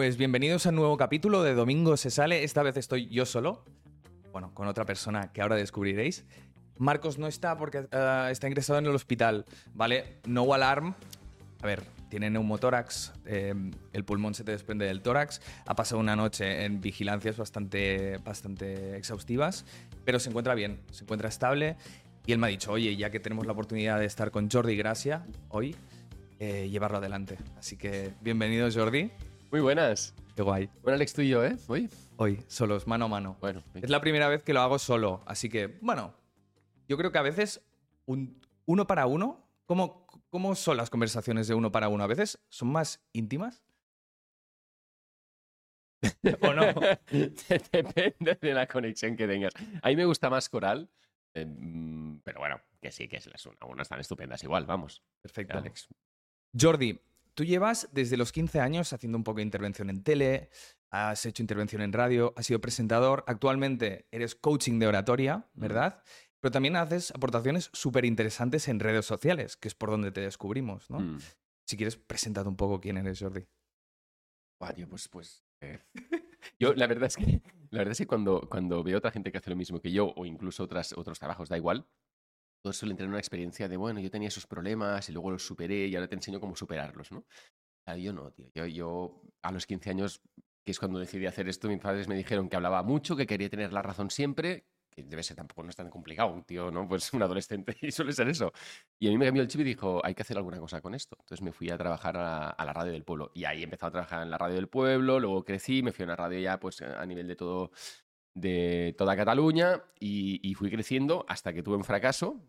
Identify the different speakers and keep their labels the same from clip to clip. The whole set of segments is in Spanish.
Speaker 1: Pues bienvenidos a un nuevo capítulo de Domingo se sale. Esta vez estoy yo solo. Bueno, con otra persona que ahora descubriréis. Marcos no está porque eh, está ingresado en el hospital, ¿vale? No alarm. A ver, tiene neumotórax, eh, el pulmón se te desprende del tórax, ha pasado una noche en vigilancias bastante, bastante exhaustivas, pero se encuentra bien, se encuentra estable y él me ha dicho, oye, ya que tenemos la oportunidad de estar con Jordi Gracia hoy, eh, llevarlo adelante. Así que bienvenido Jordi.
Speaker 2: Muy buenas.
Speaker 1: Qué guay.
Speaker 2: Bueno, Alex, tú y yo, ¿eh? Hoy.
Speaker 1: Hoy, solos, mano a mano.
Speaker 2: Bueno,
Speaker 1: Es la primera vez que lo hago solo, así que, bueno, yo creo que a veces un uno para uno, ¿cómo, ¿cómo son las conversaciones de uno para uno? A veces son más íntimas. ¿O no?
Speaker 2: Depende de la conexión que tengas. A mí me gusta más coral, eh, mm, pero bueno, que sí, que es las una a una están estupendas igual, vamos.
Speaker 1: Perfecto.
Speaker 2: Alex.
Speaker 1: Jordi, tú llevas desde los 15 años haciendo un poco de intervención en tele, has hecho intervención en radio, has sido presentador, actualmente eres coaching de oratoria, ¿verdad? Pero también haces aportaciones súper interesantes en redes sociales, que es por donde te descubrimos, ¿no?
Speaker 2: Mm.
Speaker 1: Si quieres, preséntate un poco quién eres, Jordi.
Speaker 2: Tío, pues, pues. eh, Yo, la verdad es que, la verdad es que cuando, cuando veo otra gente que hace lo mismo que yo, o incluso otras, otros trabajos, da igual, todos suelen tener una experiencia de, bueno, yo tenía esos problemas y luego los superé y ahora te enseño cómo superarlos, ¿no? Ah, Yo no, tío. Yo, yo a los 15 años, que es cuando decidí hacer esto, mis padres me dijeron que hablaba mucho, que quería tener la razón siempre, que debe ser tampoco no es tan complicado, un tío, ¿no? Pues un adolescente y suele ser eso. Y a mí me cambió el chip y dijo, hay que hacer alguna cosa con esto. Entonces me fui a trabajar a, a la radio del pueblo. Y ahí he a trabajar en la radio del pueblo, luego crecí, me fui a una radio ya pues a nivel de todo, de toda Cataluña y, fui creciendo hasta que tuve un fracaso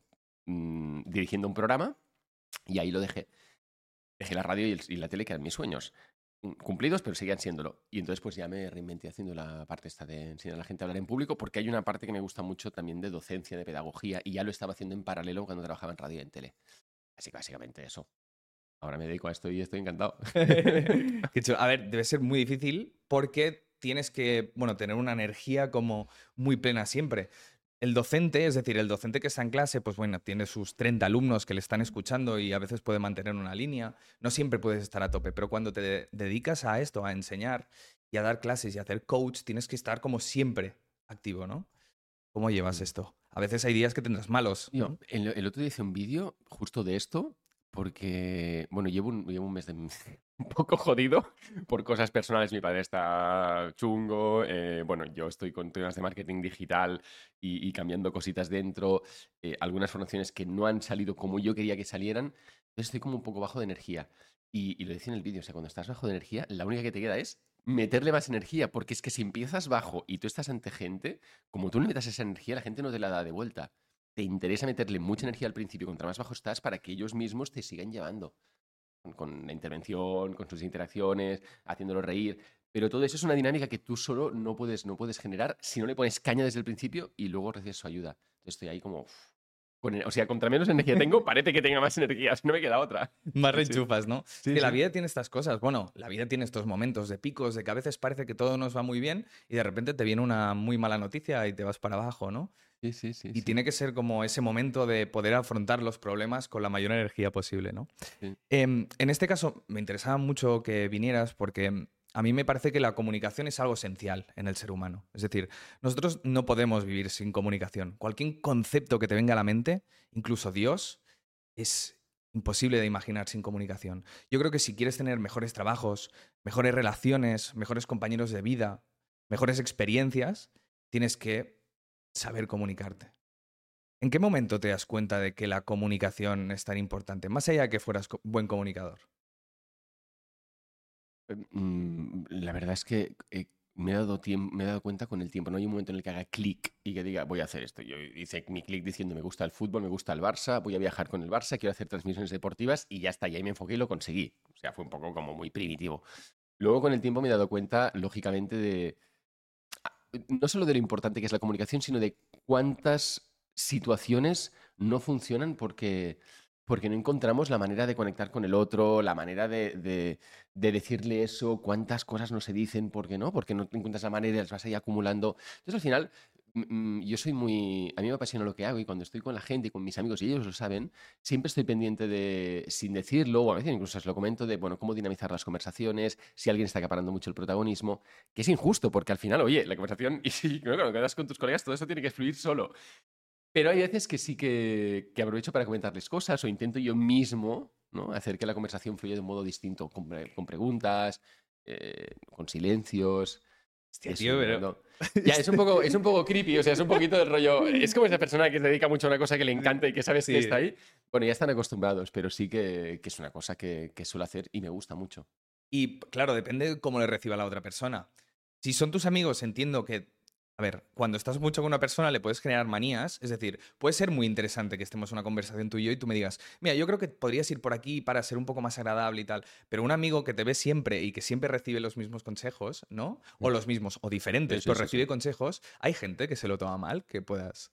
Speaker 2: mm, dirigiendo un programa y ahí lo dejé. Dejé la radio y, la tele, que eran mis sueños. Mm, Cumplidos, pero seguían siéndolo. Y entonces, pues ya me reinventé haciendo la parte esta de enseñar a la gente a hablar en público, porque hay una parte que me gusta mucho también de docencia, de pedagogía, y ya lo estaba haciendo en paralelo cuando trabajaba en radio y en tele. Así que básicamente eso. Ahora me dedico a esto y estoy encantado.
Speaker 1: A ver, debe ser muy difícil porque tienes que, bueno, tener una energía como muy plena siempre. El docente, es decir, el docente que está en clase, pues bueno, tiene sus 30 alumnos que le están escuchando y a veces puede mantener una línea. No siempre puedes estar a tope, pero cuando te de- dedicas a esto, a enseñar y a dar clases y a hacer coach, tienes que estar como siempre activo, ¿no? ¿Cómo llevas
Speaker 2: Mm.
Speaker 1: esto? A veces hay días que tendrás malos. ¿no?
Speaker 2: el, el otro día hice un vídeo justo de esto, porque, bueno, llevo un, llevo un mes de, un poco jodido por cosas personales. Mi padre está chungo, eh, bueno, yo estoy con temas de marketing digital y, cambiando cositas dentro, eh, algunas formaciones que no han salido como yo quería que salieran, entonces estoy como un poco bajo de energía. Y, lo decía en el vídeo, o sea, cuando estás bajo de energía, la única que te queda es meterle más energía, porque es que si empiezas bajo y tú estás ante gente, como tú no metas esa energía, la gente no te la da de vuelta te interesa meterle mucha energía al principio, contra más bajo estás, para que ellos mismos te sigan llevando. Con, la intervención, con sus interacciones, haciéndolo reír. Pero todo eso es una dinámica que tú solo no puedes, no puedes generar si no le pones caña desde el principio y luego recibes su ayuda. Entonces estoy ahí como. uf, con o sea, contra menos energía tengo, parece que tenga más energía. Si no me queda otra.
Speaker 1: Más
Speaker 2: Sí.
Speaker 1: reenchufas, ¿no?
Speaker 2: Sí,
Speaker 1: que la vida tiene estas cosas. Bueno, la vida tiene estos momentos de picos, de que a veces parece que todo nos va muy bien y de repente te viene una muy mala noticia y te vas para abajo, ¿no?
Speaker 2: Sí, sí, sí.
Speaker 1: Y
Speaker 2: sí.
Speaker 1: tiene que ser como ese momento de poder afrontar los problemas con la mayor energía posible, ¿no?
Speaker 2: Sí.
Speaker 1: Em, en este caso, me interesaba mucho que vinieras porque a mí me parece que la comunicación es algo esencial en el ser humano. Es decir, nosotros no podemos vivir sin comunicación. Cualquier concepto que te venga a la mente, incluso Dios, es imposible de imaginar sin comunicación. Yo creo que si quieres tener mejores trabajos, mejores relaciones, mejores compañeros de vida, mejores experiencias, tienes que saber comunicarte. ¿En qué momento te das cuenta de que la comunicación es tan importante? Más allá de que fueras buen comunicador.
Speaker 2: Mm, La verdad es que eh, me, he dado me he dado cuenta con el tiempo. No hay un momento en el que haga clic y que diga, voy a hacer esto. Yo hice mi clic diciendo, me gusta el fútbol, me gusta el Barça, voy a viajar con el Barça, quiero hacer transmisiones deportivas y ya está. Y ahí me enfoqué y lo conseguí. O sea, fue un poco como muy primitivo. Luego con el tiempo me he dado cuenta, lógicamente, de no solo de lo importante que es la comunicación, sino de cuántas situaciones no funcionan porque, porque no encontramos la manera de conectar con el otro, la manera de, de- de decirle eso, cuántas cosas no se dicen, ¿por qué no? Porque no encuentras la manera y las vas ahí acumulando. Entonces al final yo soy muy... A mí me apasiona lo que hago y cuando estoy con la gente y con mis amigos, y ellos lo saben, siempre estoy pendiente de, sin decirlo, o a veces incluso os lo comento, de, bueno, cómo dinamizar las conversaciones, si alguien está acaparando mucho el protagonismo, que es injusto, porque al final, oye, la conversación, y si cuando quedas con tus colegas, todo eso tiene que fluir solo. Pero hay veces que sí que, aprovecho para comentarles cosas o intento yo mismo ¿no? hacer que la conversación fluya de un modo distinto, con, con preguntas, eh, con silencios.
Speaker 1: Hostia, tío, pero...
Speaker 2: Ya, es un, poco, es un poco creepy, o sea, es un poquito del rollo. Es como esa persona que se dedica mucho a una cosa que le encanta y que sabes que está ahí. Bueno, ya están acostumbrados, pero sí que, que es una cosa que, que suelo hacer y me gusta mucho.
Speaker 1: Y claro, depende de cómo le reciba la otra persona. Si son tus amigos, entiendo que a ver, cuando estás mucho con una persona le puedes generar manías, es decir, puede ser muy interesante que estemos en una conversación tú y yo y tú me digas, mira, yo creo que podrías ir por aquí para ser un poco más agradable y tal, pero un amigo que te ve siempre y que siempre recibe los mismos consejos, ¿no? O los mismos, o diferentes, pero recibe consejos, hay gente que se lo toma mal, que puedas...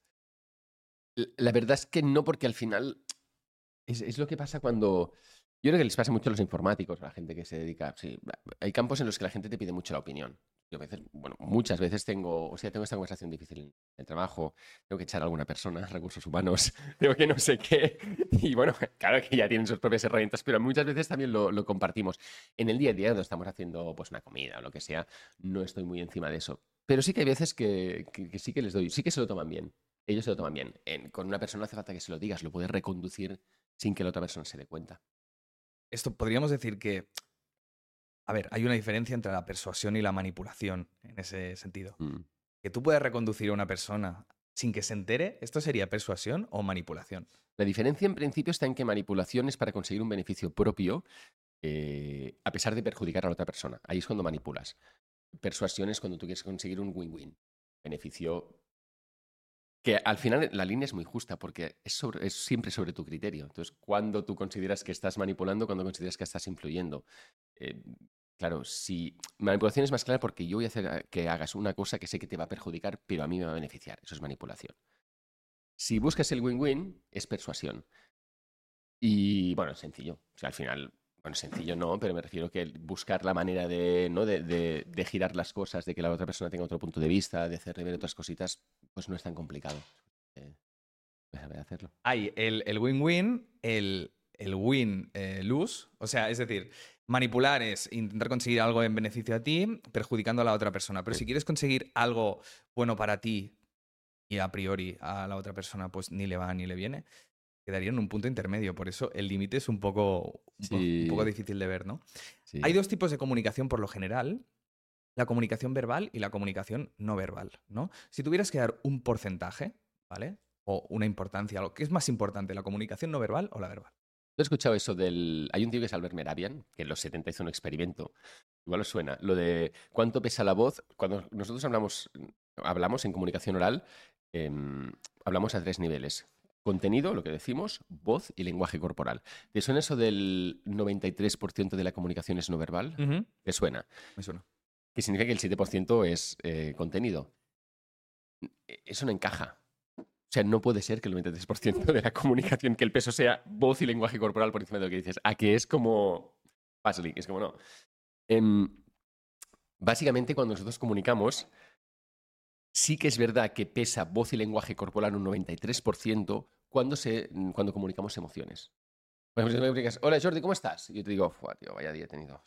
Speaker 2: La verdad es que no, porque al final es, es lo que pasa cuando... Yo creo que les pasa mucho a los informáticos, a la gente que se dedica. Sí, hay campos en los que la gente te pide mucho la opinión. Yo a veces, bueno, muchas veces tengo, o sea, tengo esta conversación difícil en el trabajo, tengo que echar a alguna persona, recursos humanos, tengo que no sé qué. Y bueno, claro que ya tienen sus propias herramientas, pero muchas veces también lo, compartimos. En el día a día, cuando estamos haciendo pues una comida o lo que sea, no estoy muy encima de eso. Pero sí que hay veces que, sí que les doy, sí que se lo toman bien. Ellos se lo toman bien. En, con una persona hace falta que se lo digas, lo puedes reconducir sin que la otra persona se dé cuenta.
Speaker 1: Esto podríamos decir que a ver, hay una diferencia entre la persuasión y la manipulación en ese sentido.
Speaker 2: Mm.
Speaker 1: Que tú puedas reconducir a una persona sin que se entere, ¿esto sería persuasión o manipulación?
Speaker 2: La diferencia en principio está en que manipulación es para conseguir un beneficio propio eh, a pesar de perjudicar a la otra persona. Ahí es cuando manipulas. Persuasión es cuando tú quieres conseguir un win-win. Beneficio que al final la línea es muy justa porque es, sobre- es siempre sobre tu criterio. Entonces, cuando tú consideras que estás manipulando, cuando consideras que estás influyendo. Eh, claro, si manipulación es más clara porque yo voy a hacer que hagas una cosa que sé que te va a perjudicar, pero a mí me va a beneficiar. Eso es manipulación. Si buscas el win-win, es persuasión. Y bueno, es sencillo. O sea, al final, bueno, sencillo no, pero me refiero que buscar la manera de, ¿no? de, de- de girar las cosas, de que la otra persona tenga otro punto de vista, de hacerle ver otras cositas, pues no es tan complicado. Eh, pues saber hacerlo.
Speaker 1: Hay el win-win, el, el win-lose. o sea, es decir, manipular es intentar conseguir algo en beneficio a ti, perjudicando a la otra persona. Pero si quieres conseguir algo bueno para ti y a priori a la otra persona, pues ni le va ni le viene, quedaría en un punto intermedio. Por eso el límite es un poco, un po- un poco difícil de ver, ¿no?
Speaker 2: Sí.
Speaker 1: Hay dos tipos de comunicación por lo general. La comunicación verbal y la comunicación no verbal, ¿no? Si tuvieras que dar un porcentaje, ¿vale? O una importancia, que es más importante, la comunicación no verbal o la verbal.
Speaker 2: ¿Tú has escuchado eso del... Hay un tío que es Albert Meravian, que en los 70 hizo un experimento. Igual os suena. Lo de cuánto pesa la voz. Cuando nosotros hablamos, hablamos en comunicación oral, em, hablamos a tres niveles. Contenido, lo que decimos, voz y lenguaje corporal. ¿Te suena eso del 93% de la comunicación es no verbal?
Speaker 1: Ujú,
Speaker 2: ¿Te suena?
Speaker 1: Me suena.
Speaker 2: Que significa que el 7% es eh, contenido. E- Eso no encaja. O sea, no puede ser que el 93% de la comunicación, que el peso sea voz y lenguaje corporal por encima de lo que dices. A que es como puzzling, es como no. Em, básicamente, cuando nosotros comunicamos, sí que es verdad que pesa voz y lenguaje corporal un 93% cuando, se, cuando comunicamos emociones. Por ejemplo, si me explicas, hola Jordi, ¿cómo estás? Y yo te digo, "Fua, tío, vaya día he tenido.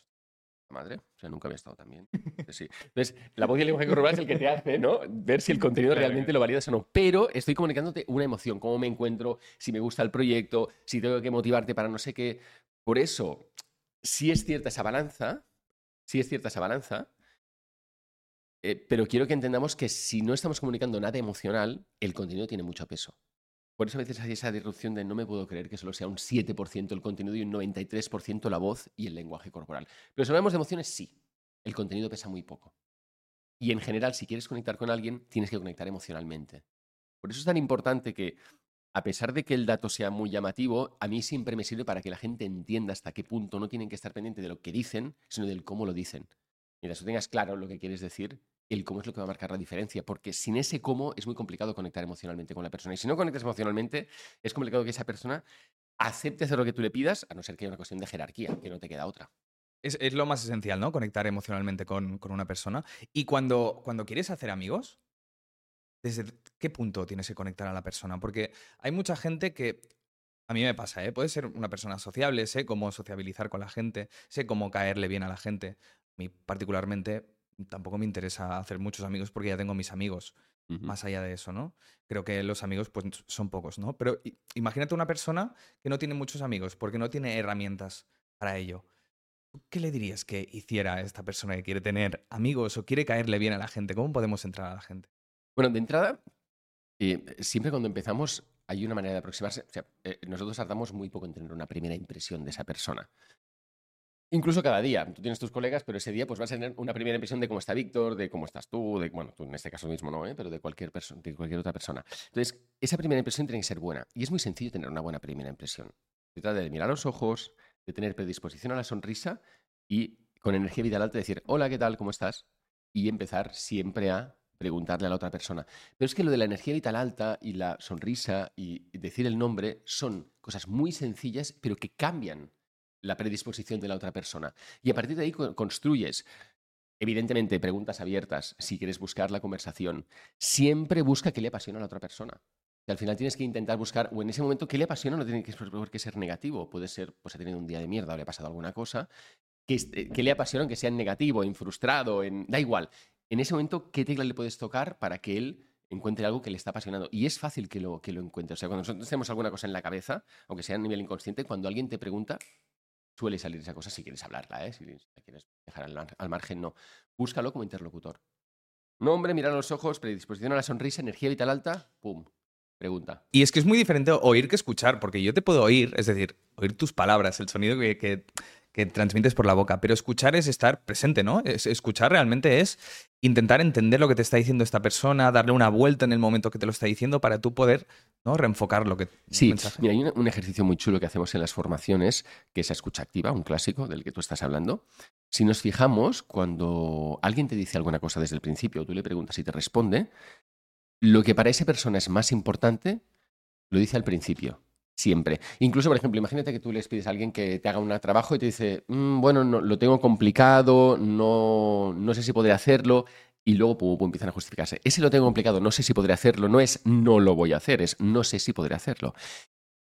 Speaker 2: Madre, o sea, nunca había estado tan bien. Sí. Entonces, la voz y el lenguaje corporal es el que te hace, ¿no? Ver si el contenido realmente lo validas o no. Pero estoy comunicándote una emoción, cómo me encuentro, si me gusta el proyecto, si tengo que motivarte para no sé qué. Por eso, sí es cierta esa balanza, sí es cierta esa balanza, eh, pero quiero que entendamos que si no estamos comunicando nada emocional, el contenido tiene mucho peso. Por eso a veces hay esa disrupción de no me puedo creer que solo sea un 7% el contenido y un 93% la voz y el lenguaje corporal. Pero si hablamos de emociones, sí. El contenido pesa muy poco. Y en general, si quieres conectar con alguien, tienes que conectar emocionalmente. Por eso es tan importante que, a pesar de que el dato sea muy llamativo, a mí siempre me sirve para que la gente entienda hasta qué punto no tienen que estar pendiente de lo que dicen, sino del cómo lo dicen. Mientras tú tengas claro lo que quieres decir, el cómo es lo que va a marcar la diferencia, porque sin ese cómo es muy complicado conectar emocionalmente con la persona. Y si no conectas emocionalmente, es complicado que esa persona acepte hacer lo que tú le pidas, a no ser que haya una cuestión de jerarquía, que no te queda otra.
Speaker 1: Es, es lo más esencial, ¿no? Conectar emocionalmente con, con una persona. Y cuando, cuando quieres hacer amigos, ¿desde qué punto tienes que conectar a la persona? Porque hay mucha gente que a mí me pasa, ¿eh? Puede ser una persona sociable, sé cómo sociabilizar con la gente, sé cómo caerle bien a la gente. A mí particularmente tampoco me interesa hacer muchos amigos porque ya tengo mis amigos. Más allá de eso, ¿no? Creo que los amigos pues son pocos, ¿no? Pero imagínate una persona que no tiene muchos amigos porque no tiene herramientas para ello. ¿Qué le dirías que hiciera a esta persona que quiere tener amigos o quiere caerle bien a la gente? ¿Cómo podemos entrar a la gente?
Speaker 2: Bueno, de entrada, eh, siempre cuando empezamos hay una manera de aproximarse. O sea, eh, nosotros tardamos muy poco en tener una primera impresión de esa persona. Incluso cada día. Tú tienes tus colegas, pero ese día pues vas a tener una primera impresión de cómo está Víctor, de cómo estás tú, de, bueno, tú en este caso mismo no, ¿eh? pero de cualquier, persona, de cualquier otra persona. Entonces, esa primera impresión tiene que ser buena. Y es muy sencillo tener una buena primera impresión. Se trata de mirar los ojos, de tener predisposición a la sonrisa y con energía vital alta decir, hola, ¿qué tal? ¿Cómo estás? Y empezar siempre a preguntarle a la otra persona. Pero es que lo de la energía vital alta y la sonrisa y decir el nombre son cosas muy sencillas, pero que cambian la predisposición de la otra persona. Y a partir de ahí construyes, evidentemente, preguntas abiertas, si quieres buscar la conversación. Siempre busca qué le apasiona a la otra persona. Al final tienes que intentar buscar, o en ese momento, qué le apasiona, no tiene que, qué ser negativo. Puede ser, pues ha tenido un día de mierda o le ha pasado alguna cosa, que, que le apasiona, que sea en negativo, en frustrado, en... da igual en ese momento, ¿qué tecla le puedes tocar para que él encuentre algo que le está apasionando? Y es fácil que lo, que lo encuentre. O sea, cuando nosotros tenemos alguna cosa en la cabeza, aunque sea a nivel inconsciente, cuando alguien te pregunta, suele salir esa cosa si quieres hablarla, ¿eh? si la quieres dejar al, margen, no. Búscalo como interlocutor. Nombre, mirar a los ojos, predisposición a la sonrisa, energía vital alta, pum, pregunta.
Speaker 1: Y es que es muy diferente oír que escuchar, porque yo te puedo oír, es decir, oír tus palabras, el sonido que transmites por la boca, pero escuchar es estar presente, ¿no? escuchar realmente es intentar entender lo que te está diciendo esta persona, darle una vuelta en el momento que te lo está diciendo para tú poder ¿no? reenfocar lo que...
Speaker 2: Sí, mira, hay un, ejercicio muy chulo que hacemos en las formaciones, que es la escucha activa, un clásico del que tú estás hablando. Si nos fijamos, cuando alguien te dice alguna cosa desde el principio, tú le preguntas y te responde, lo que para esa persona es más importante, lo dice al principio. Siempre. Incluso, por ejemplo, imagínate que tú les pides a alguien que te haga un trabajo y te dice, mm, bueno, no, lo tengo complicado, no, no sé si podré hacerlo, y luego empiezan a justificarse. Ese lo tengo complicado, no sé si podré hacerlo, no es no lo voy a hacer, es no sé si podré hacerlo.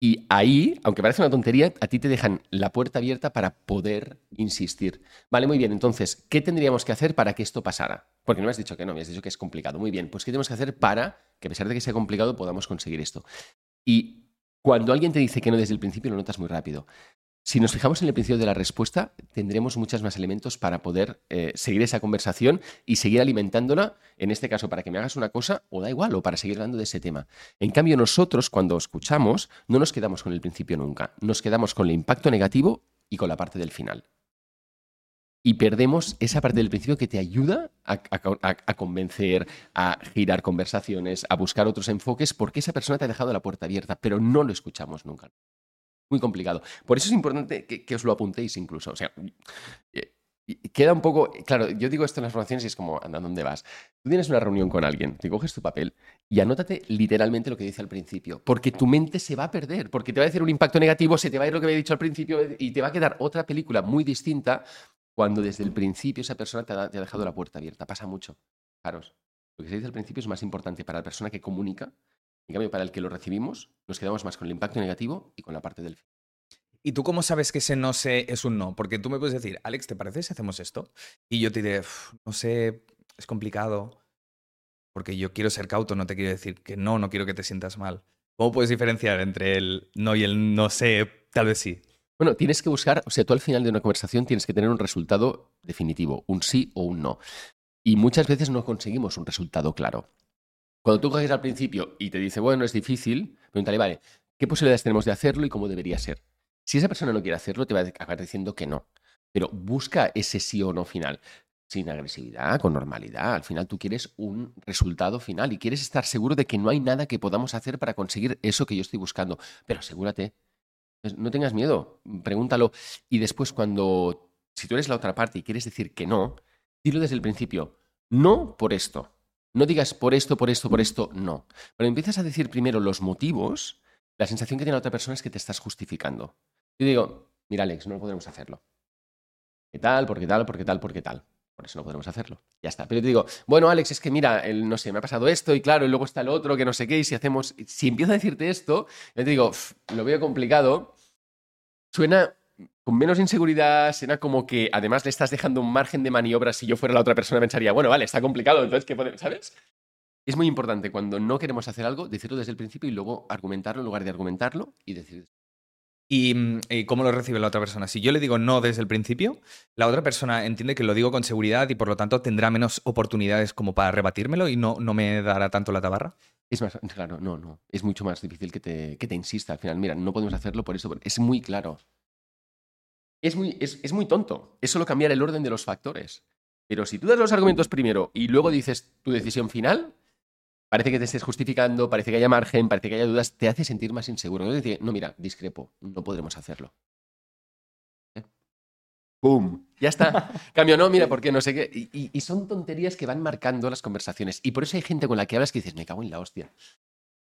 Speaker 2: Y ahí, aunque parece una tontería, a ti te dejan la puerta abierta para poder insistir. Vale, muy bien, entonces, ¿qué tendríamos que hacer para que esto pasara? Porque no me has dicho que no, me has dicho que es complicado. Muy bien, pues ¿qué tenemos que hacer para que a pesar de que sea complicado podamos conseguir esto? Y cuando alguien te dice que no desde el principio, lo notas muy rápido. Si nos fijamos en el principio de la respuesta, tendremos muchos más elementos para poder eh, seguir esa conversación y seguir alimentándola, en este caso para que me hagas una cosa o da igual, o para seguir hablando de ese tema. En cambio, nosotros cuando escuchamos no nos quedamos con el principio nunca, nos quedamos con el impacto negativo y con la parte del final y perdemos esa parte del principio que te ayuda a, convencer, a girar conversaciones, a buscar otros enfoques, porque esa persona te ha dejado la puerta abierta, pero no lo escuchamos nunca. Muy complicado. Por eso es importante que, os lo apuntéis incluso. O sea, eh, queda un poco. Claro, yo digo esto en las formaciones y es como, anda, ¿dónde vas? Tú tienes una reunión con alguien, te coges tu papel y anótate literalmente lo que dice al principio, porque tu mente se va a perder, porque te va a hacer un impacto negativo, se te va a ir lo que había dicho al principio y te va a quedar otra película muy distinta cuando desde el principio esa persona te ha, dejado la puerta abierta. Pasa mucho. Fijaros, lo que se dice al principio es más importante para la persona que comunica. En cambio, para el que lo recibimos, nos quedamos más con el impacto negativo y con la parte del
Speaker 1: ¿Y tú cómo sabes que ese no sé es un no? Porque tú me puedes decir, Alex, ¿te parece si hacemos esto? Y yo te diré, no sé, es complicado. Porque yo quiero ser cauto, no te quiero decir que no, no quiero que te sientas mal. ¿Cómo puedes diferenciar entre el no y el no sé? Tal vez sí.
Speaker 2: Bueno, tienes que buscar, o sea, tú al final de una conversación tienes que tener un resultado definitivo, un sí o un no. Y muchas veces no conseguimos un resultado claro. Cuando tú coges al principio y te dice, bueno, es difícil, pregúntale, vale, ¿qué posibilidades tenemos de hacerlo y cómo debería ser? Si esa persona no quiere hacerlo, te va a acabar diciendo que no. Pero busca ese sí o no final, sin agresividad, con normalidad. Al final tú quieres un resultado final y quieres estar seguro de que no hay nada que podamos hacer para conseguir eso que yo estoy buscando. Pero asegúrate no tengas miedo, pregúntalo. Y después cuando, si tú eres la otra parte y quieres decir que no, dilo desde el principio. No por esto. No digas por esto, por esto, por esto, no. Pero empiezas a decir primero los motivos, la sensación que tiene la otra persona es que te estás justificando. Yo digo, mira Alex, no podemos hacerlo. ¿Qué tal? ¿Por qué tal? ¿Por qué tal? ¿Por qué tal? Por eso no podremos hacerlo. Ya está. Pero te digo, bueno, Alex, es que mira, el, no sé, me ha pasado esto y claro, y luego está el otro que no sé qué, y si hacemos. Si empiezo a decirte esto, yo te digo, "Pf, lo veo complicado. Suena con menos inseguridad, suena como que además le estás dejando un margen de maniobra. Si yo fuera la otra persona, pensaría, bueno, vale, está complicado, entonces, ¿qué podemos? ¿Sabes? Es muy importante cuando no queremos hacer algo, decirlo desde el principio y luego argumentarlo en lugar de argumentarlo y decir.
Speaker 1: ¿Y, mm, y cómo lo recibe la otra persona? Si yo le digo no desde el principio, la otra persona entiende que lo digo con seguridad y por lo tanto tendrá menos oportunidades como para rebatírmelo y no, no me dará tanto la tabarra.
Speaker 2: Es más, claro, no, no. Es mucho más difícil que te, que te insista. Al final, mira, no podemos hacerlo por eso. Es muy claro. Es muy, es, es muy tonto. Es solo cambiar el orden de los factores. Pero si tú das los argumentos primero y luego dices tu decisión final, parece que te estés justificando, parece que haya margen, parece que haya dudas, te hace sentir más inseguro. No, decir, no mira, discrepo, no podremos hacerlo. ¿Eh? Ya está. Cambio, no, mira, porque no sé qué. Y, y- y son tonterías que van marcando las conversaciones. Y por eso hay gente con la que hablas que dices, me cago en la hostia.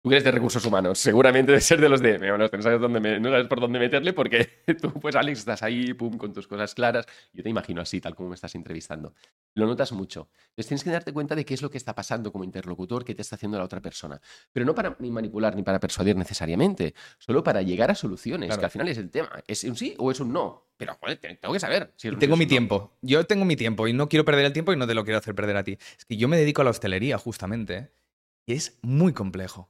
Speaker 2: Tú eres de recursos humanos, seguramente de ser de los de, "Me- no sabes, dónde me- no sabes por dónde meterle porque tú, pues Alex, estás ahí, pum, con tus cosas claras. Yo te imagino así, tal como me estás entrevistando. Lo notas mucho. Entonces tienes que darte cuenta de qué es lo que está pasando como interlocutor, qué te está haciendo la otra persona. Pero no para ni manipular ni para persuadir necesariamente, solo para llegar a soluciones,
Speaker 1: Claro.
Speaker 2: que al final es el tema. ¿Es un sí o es un no? Pero, joder, te- tengo que saber. Si
Speaker 1: Y tengo mi
Speaker 2: no.
Speaker 1: tiempo. Yo tengo mi tiempo y no quiero perder el tiempo y no te lo quiero hacer perder a ti. Es que yo me dedico a la hostelería, justamente. ¿eh? Y es muy complejo.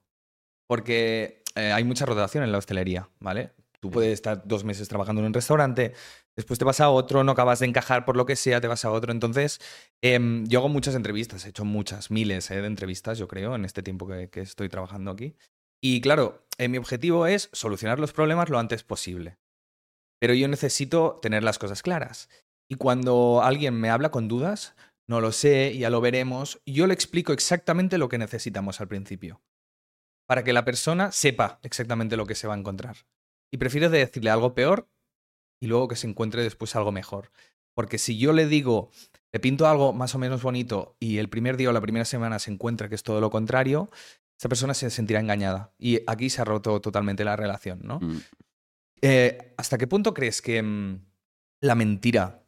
Speaker 1: Porque eh, hay mucha rotación en la hostelería, ¿vale? Tú puedes estar dos meses trabajando en un restaurante, después te vas a otro, no acabas de encajar por lo que sea, te vas a otro. Entonces, em, yo hago muchas entrevistas, he hecho muchas, miles eh, de entrevistas, yo creo, en este tiempo que, estoy trabajando aquí. Y claro, eh, mi objetivo es solucionar los problemas lo antes posible. Pero yo necesito tener las cosas claras. Y cuando alguien me habla con dudas, no lo sé, ya lo veremos, yo le explico exactamente lo que necesitamos al principio. Para que la persona sepa exactamente lo que se va a encontrar. Y prefiero decirle algo peor y luego que se encuentre después algo mejor. Porque si yo le digo, le pinto algo más o menos bonito y el primer día o la primera semana se encuentra que es todo lo contrario, esa persona se sentirá engañada. Y aquí se ha roto totalmente la relación, ¿no?
Speaker 2: Mm.
Speaker 1: Eh, ¿Hasta qué punto crees que mm, la mentira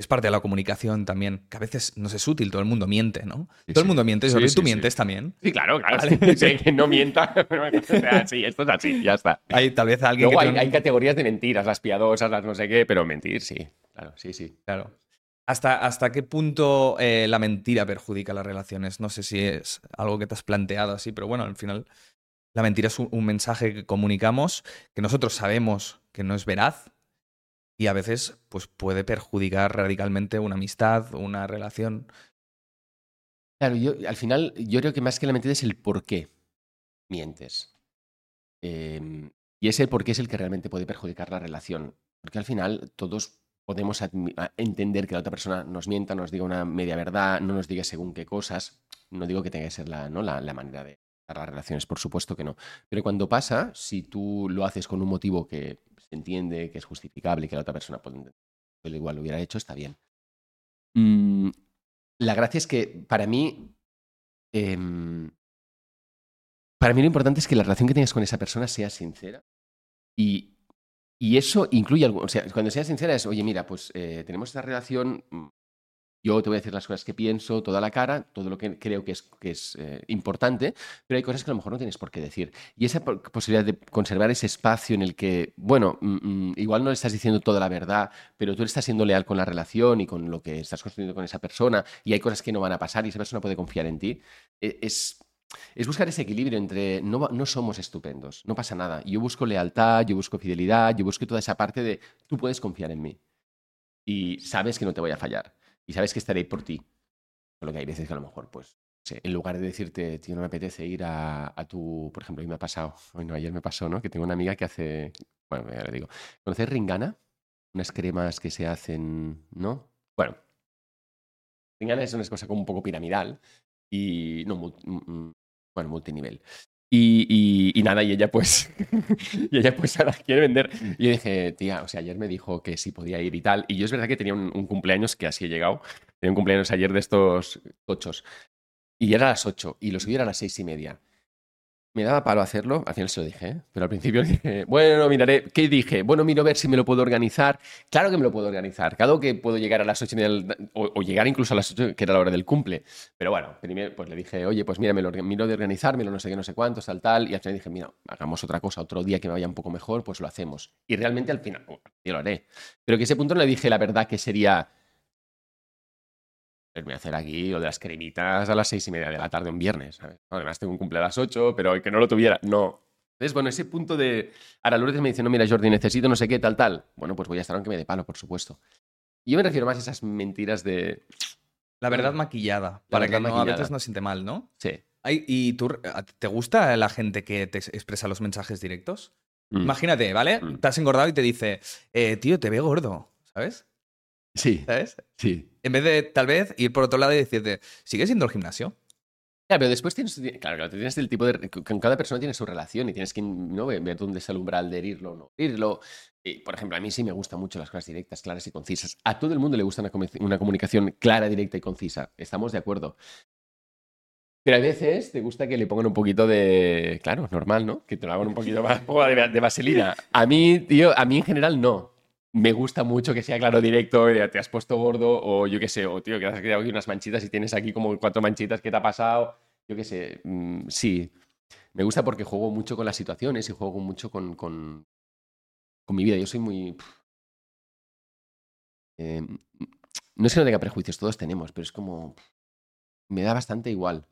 Speaker 1: es parte de la comunicación también? Que a veces no es útil, todo el mundo miente, ¿no?
Speaker 2: Sí,
Speaker 1: todo el mundo miente,
Speaker 2: Sí, sí,
Speaker 1: tú mientes también.
Speaker 2: Sí, claro, claro.
Speaker 1: Vale.
Speaker 2: sí, que no mienta. Sí, esto es así, ya está.
Speaker 1: Hay tal vez alguien
Speaker 2: Luego
Speaker 1: que
Speaker 2: hay,
Speaker 1: te-
Speaker 2: hay categorías de mentiras, las piadosas, las no sé qué, pero mentir, sí. Claro, sí, sí.
Speaker 1: Claro. ¿Hasta, ¿Hasta qué punto eh, la mentira perjudica las relaciones? No sé si es algo que te has planteado así, pero bueno, al final la mentira es un, un mensaje que comunicamos que nosotros sabemos que no es veraz y a veces pues, puede perjudicar radicalmente una amistad, una relación.
Speaker 2: Claro, yo al final, yo creo que más que la mentira es el por qué mientes. Eh, y ese por qué es el que realmente puede perjudicar la relación. Porque al final todos podemos entender que la otra persona nos mienta, nos diga una media verdad, no nos diga según qué cosas. No digo que tenga que ser la, ¿no? la, la manera de las relaciones, por supuesto que no. Pero cuando pasa, si tú lo haces con un motivo que se entiende, que es justificable, que la otra persona puede entender, igual lo hubiera hecho, está bien. Mm, la gracia es que para mí, em, para mí lo importante es que la relación que tengas con esa persona sea sincera y, y eso incluye algo, o sea, cuando sea sincera es, oye, mira, pues eh, tenemos esta relación, mm, yo te voy a decir las cosas que pienso, toda la cara, todo lo que creo que es, que es eh, importante, pero hay cosas que a lo mejor no tienes por qué decir. Y esa po- posibilidad de conservar ese espacio en el que, bueno, mm, mm, igual no le estás diciendo toda la verdad, pero tú le estás siendo leal con la relación y con lo que estás construyendo con esa persona, y hay cosas que no van a pasar y esa persona puede confiar en ti, e- es, es buscar ese equilibrio entre no, no somos estupendos, no pasa nada. Yo busco lealtad, yo busco fidelidad, yo busco toda esa parte de tú puedes confiar en mí y sabes que no te voy a fallar y sabes que estaré por ti. Solo que hay veces que a lo mejor, pues, en lugar de decirte, tío, no me apetece ir a, a tu, por ejemplo, hoy me ha pasado, bueno, ayer me pasó, ¿no? Que tengo una amiga que hace, bueno, ya le digo, ¿conoces Ringana? Unas cremas que se hacen, ¿no? Bueno, Ringana es una cosa como un poco piramidal y, no, mm, mm, bueno, multinivel. Y, y- nada, y ella pues, y ella pues ahora quiere vender. Y yo dije, tía, o sea, ayer me dijo que sí podía ir y tal. Y yo es verdad que tenía un, cumpleaños que así he llegado. Tenía un cumpleaños ayer de estos tochos. Y era a las 8 y lo subí a las seis y media. Me daba palo hacerlo, al final se lo dije, ¿eh? pero al principio dije, bueno, miraré, ¿qué dije? Bueno, miro a ver si me lo puedo organizar. Claro que me lo puedo organizar, claro que puedo llegar a las ocho y media, o, o, llegar incluso a las ocho, que era la hora del cumple. Pero bueno, primero pues le dije, oye, pues mira, me lo miro de organizármelo, no sé qué, no sé cuántos, tal, tal, y al final dije, mira, hagamos otra cosa, otro día que me vaya un poco mejor, pues lo hacemos. Y realmente al final, yo lo haré. Pero que ese punto no le dije la verdad que sería voy a hacer aquí lo de las cremitas a las seis y media de la tarde un viernes. ¿sabes? Además, tengo un cumple a las ocho, pero que no lo tuviera. No. Entonces, bueno, ese punto de. Ahora Lourdes me dice, no, mira, Jordi, necesito no sé qué, tal, tal. Bueno, pues voy a estar aunque me dé palo, por supuesto. Y yo me refiero más a esas mentiras de.
Speaker 1: La verdad maquillada,
Speaker 2: La
Speaker 1: para
Speaker 2: verdad
Speaker 1: que no, a
Speaker 2: maquillada.
Speaker 1: veces no siente mal, ¿no?
Speaker 2: Sí.
Speaker 1: Ay, ¿Y tú, te gusta la gente que te expresa los mensajes directos?
Speaker 2: Mm.
Speaker 1: Imagínate, ¿vale?
Speaker 2: Mm.
Speaker 1: Te has engordado y te dice, eh, tío, te veo gordo, ¿sabes?
Speaker 2: Sí,
Speaker 1: ¿Sabes?
Speaker 2: sí.
Speaker 1: En vez de, tal vez, ir por otro lado y decirte, ¿sigues yendo al gimnasio?
Speaker 2: Claro, pero después tienes, claro, claro, tienes el tipo de, con cada persona tiene su relación y tienes que ¿no? ver dónde está el umbral de herirlo o no herirlo. Y, por ejemplo, a mí sí me gustan mucho las cosas directas, claras y concisas. A todo el mundo le gusta una, comu- una comunicación clara, directa y concisa. Estamos de acuerdo. Pero a veces te gusta que le pongan un poquito de, claro, normal, ¿no? Que te lo hagan un poquito más de vaselina. A mí, tío, a mí en general no. Me gusta mucho que sea claro, directo, te has puesto gordo o yo qué sé, o tío, que has creado aquí unas manchitas y tienes aquí como cuatro manchitas, ¿qué te ha pasado? Yo qué sé, mm, sí. Me gusta porque juego mucho con las situaciones y juego mucho con, con, con mi vida. Yo soy muy... eh, no es que no tenga prejuicios, todos tenemos, pero es como... Me da bastante igual.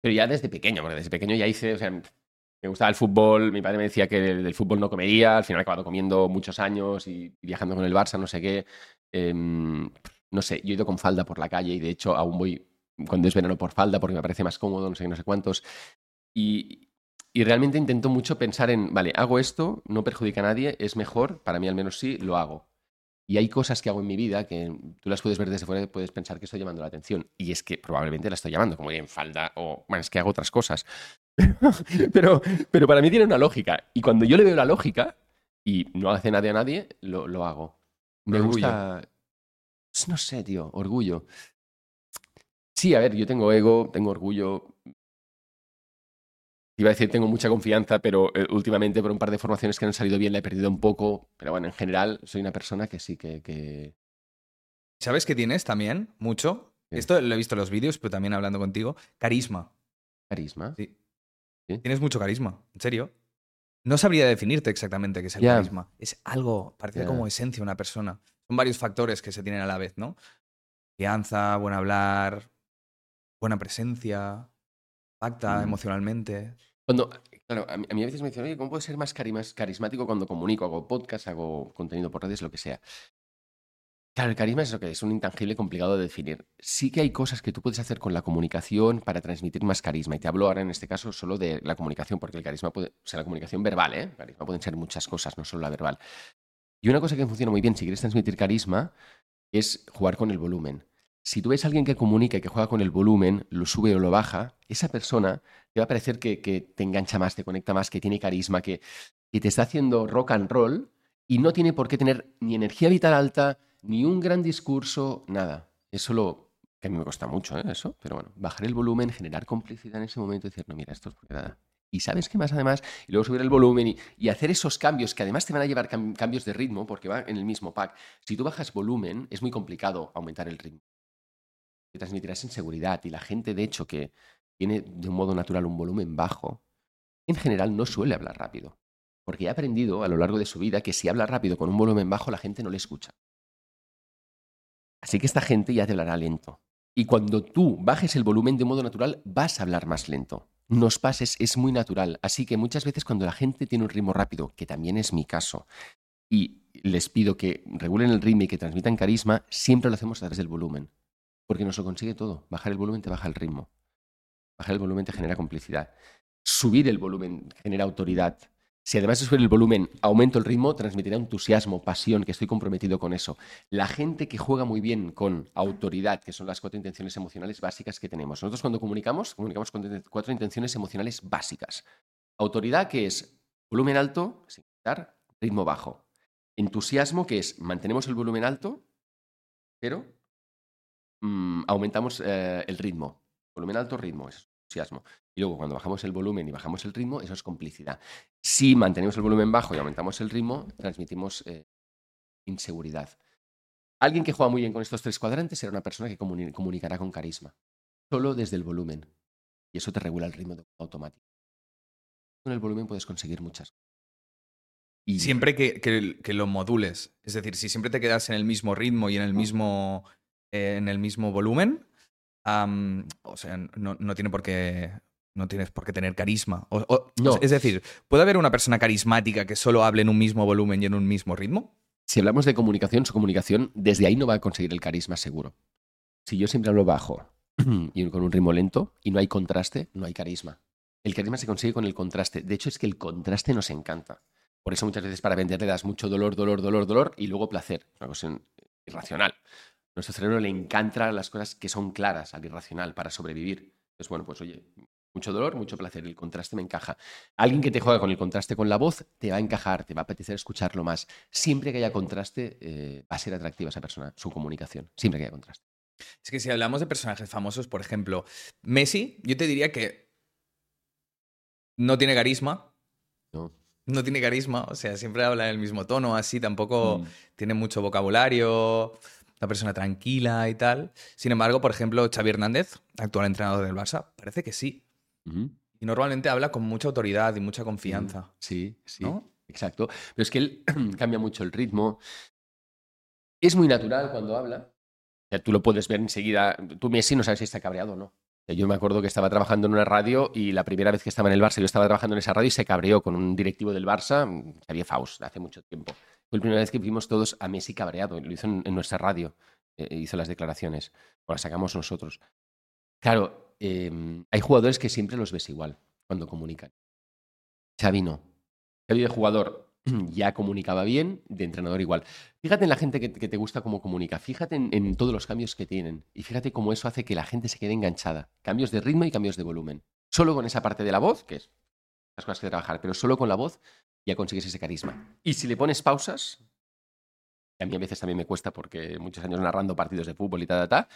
Speaker 2: Pero ya desde pequeño, desde pequeño ya hice, me gustaba el fútbol, mi padre me decía que del, fútbol no comería, al final he acabado comiendo muchos años y viajando con el Barça, no sé qué. Em, no sé, yo he ido con falda por la calle y de hecho aún voy cuando es verano por falda porque me parece más cómodo, no sé qué, no sé cuántos. Y, y realmente intento mucho pensar en, vale, hago esto, no perjudica a nadie, es mejor, para mí al menos sí, lo hago. Y hay cosas que hago en mi vida que tú las puedes ver desde fuera y puedes pensar que estoy llamando la atención. Y es que probablemente la estoy llamando, como ir en falda o, bueno, es que hago otras cosas. pero, pero para mí tiene una lógica. Y cuando yo le veo la lógica y no hace nadie a nadie, lo, lo hago. Me
Speaker 1: Orgullo.
Speaker 2: gusta... No sé, tío, orgullo. Sí, a ver, yo tengo ego, tengo orgullo. Iba a decir tengo mucha confianza, pero eh, últimamente por un par de formaciones que no han salido bien la he perdido un poco. Pero bueno, en general soy una persona que sí que... que...
Speaker 1: ¿Sabes qué tienes también? Mucho. Esto lo he visto en los vídeos, pero también hablando contigo. Carisma.
Speaker 2: Carisma.
Speaker 1: Sí.
Speaker 2: ¿Sí?
Speaker 1: Tienes mucho carisma, en serio. No sabría definirte exactamente qué es el carisma. Es algo, parece como esencia de una persona. Son varios factores que se tienen a la vez, ¿no? Confianza, buen hablar, buena presencia, pacta
Speaker 2: Mm.
Speaker 1: emocionalmente.
Speaker 2: Cuando, claro, a mí, a veces me dicen, oye, ¿cómo puedo ser más carimas- carismático cuando comunico? Hago podcast, hago contenido por redes, lo que sea. Claro, el carisma es lo que es un intangible complicado de definir. Sí que hay cosas que tú puedes hacer con la comunicación para transmitir más carisma. Y te hablo ahora en este caso solo de la comunicación, porque el carisma puede, o sea, la comunicación verbal, ¿eh? El carisma pueden ser muchas cosas, no solo la verbal. Y una cosa que funciona muy bien si quieres transmitir carisma es jugar con el volumen. Si tú ves a alguien que comunica y que juega con el volumen, lo sube o lo baja, esa persona te va a parecer que, te engancha más, te conecta más, que tiene carisma, que, que te está haciendo rock and roll y no tiene por qué tener ni energía vital alta, ni un gran discurso, nada. Eso lo... que a mí me cuesta mucho, ¿eh? Eso, pero bueno, bajar el volumen, generar complicidad en ese momento y decir, no, mira, esto es nada. Y sabes qué más además, y luego subir el volumen y, hacer esos cambios que además te van a llevar cam- cambios de ritmo porque va en el mismo pack. Si tú bajas volumen, es muy complicado aumentar el ritmo. Te transmitirás inseguridad y la gente, de hecho, que tiene de un modo natural un volumen bajo, en general no suele hablar rápido. Porque ha aprendido a lo largo de su vida que si habla rápido con un volumen bajo, la gente no le escucha. Así que esta gente ya te hablará lento. Y cuando tú bajes el volumen de modo natural, vas a hablar más lento. Nos pases, es muy natural. Así que muchas veces cuando la gente tiene un ritmo rápido, que también es mi caso, y les pido que regulen el ritmo y que transmitan carisma, siempre lo hacemos a través del volumen. Porque nos lo consigue todo. Bajar el volumen te baja el ritmo. Bajar el volumen te genera complicidad. Subir el volumen genera autoridad. Si además de subir el volumen aumento el ritmo, transmitirá entusiasmo, pasión, que estoy comprometido con eso. La gente que juega muy bien con autoridad, que son las cuatro intenciones emocionales básicas que tenemos. Nosotros cuando comunicamos, comunicamos con cuatro intenciones emocionales básicas. Autoridad, que es volumen alto, sin quitar, ritmo bajo. Entusiasmo, que es mantenemos el volumen alto, pero mm, aumentamos eh, el ritmo. Volumen alto, ritmo. Es entusiasmo. Y luego cuando bajamos el volumen y bajamos el ritmo, eso es complicidad. Si mantenemos el volumen bajo y aumentamos el ritmo, transmitimos eh, inseguridad. Alguien que juega muy bien con estos tres cuadrantes será una persona que comunicará con carisma, solo desde el volumen. Y eso te regula el ritmo automático. Con el volumen puedes conseguir muchas cosas.
Speaker 1: Y... Siempre que, lo modules. Es decir, si siempre te quedas en el mismo ritmo y en el mismo, eh, en el mismo volumen, o sea, no, tiene por qué. No tienes por qué tener carisma. Es decir, ¿puede haber una persona carismática que solo hable en un mismo volumen y en un mismo ritmo?
Speaker 2: si hablamos de comunicación, su comunicación desde ahí no va a conseguir el carisma seguro. Si yo siempre hablo bajo y con un ritmo lento y no hay contraste, no hay carisma. El carisma se consigue con el contraste. De hecho, es que el contraste nos encanta. Por eso muchas veces para vender le das mucho dolor, dolor, dolor, dolor y luego placer. Una cosa irracional. nuestro cerebro le encantan las cosas que son claras al irracional para sobrevivir. Entonces, bueno, pues oye, mucho dolor, mucho placer. El contraste me encaja. Alguien que te juega con el contraste con la voz te va a encajar, te va a apetecer escucharlo más. Siempre que haya contraste, eh, va a ser atractiva esa persona, su comunicación. Siempre que haya contraste.
Speaker 1: Es que si hablamos de personajes famosos, por ejemplo, Messi, yo te diría que no tiene carisma.
Speaker 2: No.
Speaker 1: No tiene carisma, o sea, siempre habla en el mismo tono, así, tampoco mm. tiene mucho vocabulario, una persona tranquila y tal. Sin embargo, por ejemplo, Xavi Hernández, actual entrenador del Barça, parece que sí. Y normalmente habla con mucha autoridad y mucha confianza.
Speaker 2: Sí, sí. Exacto. Pero es que él cambia mucho el ritmo. Es muy natural cuando habla. tú lo puedes ver enseguida. Tú, Messi, no sabes si está cabreado o no. Yo me acuerdo que estaba trabajando en una radio y la primera vez que estaba en el Barça, yo estaba trabajando en esa radio y se cabreó con un directivo del Barça, Xavier Faust, hace mucho tiempo. Fue la primera vez que vimos todos a Messi cabreado. Lo hizo en, nuestra radio. Eh, hizo las declaraciones. O las sacamos nosotros. Claro, Em, hay jugadores que siempre los ves igual cuando comunican. Xavi no. Xavi de jugador ya comunicaba bien, de entrenador igual. Fíjate en la gente que, te gusta cómo comunica, fíjate en, todos los cambios que tienen y fíjate cómo eso hace que la gente se quede enganchada. Cambios de ritmo y cambios de volumen. Solo con esa parte de la voz, que es las cosas que trabajar, pero solo con la voz ya consigues ese carisma. Y si le pones pausas, que a mí a veces también me cuesta porque muchos años narrando partidos de fútbol y tal, tal,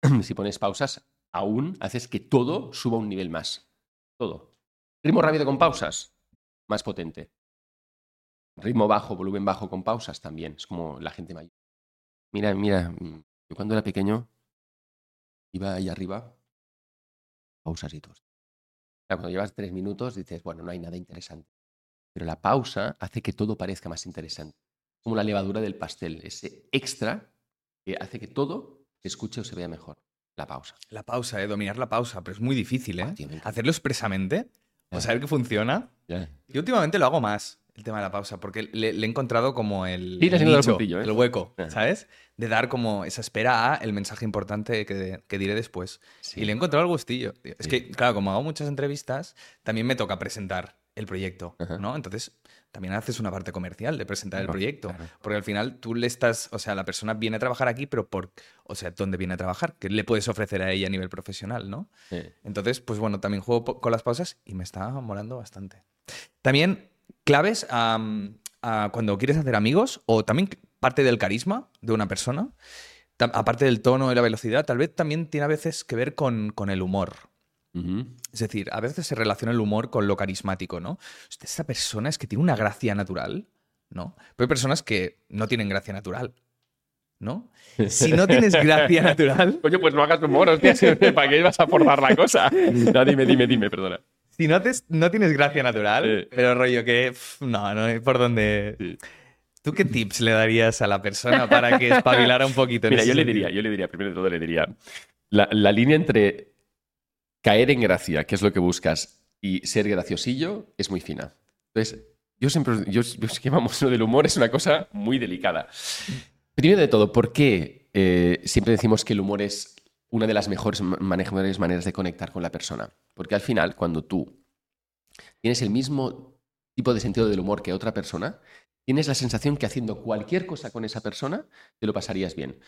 Speaker 2: tal si pones pausas, aún haces que todo suba un nivel más. Todo. Ritmo rápido con pausas, más potente. Ritmo bajo, volumen bajo con pausas también. Es como la gente mayor. Mira, mira, mm, yo cuando era pequeño iba ahí arriba, pausas y todo. cuando llevas tres minutos dices, bueno, no hay nada interesante. Pero la pausa hace que todo parezca más interesante. Como la levadura del pastel, ese extra que hace que todo se escuche o se vea mejor. La pausa.
Speaker 1: La pausa, ¿eh? dominar la pausa, pero es muy difícil, ¿eh? Hacerlo expresamente, o saber que funciona. Yo últimamente lo hago más, el tema de la pausa, porque le, he encontrado como el,
Speaker 2: ¿eh?
Speaker 1: el, hueco, ¿sabes? De dar como esa espera a el mensaje importante que, diré después. Y le he encontrado el gustillo. Es que, claro, como hago muchas entrevistas, también me toca presentar el proyecto, ¿no? Entonces, también haces una parte comercial de presentar el proyecto. Porque al final tú le estás, o sea, la persona viene a trabajar aquí, pero por, o sea, ¿dónde viene a trabajar? ¿Qué le puedes ofrecer a ella a nivel profesional, no? Entonces, pues bueno, también juego con las pausas y me está molando bastante. También claves a, cuando quieres hacer amigos o también parte del carisma de una persona, aparte del tono y la velocidad, tal vez también tiene a veces que ver con, con el humor. Es decir, a veces se relaciona el humor con lo carismático, ¿no? Esta persona es que tiene una gracia natural, ¿no? Pero hay personas que no tienen gracia natural, ¿no? Si no tienes gracia natural.
Speaker 2: Coño, pues no hagas humor, hostia, ¿para qué vas a forzar la cosa? No, dime, dime, dime, perdona.
Speaker 1: Si no, no tienes gracia natural, pero rollo que. no, no hay por dónde. ¿Tú qué tips le darías a la persona para que espabilara un poquito?
Speaker 2: Mira, yo le diría, yo le diría, primero de todo le diría, la línea entre caer en gracia, que es lo que buscas, y ser graciosillo, es muy fina. Entonces, yo siempre, yo, es que vamos, lo del humor es una cosa muy delicada. Primero de todo, ¿por qué eh, siempre decimos que el humor es una de las mejores maneras de conectar con la persona? Porque al final, cuando tú tienes el mismo tipo de sentido del humor que otra persona, tienes la sensación que haciendo cualquier cosa con esa persona te lo pasarías bien.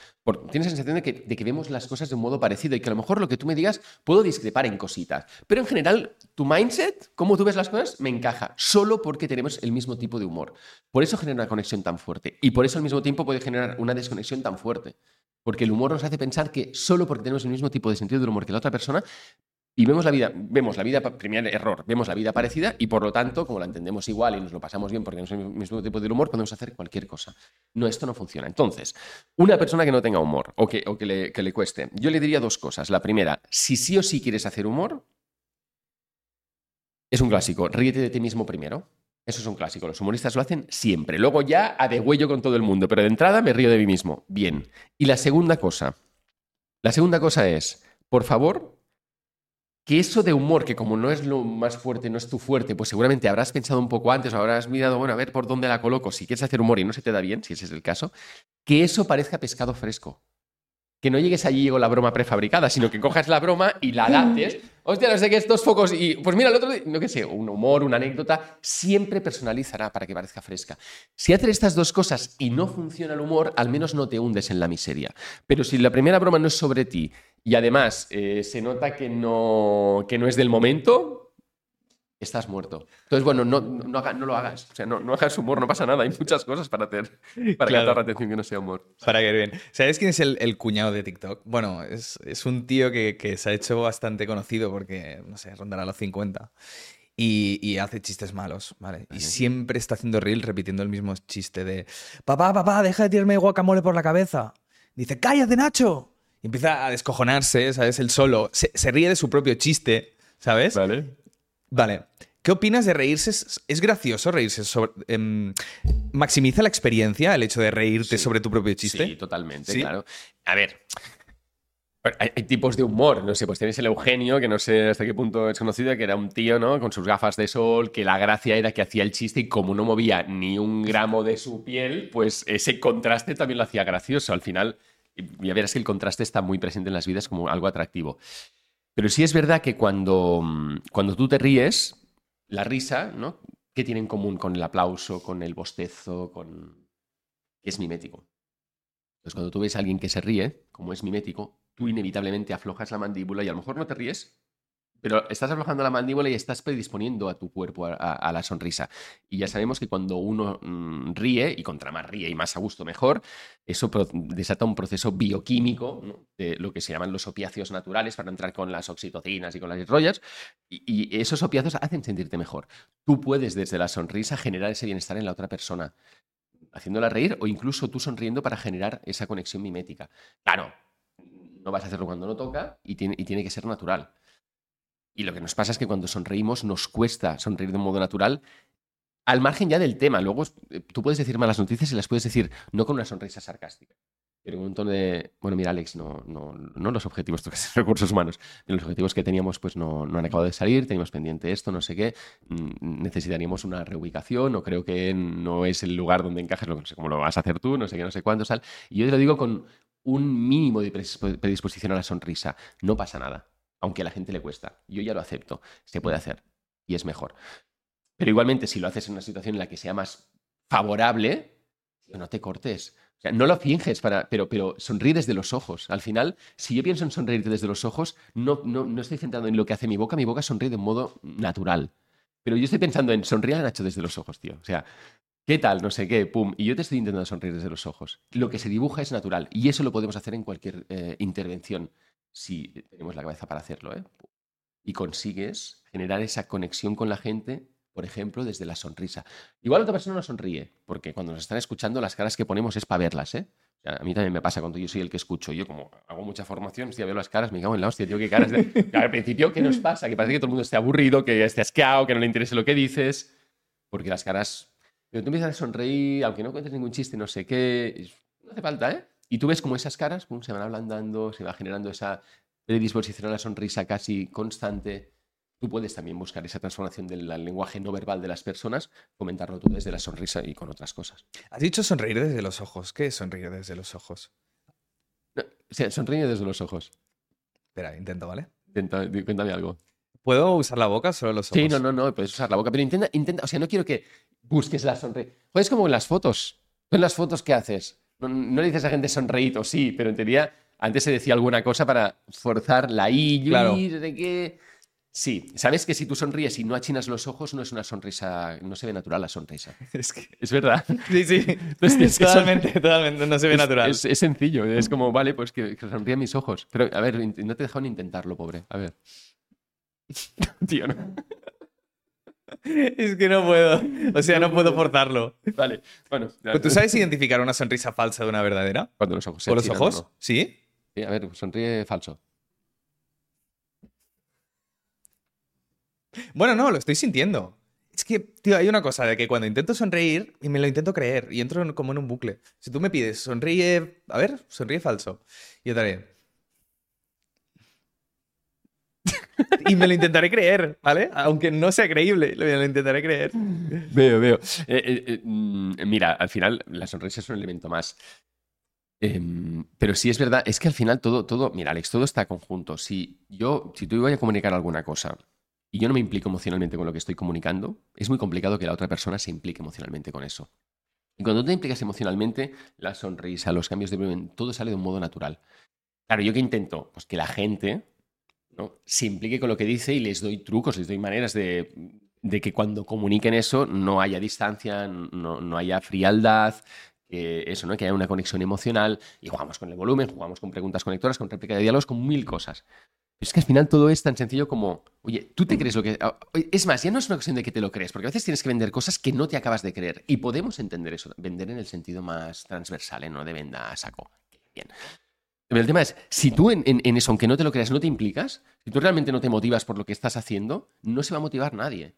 Speaker 2: Tienes la sensación de que, vemos las cosas de un modo parecido y que a lo mejor lo que tú me digas puedo discrepar en cositas. Pero en general, tu mindset, cómo tú ves las cosas, me encaja solo porque tenemos el mismo tipo de humor. Por eso genera una conexión tan fuerte. Y por eso al mismo tiempo puede generar una desconexión tan fuerte. Porque el humor nos hace pensar que solo porque tenemos el mismo tipo de sentido del humor que la otra persona, y vemos la vida, vemos la vida, primer error, vemos la vida parecida y por lo tanto, como la entendemos igual y nos lo pasamos bien porque no es el mismo tipo de humor, podemos hacer cualquier cosa. No, esto no funciona. Entonces, una persona que no tenga humor o que, o que, le, que le cueste, yo le diría dos cosas. La primera, si sí o sí quieres hacer humor, es un clásico, ríete de ti mismo primero. Eso es un clásico, los humoristas lo hacen siempre. Luego ya a degüello con todo el mundo, pero de entrada me río de mí mismo. Bien. Y la segunda cosa, la segunda cosa es, por favor, que eso de humor, que como no es lo más fuerte, no es tu fuerte, pues seguramente habrás pensado un poco antes o habrás mirado, bueno, a ver por dónde la coloco, si quieres hacer humor y no se te da bien, si ese es el caso, que eso parezca pescado fresco que no llegues allí con la broma prefabricada, sino que cojas la broma y la adaptes. Hostia, no sé qué, estos focos y pues mira, el otro, no qué sé, un humor, una anécdota, siempre personalizará para que parezca fresca. Si haces estas dos cosas y no funciona el humor, al menos no te hundes en la miseria. Pero si la primera broma no es sobre ti y además eh, se nota que no, que no es del momento, estás muerto. Entonces, bueno, no, no, lo hagas. O sea, no, hagas humor, no pasa nada. Hay muchas cosas para hacer, para claro. la atención que no sea humor.
Speaker 1: Para que bien. ¿Sabes quién es el, cuñado de TikTok? Bueno, es, un tío que, se ha hecho bastante conocido porque, no sé, rondará los 50. Y, hace chistes malos, ¿vale? Y siempre está haciendo reel repitiendo el mismo chiste de papá, papá, deja de tirarme guacamole por la cabeza. Dice, cállate, Nacho. Y empieza a descojonarse, ¿sabes? Él solo. Se, se ríe de su propio chiste, ¿sabes?
Speaker 2: Vale.
Speaker 1: Vale. ¿Qué opinas de reírse? ¿Es gracioso reírse? Sobre, em, ¿Maximiza la experiencia el hecho de reírte sobre tu propio chiste?
Speaker 2: Sí, totalmente, claro. A ver, hay, tipos de humor, no sé, pues tienes el Eugenio, que no sé hasta qué punto es conocido, que era un tío, ¿no? Con sus gafas de sol, que la gracia era que hacía el chiste y como no movía ni un gramo de su piel, pues ese contraste también lo hacía gracioso. Al final, ya verás que el contraste está muy presente en las vidas como algo atractivo. Pero sí es verdad que cuando, mm, cuando tú te ríes, la risa, ¿no? ¿Qué tiene en común con el aplauso, con el bostezo, con... es mimético. Entonces, cuando tú ves a alguien que se ríe, como es mimético, tú inevitablemente aflojas la mandíbula y a lo mejor no te ríes, pero estás aflojando la mandíbula y estás predisponiendo a tu cuerpo a, la sonrisa. Y ya sabemos que cuando uno mm, ríe, y contra más ríe y más a gusto mejor, eso desata un proceso bioquímico de lo que se llaman los opiáceos naturales para entrar con las oxitocinas y con las rollas. Y, y esos opiáceos hacen sentirte mejor. Tú puedes desde la sonrisa generar ese bienestar en la otra persona haciéndola reír o incluso tú sonriendo para generar esa conexión mimética. Claro, no vas a hacerlo cuando no toca y tiene, y tiene que ser natural. Y lo que nos pasa es que cuando sonreímos nos cuesta sonreír de un modo natural, al margen ya del tema. Luego eh, tú puedes decir malas noticias y las puedes decir no con una sonrisa sarcástica, pero un tono de, bueno, mira Alex, no, no, no los objetivos, que recursos humanos, los objetivos que teníamos pues no, no, han acabado de salir, teníamos pendiente esto, no sé qué, mm, necesitaríamos una reubicación o creo que no es el lugar donde encajas, no sé cómo lo vas a hacer tú, no sé qué, no sé cuánto, tal. Y yo te lo digo con un mínimo de predisposición a la sonrisa, no pasa nada aunque a la gente le cuesta. Yo ya lo acepto, se puede hacer y es mejor. Pero igualmente, si lo haces en una situación en la que sea más favorable, no te cortes. O sea, no lo finges, para, pero, pero sonríe desde los ojos. Al final, si yo pienso en sonreírte desde los ojos, no, no, no estoy centrado en lo que hace mi boca, mi boca sonríe de un modo natural. Pero yo estoy pensando en sonreír a Nacho desde los ojos, tío. O sea, ¿qué tal? No sé qué, pum. Y yo te estoy intentando sonreír desde los ojos. Lo que se dibuja es natural. Y eso lo podemos hacer en cualquier eh, intervención si tenemos la cabeza para hacerlo, ¿eh? Y consigues generar esa conexión con la gente, por ejemplo, desde la sonrisa. Igual otra persona no sonríe, porque cuando nos están escuchando las caras que ponemos es para verlas, ¿eh? a mí también me pasa cuando yo soy el que escucho. Yo, como hago mucha formación, si veo las caras, me cago en la hostia, tío, qué caras. De... Al principio, ¿qué nos pasa? Que parece que todo el mundo esté aburrido, que esté asqueado, que no le interese lo que dices. Porque las caras. Pero tú empiezas a sonreír, aunque no cuentes ningún chiste, no sé qué. No hace falta, ¿eh? Y tú ves como esas caras se van ablandando, se va generando esa predisposición a la sonrisa casi constante. Tú puedes también buscar esa transformación del lenguaje no verbal de las personas, comentarlo tú desde la sonrisa y con otras cosas.
Speaker 1: Has dicho sonreír desde los ojos. ¿Qué es sonreír desde los ojos?
Speaker 2: No, o sonreír desde los ojos.
Speaker 1: Espera, intento, ¿vale?
Speaker 2: Intenta, cuéntame algo.
Speaker 1: ¿Puedo usar la boca o solo los ojos?
Speaker 2: Sí, no, no, no, puedes usar la boca, pero intenta, intenta, o sea, no quiero que busques la sonrisa. Pues como en las fotos. en las fotos qué haces? No, le dices a gente sonreído, sí, pero en teoría antes se decía alguna cosa para forzar la I, claro. de. Sí, sabes que si tú sonríes y no achinas los ojos, no es una sonrisa, no se ve natural la sonrisa.
Speaker 1: Es, que...
Speaker 2: es verdad.
Speaker 1: Sí, sí. Totalmente, totalmente, no se ve natural.
Speaker 2: Es, sencillo, es como, vale, pues que, que sonríen mis ojos. Pero, a ver, no te dejaron intentarlo, pobre. A ver. Tío, ¿no?
Speaker 1: Es que no puedo. O sea, no puedo forzarlo.
Speaker 2: Vale, bueno. ya-
Speaker 1: ¿Pero ¿Tú sabes identificar una sonrisa falsa de una verdadera?
Speaker 2: Cuando los ojos se
Speaker 1: ¿Con los ojos?
Speaker 2: ¿no?
Speaker 1: ¿Sí?
Speaker 2: Sí, a ver, sonríe falso.
Speaker 1: Bueno, no, lo estoy sintiendo. Es que, tío, hay una cosa de que cuando intento sonreír y me lo intento creer y entro en- como en un bucle. Si tú me pides, sonríe, a ver, sonríe falso. Yo te haré. Y me lo intentaré creer, ¿vale? Aunque no sea creíble, lo intentaré creer.
Speaker 2: Veo, veo. Eh, eh, eh, mm, mira, al final la sonrisa es un elemento más. Em, pero sí es verdad, es que al final todo, todo, mira, Alex, todo está conjunto. Si yo, si tú voy a comunicar alguna cosa y yo no me implico emocionalmente con lo que estoy comunicando, es muy complicado que la otra persona se implique emocionalmente con eso. Y cuando te implicas emocionalmente, la sonrisa, los cambios de todo sale de un modo natural. Claro, ¿yo qué intento? Pues que la gente ¿no? se implique con lo que dice y les doy trucos, les doy maneras de, que cuando comuniquen eso no haya distancia, no, no haya frialdad, que eso, ¿no? que haya una conexión emocional y jugamos con el volumen, jugamos con preguntas conectoras, con réplica de diálogos, con mil cosas. Pero es que al final todo es tan sencillo como, oye, tú te crees lo que... ah, Es más, ya no es una cuestión de que te lo crees, porque a veces tienes que vender cosas que no te acabas de creer. Y podemos entender eso, vender en el sentido más transversal, ¿eh? no de venda a saco. Bien. Pero el tema es, si tú en, en- en eso, aunque no te lo creas, no te implicas, si tú realmente no te motivas por lo que estás haciendo, no se va a motivar nadie.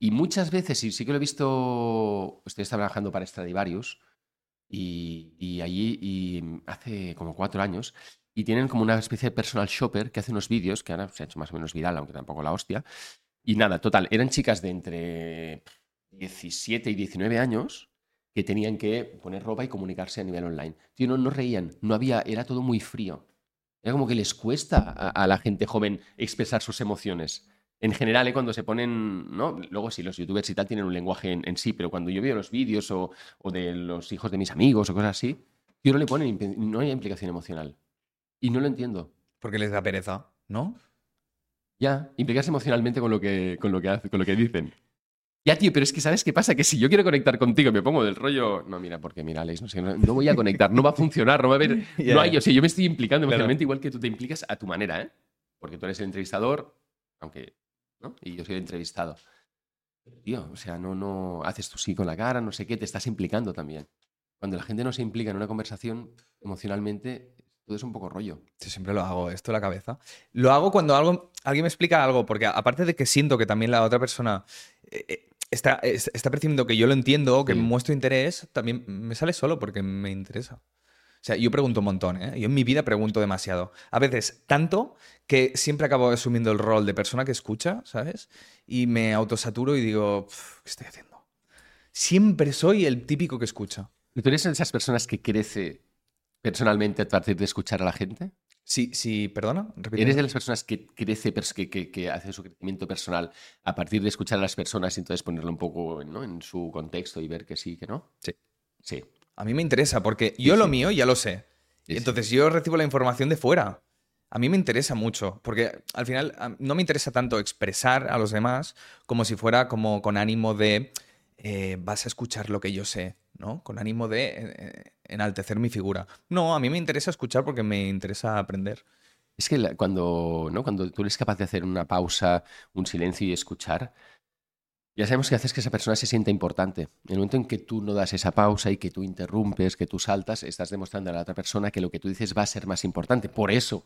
Speaker 2: Y muchas veces, y sí que lo he visto, estoy trabajando para Stradivarius, y, y allí y hace como cuatro años, y tienen como una especie de personal shopper que hace unos vídeos, que ahora se ha hecho más o menos viral, aunque tampoco la hostia. Y nada, total, eran chicas de entre 17 y 19 años que tenían que poner ropa y comunicarse a nivel online. Tío, no, no reían, no había, era todo muy frío. Era como que les cuesta a, a la gente joven expresar sus emociones. En general, ¿eh? cuando se ponen, ¿no? Luego sí, los youtubers y tal tienen un lenguaje en, en sí, pero cuando yo veo los vídeos o, o de los hijos de mis amigos o cosas así, tío, no le ponen, no hay implicación emocional. Y no lo entiendo.
Speaker 1: Porque les da pereza, ¿no?
Speaker 2: Ya, implicarse emocionalmente con lo que, con lo que, hace- con lo que dicen. Ya, tío, pero es que ¿sabes qué pasa? Que si yo quiero conectar contigo me pongo del rollo, no, mira, porque mira, Alex, no sé, no, no voy a conectar, no va a funcionar, no va a haber, no hay, o sea, yo me estoy implicando
Speaker 1: Claro.
Speaker 2: emocionalmente igual que tú te implicas a tu manera, ¿eh? Porque tú eres el entrevistador, aunque, ¿no? Y yo soy el entrevistado. Tío, o sea, no, no haces tú sí con la cara, no sé qué, te estás implicando también. Cuando la gente no se implica en una conversación emocionalmente, todo es un poco rollo.
Speaker 1: Yo siempre lo hago, esto en la cabeza. Lo hago cuando algo, alguien me explica algo, porque aparte de que siento que también la otra persona eh, eh, está, es- está percibiendo que yo lo entiendo, que muestro interés, también me sale solo porque me interesa. O sea, yo pregunto un montón, ¿eh? Yo en mi vida pregunto demasiado. A veces tanto que siempre acabo asumiendo el rol de persona que escucha, ¿sabes? Y me autosaturo y digo, "Pf, ¿qué estoy haciendo? Siempre soy el típico que escucha.
Speaker 2: ¿Tú eres de esas personas que crece personalmente a partir de escuchar a la gente?
Speaker 1: Sí, sí, perdona, repite.
Speaker 2: ¿Eres de las personas que crece, que, que- que hace su crecimiento personal a partir de escuchar a las personas y entonces ponerlo un poco ¿no? en su contexto y ver que sí, que no?
Speaker 1: Sí.
Speaker 2: Sí.
Speaker 1: A mí me interesa porque yo
Speaker 2: Sí,
Speaker 1: lo
Speaker 2: sí.
Speaker 1: mío ya lo sé.
Speaker 2: Sí.
Speaker 1: Entonces yo recibo la información de fuera. A mí me interesa mucho, porque al final no me interesa tanto expresar a los demás como si fuera como con ánimo de eh, vas a escuchar lo que yo sé, ¿no? Con ánimo de eh, enaltecer mi figura. No, a mí me interesa escuchar porque me interesa aprender.
Speaker 2: Es que cuando, ¿no? cuando tú eres capaz de hacer una pausa, un silencio y escuchar, ya sabemos que haces que esa persona se sienta importante. En el momento en que tú no das esa pausa y que tú interrumpes, que tú saltas, estás demostrando a la otra persona que lo que tú dices va a ser más importante. Por eso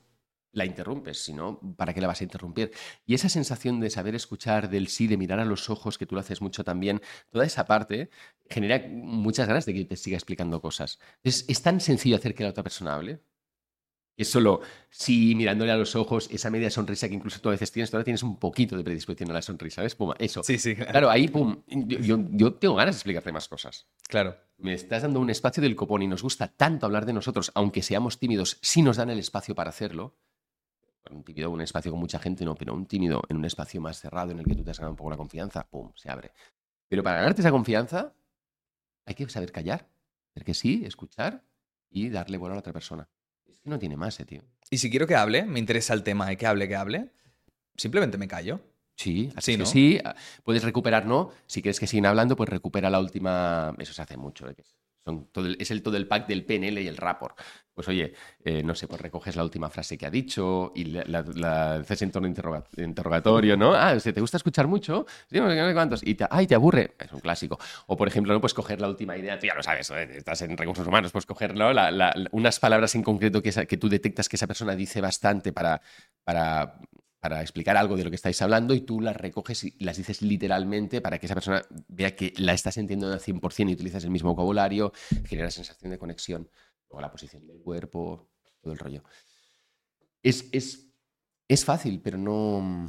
Speaker 2: la interrumpes, si no, ¿para qué la vas a interrumpir? Y esa sensación de saber escuchar, del sí, de mirar a los ojos, que tú lo haces mucho también, toda esa parte genera muchas ganas de que te siga explicando cosas. Es, es tan sencillo hacer que la otra persona hable. Es solo, sí, mirándole a los ojos, esa media sonrisa que incluso tú a veces tienes, tú ahora tienes un poquito de predisposición a la sonrisa, ¿ves? Pum, eso.
Speaker 1: Sí, sí,
Speaker 2: Claro, ahí, pum, yo, yo- yo tengo ganas de explicarte más cosas.
Speaker 1: claro.
Speaker 2: Me estás dando un espacio del copón y nos gusta tanto hablar de nosotros, aunque seamos tímidos, si nos dan el espacio para hacerlo. Un tímido, un espacio con mucha gente, no, pero un tímido en un espacio más cerrado en el que tú te has ganado un poco la confianza, pum, se abre. Pero para ganarte esa confianza, hay que saber callar, hacer que sí, escuchar y darle bola a la otra persona. Es que no tiene más, eh, tío.
Speaker 1: Y si quiero que hable, me interesa el tema y que hable, que hable, simplemente me callo.
Speaker 2: Sí,
Speaker 1: Sí,
Speaker 2: así que
Speaker 1: ¿no?
Speaker 2: sí. ah, Puedes recuperar, ¿no? Si quieres que siguen hablando, pues recupera la última. Eso se hace mucho. ¿eh? que Son todo el- es el todo el pack del PNL y el rapport. Pues oye, eh, no sé, pues recoges la última frase que ha dicho y la, la, haces en tono interroga- interrogatorio, ¿no? Ah, sea, ¿te gusta escuchar mucho? Sí, no sé cuántos. Y te, ay, te aburre. Es un clásico. O, por ejemplo, no puedes coger la última idea, tú ya lo sabes, ¿eh? estás en recursos humanos, puedes coger unas palabras en concreto que, esa- que tú detectas que esa persona dice bastante para, para, para explicar algo de lo que estáis hablando y tú las recoges y las dices literalmente para que esa persona vea que la estás entendiendo al 100% y utilizas el mismo vocabulario, genera sensación de conexión. Luego la posición del cuerpo, todo el rollo. Es, es, es fácil, pero no...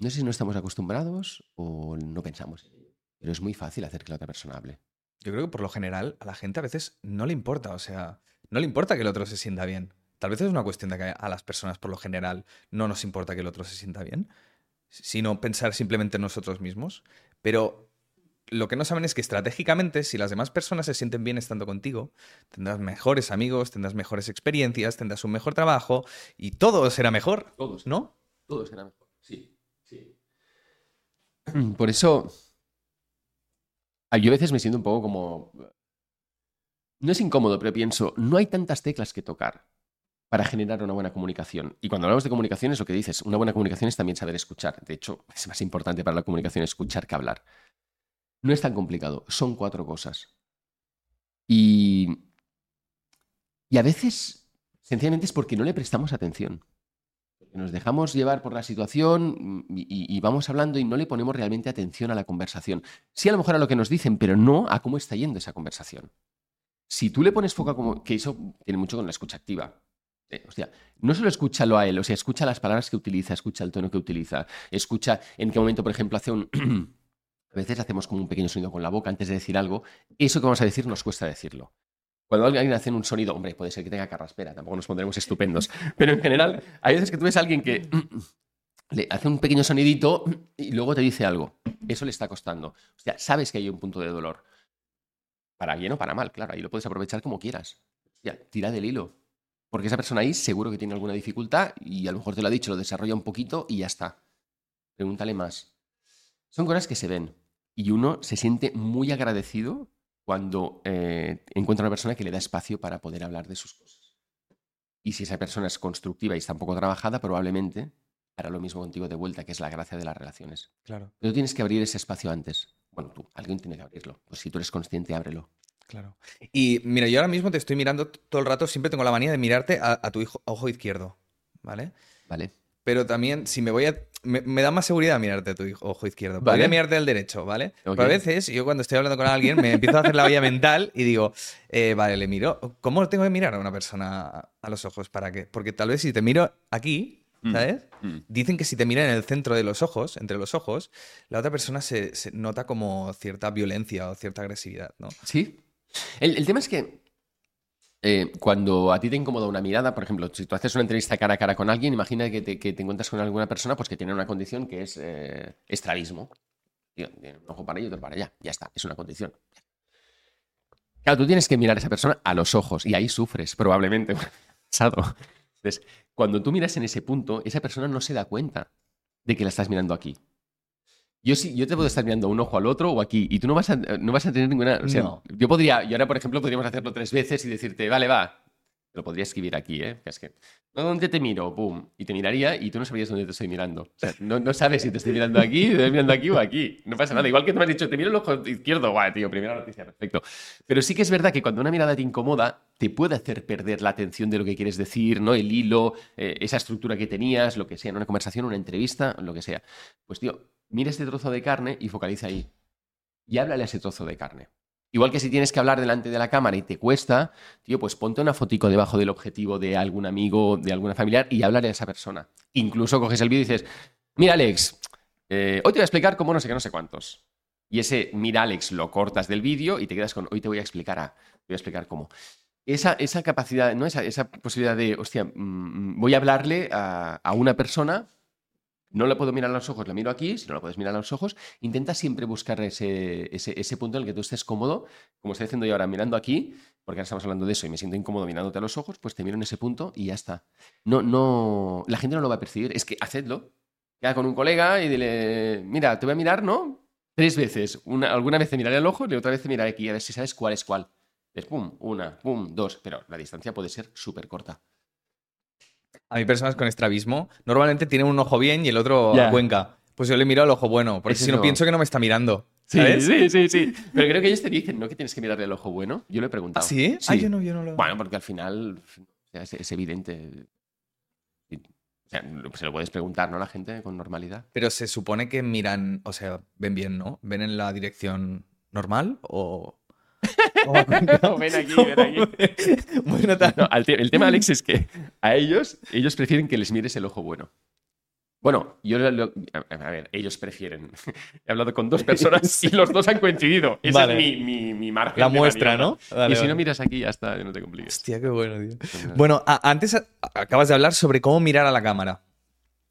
Speaker 2: No sé si no estamos acostumbrados o no pensamos en ello. Pero es muy fácil hacer que la otra persona hable.
Speaker 1: Yo creo que por lo general a la gente a veces no le importa, o sea, no le importa que el otro se sienta bien. Tal vez es una cuestión de que a las personas por lo general no nos importa que el otro se sienta bien, sino pensar simplemente en nosotros mismos. Pero lo que no saben es que estratégicamente, si las demás personas se sienten bien estando contigo, tendrás mejores amigos, tendrás mejores experiencias, tendrás un mejor trabajo y todo será mejor,
Speaker 2: Todos.
Speaker 1: ¿no?
Speaker 2: Todo será mejor. Sí, sí. Por eso, yo a veces me siento un poco como... No es incómodo, pero pienso, no hay tantas teclas que tocar para generar una buena comunicación. Y cuando hablamos de comunicación es lo que dices, una buena comunicación es también saber escuchar. De hecho, es más importante para la comunicación escuchar que hablar. No es tan complicado, son cuatro cosas. Y, y a veces, sencillamente, es porque no le prestamos atención. Nos dejamos llevar por la situación y, vamos hablando y no le ponemos realmente atención a la conversación. Sí, a lo mejor a lo que nos dicen, pero no a cómo está yendo esa conversación. Si tú le pones foco a cómo, que eso tiene mucho con la escucha activa. Eh, hostia, no solo escúchalo a él, o sea, escucha las palabras que utiliza, escucha el tono que utiliza, escucha en qué momento, por ejemplo, hace un... a veces hacemos como un pequeño sonido con la boca antes de decir algo. Eso que vamos a decir nos cuesta decirlo. Cuando alguien hace un sonido, hombre, puede ser que tenga carraspera, tampoco nos pondremos estupendos, pero en general hay veces que tú ves a alguien que le hace un pequeño sonidito y luego te dice algo. Eso le está costando. O sea, sabes que hay un punto de dolor. Para bien o para mal, claro, ahí lo puedes aprovechar como quieras. Ya, tira del hilo. Porque esa persona ahí seguro que tiene alguna dificultad y a lo mejor te lo ha dicho, lo desarrolla un poquito y ya está. Pregúntale más. Son cosas que se ven y uno se siente muy agradecido cuando eh, encuentra una persona que le da espacio para poder hablar de sus cosas. Y si esa persona es constructiva y está un poco trabajada, probablemente hará lo mismo contigo de vuelta, que es la gracia de las relaciones.
Speaker 1: Claro,
Speaker 2: Pero tienes que abrir ese espacio antes. Bueno, tú, alguien tiene que abrirlo. Pues si tú eres consciente, ábrelo.
Speaker 1: claro. Y mira, yo ahora mismo te estoy mirando todo el rato, siempre tengo la manía de mirarte a, a tu hijo- ojo izquierdo, ¿vale?
Speaker 2: ¿Vale?
Speaker 1: Pero también, si me voy a. Me, me da más seguridad mirarte a tu ojo izquierdo.
Speaker 2: Vale.
Speaker 1: Podría mirarte al derecho, ¿vale?
Speaker 2: Ok.
Speaker 1: Pero a veces, yo cuando estoy hablando con alguien, me empiezo a hacer la valla mental y digo, eh, vale, le miro. ¿Cómo tengo que mirar a una persona a los ojos? ¿Para qué? Porque tal vez si te miro aquí,
Speaker 2: Mm.
Speaker 1: ¿sabes?
Speaker 2: Mm.
Speaker 1: Dicen que si te mira en el centro de los ojos, entre los ojos, la otra persona se, se nota como cierta violencia o cierta agresividad, ¿no?
Speaker 2: Sí. El, el tema es que eh, cuando a ti te incomoda una mirada, por ejemplo, si tú haces una entrevista cara a cara con alguien, imagina que te, encuentras con alguna persona pues, que tiene una condición que es eh, estrabismo. Tiene un ojo para allá y otro para allá. Ya está, es una condición. Claro, tú tienes que mirar a esa persona a los ojos y ahí sufres, probablemente. Entonces, cuando tú miras en ese punto, esa persona no se da cuenta de que la estás mirando aquí. Yo sí, yo te puedo estar mirando un ojo al otro o aquí y tú no vas a, no vas a tener ninguna... O sea,
Speaker 1: No.
Speaker 2: yo podría, y ahora por ejemplo podríamos hacerlo tres veces y decirte, vale, va. Lo podría escribir aquí, ¿eh? Que es que, ¿no, ¿dónde te miro? Pum. Y te miraría y tú no sabrías dónde te estoy mirando. O sea, no, no sabes si te estoy mirando aquí, te estoy mirando aquí o aquí. No pasa nada. Igual que tú me has dicho, te miro el ojo izquierdo. Guau, tío, primera noticia, perfecto. Pero sí que es verdad que cuando una mirada te incomoda, te puede hacer perder la atención de lo que quieres decir, ¿no? El hilo, eh, esa estructura que tenías, lo que sea, en una conversación, una entrevista, lo que sea. Pues, tío, mira este trozo de carne y focaliza ahí. Y háblale a ese trozo de carne. Igual que si tienes que hablar delante de la cámara y te cuesta, tío, pues ponte una fotico debajo del objetivo de algún amigo, de alguna familiar y háblale a esa persona. Incluso coges el vídeo y dices, mira Alex, eh, hoy te voy a explicar cómo no sé qué, no sé cuántos. Y ese mira Alex lo cortas del vídeo y te quedas con, hoy te voy a explicar a, te voy a explicar cómo. Esa, esa capacidad, ¿no? esa, esa posibilidad de, hostia, mm, voy a hablarle a, a una persona no la puedo mirar a los ojos, la miro aquí, si no la puedes mirar a los ojos, intenta siempre buscar ese, ese, punto en el que tú estés cómodo, como estoy haciendo yo ahora mirando aquí, porque ahora estamos hablando de eso y me siento incómodo mirándote a los ojos, pues te miro en ese punto y ya está. No, no, la gente no lo va a percibir, es que hacedlo. Queda con un colega y dile, mira, te voy a mirar, ¿no? Tres veces. Una, alguna vez te miraré al ojo y otra vez te miraré aquí, a ver si sabes cuál es cuál. Es pum, una, pum, dos, pero la distancia puede ser súper corta.
Speaker 1: A mí personas con estrabismo normalmente tienen un ojo bien y el otro
Speaker 2: Ya.
Speaker 1: a cuenca. Pues yo le miro al ojo bueno, porque
Speaker 2: Ese
Speaker 1: si no
Speaker 2: no.
Speaker 1: pienso que no me está mirando.
Speaker 2: Sí,
Speaker 1: ¿sabes?
Speaker 2: sí, sí, sí. Pero creo que ellos te dicen, ¿no? Que tienes que mirarle el ojo bueno. Yo lo he
Speaker 1: ¿Ah,
Speaker 2: preguntado.
Speaker 1: sí?
Speaker 2: Sí.
Speaker 1: Ah, yo no, yo no lo...
Speaker 2: Bueno, porque al final es, es evidente. O sea, se lo puedes preguntar, ¿no? A la gente con normalidad.
Speaker 1: Pero se supone que miran, o sea, ven bien, ¿no? ¿Ven en la dirección normal o...?
Speaker 2: ven aquí, ven aquí.
Speaker 1: bueno,
Speaker 2: No, el tema, Alex, es que a ellos, ellos prefieren que les mires el ojo bueno. Bueno, yo lo- a, ver, ellos prefieren. He hablado con dos personas y los dos han coincidido.
Speaker 1: Vale.
Speaker 2: es mi, mi, mi margen.
Speaker 1: La
Speaker 2: de
Speaker 1: muestra. ¿no?
Speaker 2: Y si
Speaker 1: vale.
Speaker 2: no miras aquí, ya está, no te compliques.
Speaker 1: Hostia, qué bueno, tío. Bueno, a- antes a- acabas de hablar sobre cómo mirar a la cámara.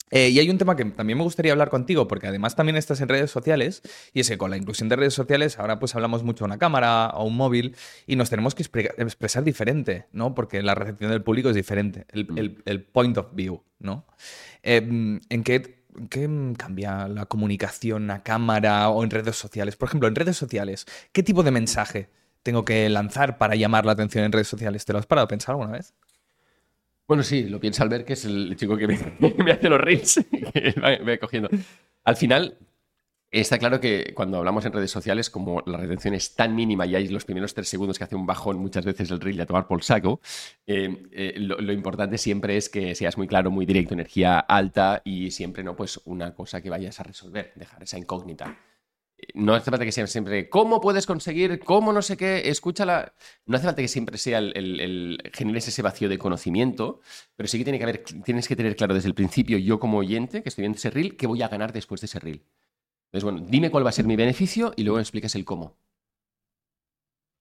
Speaker 1: Eh, y hay un tema que también me gustaría hablar contigo, porque además también estás en redes sociales, y es que con la inclusión de redes sociales ahora pues hablamos mucho a una cámara o un móvil y nos tenemos que expre- expresar diferente, ¿no? Porque la recepción del público es diferente, el,
Speaker 2: Mm.
Speaker 1: el- el point of view, ¿no? Eh, ¿En qué, en qué cambia la comunicación a cámara o en redes sociales? Por ejemplo, en redes sociales, ¿qué tipo de mensaje tengo que lanzar para llamar la atención en redes sociales? ¿Te lo has parado a pensar alguna vez?
Speaker 2: Bueno, sí, lo piensa Albert, que es el chico que me, hace los reels, va, cogiendo. Al final, está claro que cuando hablamos en redes sociales, como la retención es tan mínima y hay los primeros tres segundos que hace un bajón muchas veces el reel y a tomar por saco, eh, eh, lo, lo importante siempre es que seas muy claro, muy directo, energía alta y siempre no pues una cosa que vayas a resolver, dejar esa incógnita. No hace falta que sea siempre, ¿cómo puedes conseguir? ¿Cómo no sé qué? Escúchala. No hace falta que siempre sea el, generes ese vacío de conocimiento, pero sí que, tiene que haber, tienes que tener claro desde el principio, yo como oyente, que estoy viendo ese reel, qué voy a ganar después de ese reel. Entonces, bueno, dime cuál va a ser mi beneficio y luego me explicas el cómo.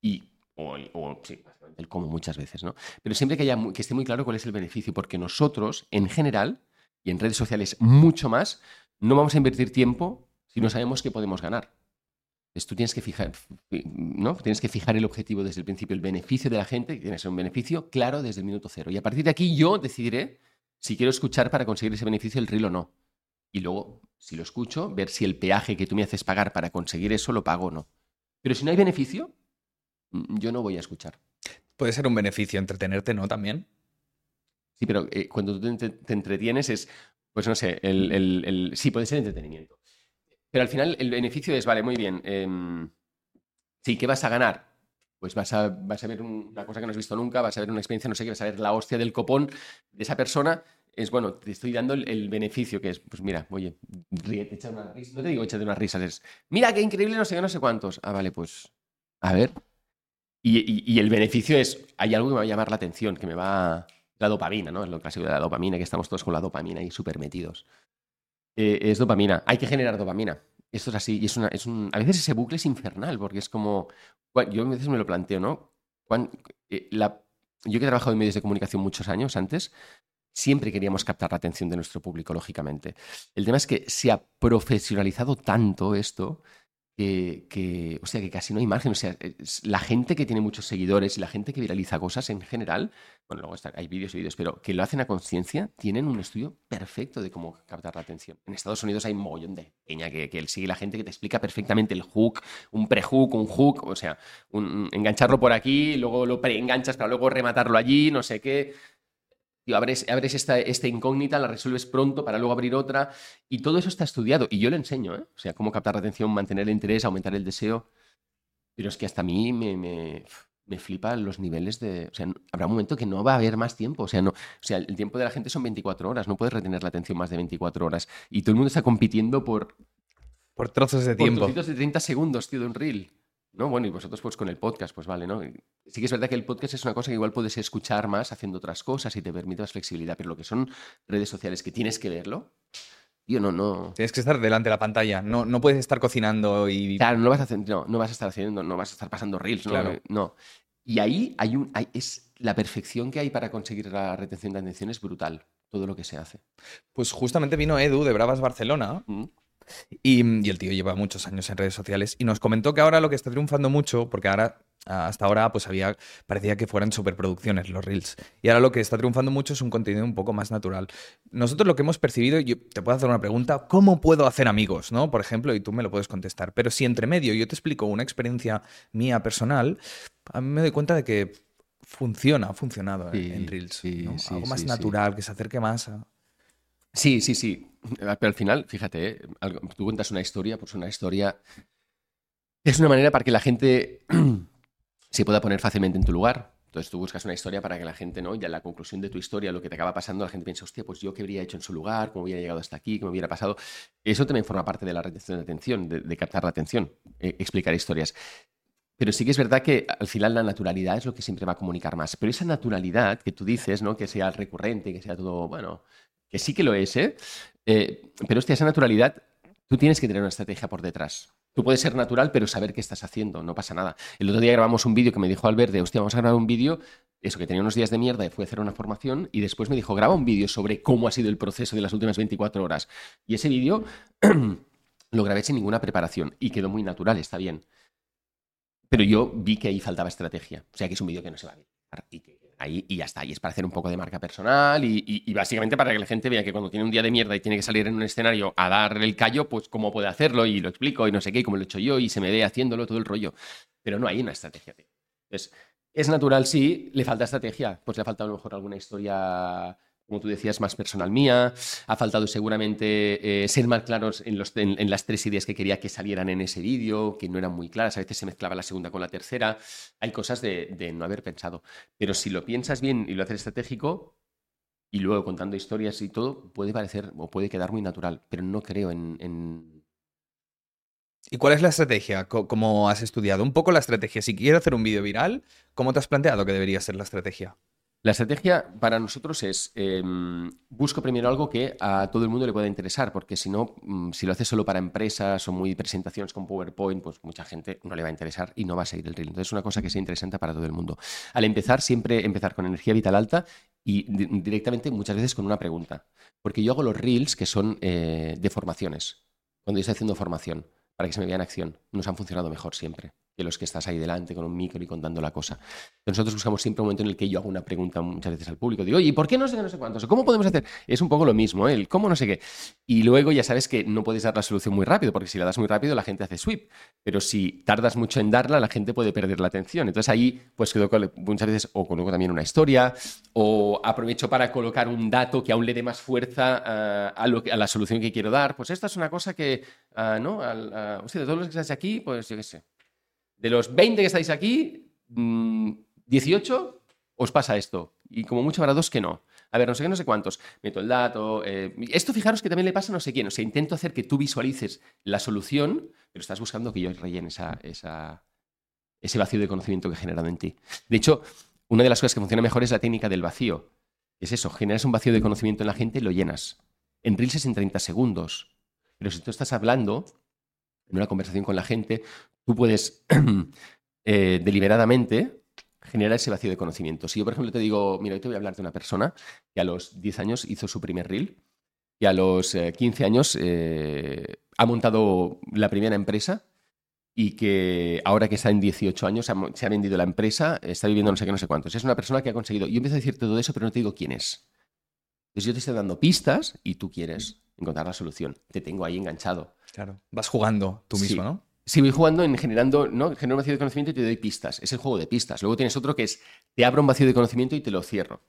Speaker 2: Y, o, sí, el cómo muchas veces, ¿no? Pero siempre que, haya, que esté muy claro cuál es el beneficio, porque nosotros, en general, y en redes sociales mucho más, no vamos a invertir tiempo si no sabemos qué podemos ganar. Entonces tú tienes que fijar, fi- ¿no? Tienes que fijar el objetivo desde el principio, el beneficio de la gente, que tiene que ser un beneficio claro desde el minuto cero. Y a partir de aquí yo decidiré si quiero escuchar para conseguir ese beneficio el reel o no. Y luego, si lo escucho, ver si el peaje que tú me haces pagar para conseguir eso lo pago o no. Pero si no hay beneficio, mm, yo no voy a escuchar.
Speaker 1: Puede ser un beneficio entretenerte, ¿no? También.
Speaker 2: Sí, pero eh, cuando tú te entretienes es, pues no sé, el, el- el- sí, puede ser entretenimiento. Pero al final el beneficio es, vale, muy bien. em, sí, ¿qué vas a ganar? Pues vas a, vas a ver un- una cosa que no has visto nunca, vas a ver una experiencia, no sé qué, vas a ver la hostia del copón de esa persona. Es bueno, te estoy dando el, beneficio que es, pues mira, oye, ríete, una risa. No te digo échate unas risas, es, mira qué increíble, no sé qué, no sé cuántos. Ah, vale, pues, a ver. Y, y- y el beneficio es, hay algo que me va a llamar la atención, que me va... La dopamina, ¿no? Es lo clásico de la dopamina, que estamos todos con la dopamina ahí súper metidos. Eh, es dopamina. Hay que generar dopamina. Esto es así. Y es una, es un, a veces ese bucle es infernal, porque es como. Yo a veces me lo planteo, ¿no? Eh, yo que he trabajado en medios de comunicación muchos años antes, siempre queríamos captar la atención de nuestro público, lógicamente. El tema es que se ha profesionalizado tanto esto que, o sea, que casi no hay margen. O sea, la gente que tiene muchos seguidores y la gente que viraliza cosas en general, bueno, luego está- hay vídeos y vídeos, pero que lo hacen a conciencia, tienen un estudio perfecto de cómo captar la atención. En Estados Unidos hay un mogollón de peña que, que sigue la gente que te explica perfectamente el hook, un pre-hook, un hook, o sea, un- engancharlo por aquí, luego lo pre-enganchas para luego rematarlo allí, no sé qué. Tío, abres, abres esta, esta incógnita, la resuelves pronto para luego abrir otra. Y todo eso está estudiado. Y yo lo enseño, ¿eh? O sea, cómo captar la atención, mantener el interés, aumentar el deseo. Pero es que hasta a mí me, me, me flipan los niveles de... O sea, habrá un momento que no va a haber más tiempo. O sea, no, o sea, el tiempo de la gente son 24 horas. No puedes retener la atención más de 24 horas. Y todo el mundo está compitiendo por,
Speaker 1: Por trozos de
Speaker 2: por
Speaker 1: tiempo.
Speaker 2: trocitos de 30 segundos, tío, de un reel. ¿No? Bueno, y vosotros pues con el podcast, pues vale, ¿no? Sí que es verdad que el podcast es una cosa que igual puedes escuchar más haciendo otras cosas y te permite más flexibilidad, pero lo que son redes sociales que tienes que verlo, tío, no, no...
Speaker 1: Tienes que estar delante de la pantalla. No, no puedes estar cocinando y.
Speaker 2: Claro, no vas a hacer, no, no vas a estar haciendo, no vas a estar pasando reels, ¿no?
Speaker 1: Claro.
Speaker 2: No. Y ahí hay un, hay- es la perfección que hay para conseguir la retención de atención es brutal, todo lo que se hace.
Speaker 1: Pues justamente vino Edu de Bravas Barcelona
Speaker 2: Mm.
Speaker 1: Y, y el tío lleva muchos años en redes sociales y nos comentó que ahora lo que está triunfando mucho, porque ahora hasta ahora pues había, parecía que fueran superproducciones los reels. Y ahora lo que está triunfando mucho es un contenido un poco más natural. Nosotros lo que hemos percibido, yo te puedo hacer una pregunta, ¿cómo puedo hacer amigos? ¿no? Por ejemplo, y tú me lo puedes contestar. Pero si entre medio yo te explico una experiencia mía personal, a mí me doy cuenta de que funciona, ha funcionado en Reels. Algo más natural, que se acerque más a...
Speaker 2: Sí, sí, sí. Pero al final, fíjate, ¿eh? tú cuentas una historia, pues una historia es una manera para que la gente se pueda poner fácilmente en tu lugar. Entonces tú buscas una historia para que la gente, ¿no? En la conclusión de tu historia, lo que te acaba pasando, la gente piensa, hostia, pues yo qué habría hecho en su lugar, cómo hubiera llegado hasta aquí, cómo hubiera pasado. Eso también forma parte de la retención de atención, de, captar la atención, eh, explicar historias. Pero sí que es verdad que al final la naturalidad es lo que siempre va a comunicar más. Pero esa naturalidad que tú dices, ¿no? Que sea recurrente, que sea todo, bueno, que sí que lo es, ¿eh? Eh pero hostia, esa naturalidad, tú tienes que tener una estrategia por detrás. Tú puedes ser natural, pero saber qué estás haciendo, no pasa nada. El otro día grabamos un vídeo que me dijo Albert de, hostia, vamos a grabar un vídeo, eso que tenía unos días de mierda y fue a hacer una formación y después me dijo, graba un vídeo sobre cómo ha sido el proceso de las últimas 24 horas. Y ese vídeo lo grabé sin ninguna preparación y quedó muy natural, está bien. Pero yo vi que ahí faltaba estrategia. O sea, que es un vídeo que no se va a ver ahí y ya está. Y es para hacer un poco de marca personal y, básicamente para que la gente vea que cuando tiene un día de mierda y tiene que salir en un escenario a dar el callo, pues cómo puede hacerlo y lo explico y no sé qué, y cómo lo he hecho yo y se me ve haciéndolo todo el rollo. Pero no hay una estrategia. Entonces, es natural, sí, le falta estrategia. Pues le ha faltado a lo mejor alguna historia como tú decías, más personal mía. Ha faltado seguramente eh, ser más claros en, las tres ideas que quería que salieran en ese vídeo, que no eran muy claras. A veces se mezclaba la segunda con la tercera. Hay cosas de, no haber pensado. Pero si lo piensas bien y lo haces estratégico, y luego contando historias y todo, puede parecer o puede quedar muy natural. Pero no creo en... en...
Speaker 1: ¿Y cuál es la estrategia? ¿Cómo has estudiado? Un poco la estrategia. Si quieres hacer un vídeo viral, ¿cómo te has planteado que debería ser la estrategia?
Speaker 2: La estrategia para nosotros es, em, busco primero algo que a todo el mundo le pueda interesar, porque si no, mm, si lo haces solo para empresas o muy presentaciones con PowerPoint, pues mucha gente no le va a interesar y no va a seguir el reel. Entonces es una cosa que sea interesante para todo el mundo. Al empezar, siempre empezar con energía vital alta y directamente muchas veces con una pregunta. Porque yo hago los reels que son eh, de formaciones, cuando yo estoy haciendo formación, para que se me vea en acción. Nos han funcionado mejor siempre que los que estás ahí delante con un micro y contando la cosa. nosotros buscamos siempre un momento en el que yo hago una pregunta muchas veces al público. Digo, oye, ¿y por qué no sé qué, no sé cuántos? ¿Cómo podemos hacer? Es un poco lo mismo, ¿eh? el cómo no sé qué. Y luego ya sabes que no puedes dar la solución muy rápido, porque si la das muy rápido la gente hace sweep. Pero si tardas mucho en darla, la gente puede perder la atención. Entonces ahí, pues quedo muchas veces o coloco también una historia, o aprovecho para colocar un dato que aún le dé más fuerza ah, a, la solución que quiero dar. Pues esta es una cosa que, uh, ¿no? Al, sea, de todos los que estás aquí, pues yo qué sé de los 20 que estáis aquí, 18 mm, os pasa esto. Y como mucho habrá dos que no. A ver, no sé qué, no sé cuántos. Meto el dato. Eh, esto fijaros que también le pasa a no sé quién. O sea, intento hacer que tú visualices la solución, pero estás buscando que yo rellene esa, ese vacío de conocimiento que he generado en ti. De hecho, una de las cosas que funciona mejor es la técnica del vacío. Es eso, generas un vacío de conocimiento en la gente y lo llenas. En Reels es en 30 segundos. Pero si tú estás hablando en una conversación con la gente, tú puedes eh, deliberadamente generar ese vacío de conocimiento. Si yo, por ejemplo, te digo, mira, hoy te voy a hablar de una persona que a los 10 años hizo su primer reel y a los 15 eh, años eh, ha montado la primera empresa y que ahora que está en 18 años se ha vendido la empresa, está viviendo no sé qué, no sé cuántos. Es una persona que ha conseguido. Yo empiezo a decirte todo eso, pero no te digo quién es. Entonces yo te estoy dando pistas y tú quieres encontrar la solución. Te tengo ahí enganchado.
Speaker 1: Claro. Vas jugando tú mismo, ¿no?
Speaker 2: Sí, voy jugando en generando, ¿no? Genero un vacío de conocimiento y te doy pistas. Es el juego de pistas. Luego tienes otro que es, te abro un vacío de conocimiento y te lo cierro.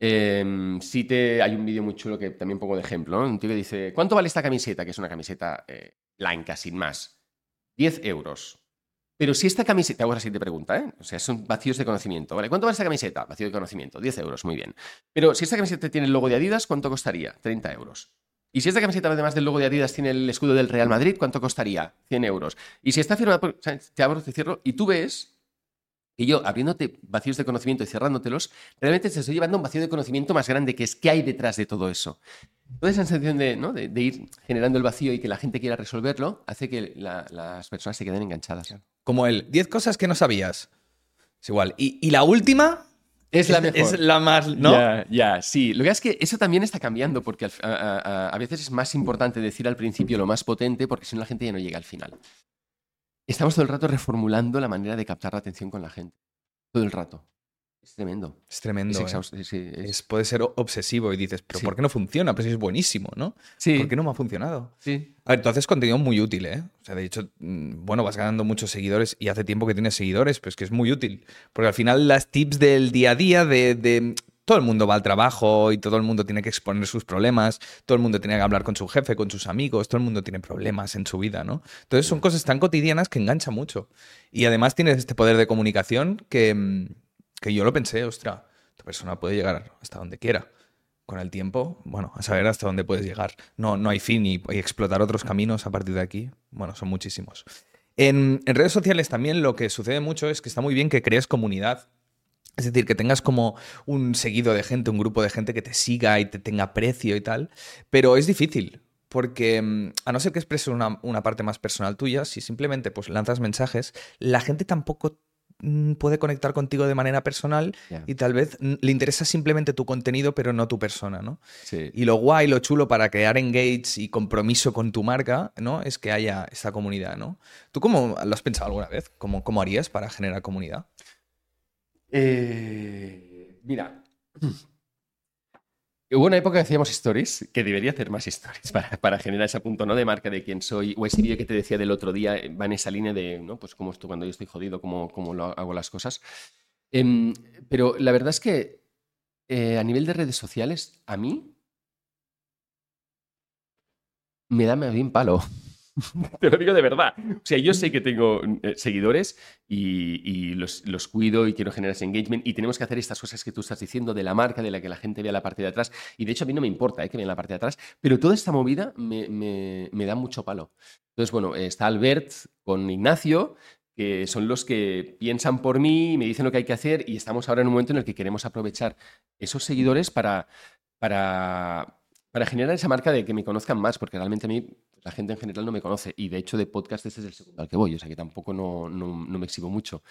Speaker 2: Eh, sí te, hay un vídeo muy chulo que también pongo de ejemplo, Un tío que dice, ¿cuánto vale esta camiseta? Que es una camiseta eh, blanca, sin más. 10 euros. Pero si esta camiseta, hago la siguiente pregunta, ¿eh? O sea, son vacíos de conocimiento. ¿Vale? ¿Cuánto vale esta camiseta? Vacío de conocimiento. 10 euros, muy bien. Pero si esta camiseta tiene el logo de Adidas, ¿cuánto costaría? 30 euros. Y si esta camiseta, además del logo de Adidas, tiene el escudo del Real Madrid, ¿cuánto costaría? 100 euros. Y si está firmada por... Te cierro, y tú ves que yo, abriéndote vacíos de conocimiento y cerrándotelos, realmente te estoy llevando un vacío de conocimiento más grande, que es qué hay detrás de todo eso. Toda esa sensación de, ¿no? de, ir generando el vacío y que la gente quiera resolverlo, hace que las personas se queden enganchadas.
Speaker 1: Como el 10 cosas que no sabías. Es igual. y la última,
Speaker 2: es la mejor.
Speaker 1: Es la más, ¿no?
Speaker 2: Ya, sí. Lo que es que eso también está cambiando porque a, veces es más importante decir al principio lo más potente porque si no la gente ya no llega al final. estamos todo el rato reformulando la manera de captar la atención con la gente. Todo el rato. Es tremendo.
Speaker 1: Es tremendo.
Speaker 2: Es
Speaker 1: ¿eh?
Speaker 2: sí, es-
Speaker 1: puede ser obsesivo y dices, pero
Speaker 2: Sí.
Speaker 1: ¿por qué no funciona? Pues si es buenísimo, ¿no?
Speaker 2: sí,
Speaker 1: ¿Por qué no me ha funcionado?
Speaker 2: sí.
Speaker 1: A ver, tú haces contenido muy útil, ¿eh? O sea, de hecho, mm, bueno, vas ganando muchos seguidores y hace tiempo que tienes seguidores, pues que es muy útil. Porque al final las tips del día a día de, de- Todo el mundo va al trabajo y todo el mundo tiene que exponer sus problemas, todo el mundo tiene que hablar con su jefe, con sus amigos, todo el mundo tiene problemas en su vida, ¿no? Entonces son cosas tan cotidianas que enganchan mucho. Y además tienes este poder de comunicación que, mm, que yo lo pensé, ostra, esta persona puede llegar hasta donde quiera con el tiempo, bueno, a saber hasta dónde puedes llegar. No, no hay fin y, explotar otros caminos a partir de aquí, bueno, son muchísimos. En, redes sociales también lo que sucede mucho es que está muy bien que crees comunidad. Es decir, que tengas como un seguido de gente, un grupo de gente que te siga y te tenga precio y tal. Pero es difícil, porque mm, a no ser que expreses una, una parte más personal tuya, si simplemente pues, lanzas mensajes, la gente tampoco puede conectar contigo de manera personal y tal vez mm, le interesa simplemente tu contenido, pero no tu persona, ¿no?
Speaker 2: Sí.
Speaker 1: Y lo guay, lo chulo para crear engage y compromiso con tu marca, ¿no? Es que haya esta comunidad, ¿no? ¿Tú cómo lo has pensado alguna vez? ¿Cómo, cómo harías para generar comunidad?
Speaker 2: Eh, mira. Hubo una época que hacíamos stories, que debería hacer más stories para, para generar ese punto ¿no? de marca de quién soy. O ese vídeo que te decía del otro día eh, va en esa línea de, ¿no? Pues cómo estoy cuando yo estoy jodido, cómo, cómo lo hago las cosas. Em, pero la verdad es que eh, a nivel de redes sociales, a mí me da bien palo. Te lo digo de verdad. O sea, yo sé que tengo eh, seguidores y, los, los cuido y quiero generar ese engagement y tenemos que hacer estas cosas que tú estás diciendo de la marca, de la que la gente vea la parte de atrás. Y de hecho a mí no me importa eh, que vean la parte de atrás, pero toda esta movida me, me- me da mucho palo. Entonces, bueno, eh, está Albert con Ignacio, que son los que piensan por mí, me dicen lo que hay que hacer y estamos ahora en un momento en el que queremos aprovechar esos seguidores para, para, para generar esa marca de que me conozcan más, porque realmente a mí la gente en general no me conoce y de hecho de podcast este es el segundo al que voy, o sea que tampoco no, no- no me exhibo mucho.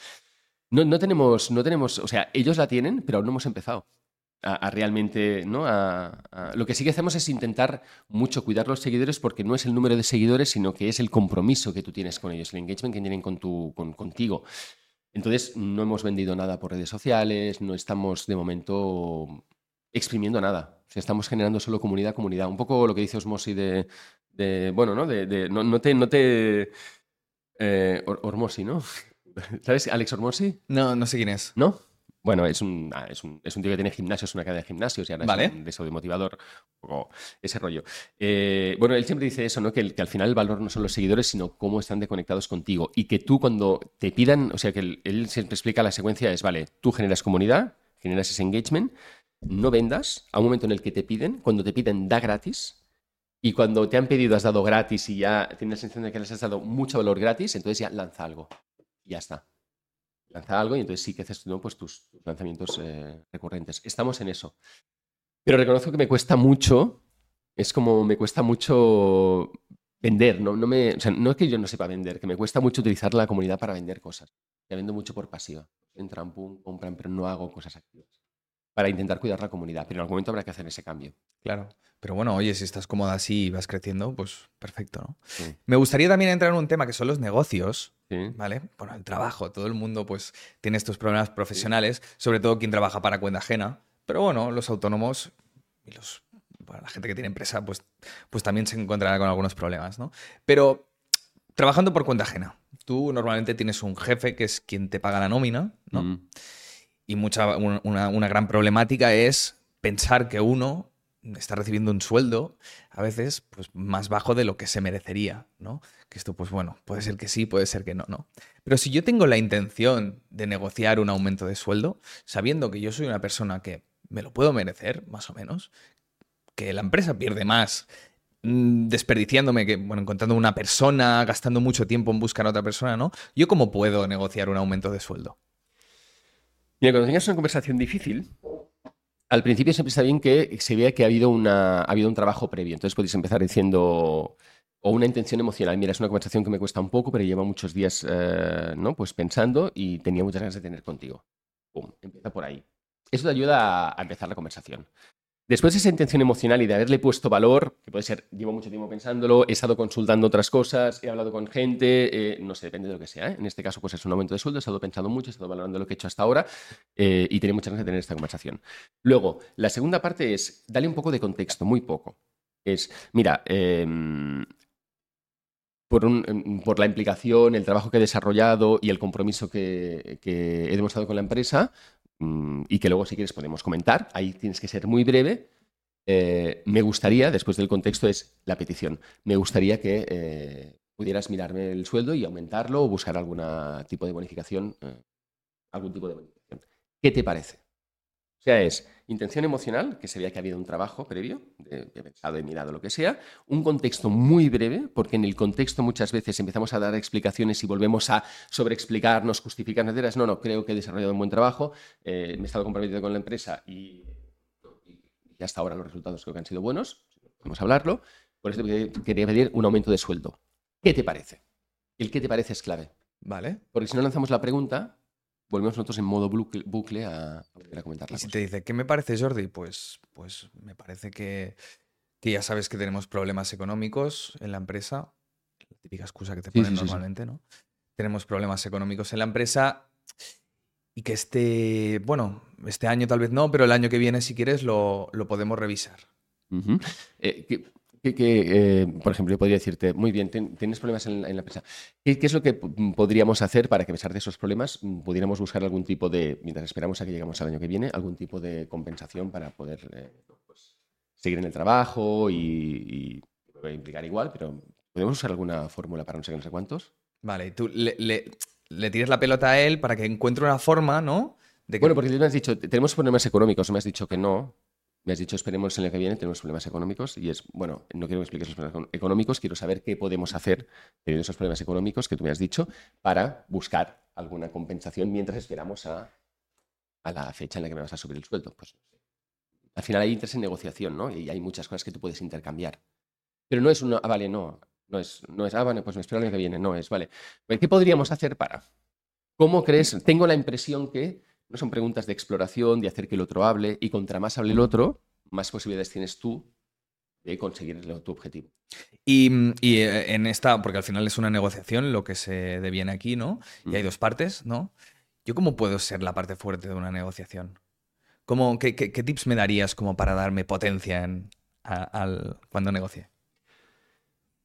Speaker 2: No, no tenemos, no tenemos, o sea, ellos la tienen, pero aún no hemos empezado a, a realmente, ¿no? A- a- lo que sí que hacemos es intentar mucho cuidar los seguidores porque no es el número de seguidores, sino que es el compromiso que tú tienes con ellos, el engagement que tienen con tu, con- contigo. Entonces, no hemos vendido nada por redes sociales, no estamos de momento exprimiendo nada. O sea, estamos generando solo comunidad, comunidad. Un poco lo que dice Osmosi de, de, bueno, ¿no? De, de- no, no te, no te, eh, Or- Ormosi, ¿no? ¿Sabes? Alex Ormosi,
Speaker 1: No, no sé quién es.
Speaker 2: ¿no? Bueno, es un, ah, es un, es un tío que tiene gimnasio, es una cadena de gimnasios y ahora
Speaker 1: Vale.
Speaker 2: es un de eso de motivador, ese rollo. Eh, bueno, él siempre dice eso, ¿no? Que, el- que al final el valor no son los seguidores, sino cómo están de conectados contigo. Y que tú cuando te pidan, o sea, que él, él siempre explica la secuencia es, vale, tú generas comunidad, generas ese engagement, no vendas a un momento en el que te piden, cuando te piden da gratis. Y cuando te han pedido has dado gratis y ya tienes la sensación de que les has dado mucho valor gratis, entonces ya lanza algo. Y ya está lanza algo y entonces sí que haces ¿no? pues tus, lanzamientos eh, recurrentes. Estamos en eso. Pero reconozco que me cuesta mucho, es como me cuesta mucho vender, no, me, no es que yo no sepa vender, que me cuesta mucho utilizar la comunidad para vender cosas. Ya vendo mucho por pasiva. Entran, pum, compran, pero no hago cosas activas. Para intentar cuidar la comunidad, pero en algún momento habrá que hacer ese cambio.
Speaker 1: Claro. Pero bueno, oye, si estás cómoda así y vas creciendo, pues perfecto, ¿no?
Speaker 2: Sí.
Speaker 1: Me gustaría también entrar en un tema que son los negocios,
Speaker 2: Sí.
Speaker 1: ¿vale? Bueno, el trabajo, todo el mundo pues tiene estos problemas profesionales, sobre todo quien trabaja para cuenta ajena, pero bueno, los autónomos y los, bueno, la gente que tiene empresa pues, pues también se encontrará con algunos problemas, ¿no? Pero trabajando por cuenta ajena, tú normalmente tienes un jefe que es quien te paga la nómina, ¿no?
Speaker 2: Mm.
Speaker 1: Y mucha, un- una, una gran problemática es pensar que uno está recibiendo un sueldo a veces pues, más bajo de lo que se merecería, ¿no? Que esto, pues bueno, puede ser que sí, puede ser que no, ¿no? Pero si yo tengo la intención de negociar un aumento de sueldo, sabiendo que yo soy una persona que me lo puedo merecer, más o menos, que la empresa pierde más mm, desperdiciándome, que, bueno, encontrando una persona, gastando mucho tiempo en buscar a otra persona, ¿no? ¿Yo cómo puedo negociar un aumento de sueldo?
Speaker 2: Mira, cuando tengas una conversación difícil, al principio siempre está bien que se vea que ha habido, una, ha habido un trabajo previo. Entonces podéis empezar diciendo, o una intención emocional. Mira, es una conversación que me cuesta un poco, pero llevo muchos días eh, ¿no? pues pensando y tenía muchas ganas de tener contigo. Pum, empieza por ahí. Eso te ayuda a empezar la conversación. Después de esa intención emocional y de haberle puesto valor, que puede ser, llevo mucho tiempo pensándolo, he estado consultando otras cosas, he hablado con gente, eh, no sé, depende de lo que sea. ¿eh? En este caso, pues es un aumento de sueldo, he estado pensando mucho, he estado valorando lo que he hecho hasta ahora eh, y tiene muchas ganas de tener esta conversación. Luego, la segunda parte es, dale un poco de contexto, muy poco. Es, mira, em, por, em, por, la implicación, el trabajo que he desarrollado y el compromiso que, he demostrado con la empresa, y que luego si quieres podemos comentar, ahí tienes que ser muy breve. Eh, me gustaría, después del contexto es la petición, me gustaría que eh, pudieras mirarme el sueldo y aumentarlo o buscar algún tipo de bonificación, eh, algún tipo de bonificación. ¿Qué te parece? O sea, es intención emocional, que se vea que ha habido un trabajo previo, de pensado, he mirado, lo que sea, un contexto muy breve, porque en el contexto muchas veces empezamos a dar explicaciones y volvemos a sobreexplicarnos, justificarnos, no, no, creo que he desarrollado un buen trabajo, eh, me he estado comprometido con la empresa y, y, hasta ahora los resultados creo que han sido buenos, podemos hablarlo, por eso quería pedir un aumento de sueldo. ¿Qué te parece? El qué te parece es clave.
Speaker 1: Vale.
Speaker 2: Porque si no lanzamos la pregunta, volvemos nosotros en modo bucle, a, a comentar.
Speaker 1: Y si te dice, ¿qué me parece, Jordi? Pues, pues me parece que, que, ya sabes que tenemos problemas económicos en la empresa. La típica excusa que te ponen sí, sí, normalmente, sí. ¿no? Tenemos problemas económicos en la empresa y que este, bueno, este año tal vez no, pero el año que viene, si quieres, lo, lo podemos revisar.
Speaker 2: Uh -huh. eh, que, eh, por ejemplo, yo podría decirte, muy bien, ten, tienes problemas en, en la empresa. ¿Qué, ¿Qué, es lo que podríamos hacer para que, a pesar de esos problemas, pudiéramos buscar algún tipo de, mientras esperamos a que lleguemos al año que viene, algún tipo de compensación para poder eh, pues, seguir en el trabajo y, y implicar igual, pero ¿podemos usar alguna fórmula para no sé qué, no sé cuántos?
Speaker 1: Vale, tú le, le, le tires la pelota a él para que encuentre una forma, ¿no?
Speaker 2: Que... Bueno, porque tú me has dicho, tenemos problemas económicos, me has dicho que no, me has dicho, esperemos el año que viene, tenemos problemas económicos y es, bueno, no quiero que expliques los problemas económicos, quiero saber qué podemos hacer teniendo esos problemas económicos que tú me has dicho para buscar alguna compensación mientras esperamos a, a la fecha en la que me vas a subir el sueldo. Pues, al final hay interés en negociación, ¿no? Y hay muchas cosas que tú puedes intercambiar. Pero no es una, ah, vale, no, no es, no es, ah, vale, pues me espero el año que viene, no es, vale. ¿Qué podríamos hacer para? ¿Cómo crees? Tengo la impresión que no son preguntas de exploración, de hacer que el otro hable, y contra más hable el otro, más posibilidades tienes tú de conseguir tu objetivo.
Speaker 1: Y, y, eh, en esta, porque al final es una negociación lo que se deviene aquí, ¿no? Y hay dos partes, ¿no? ¿Yo cómo puedo ser la parte fuerte de una negociación? ¿Cómo, qué, qué, qué tips me darías como para darme potencia en, a, al, cuando negocie?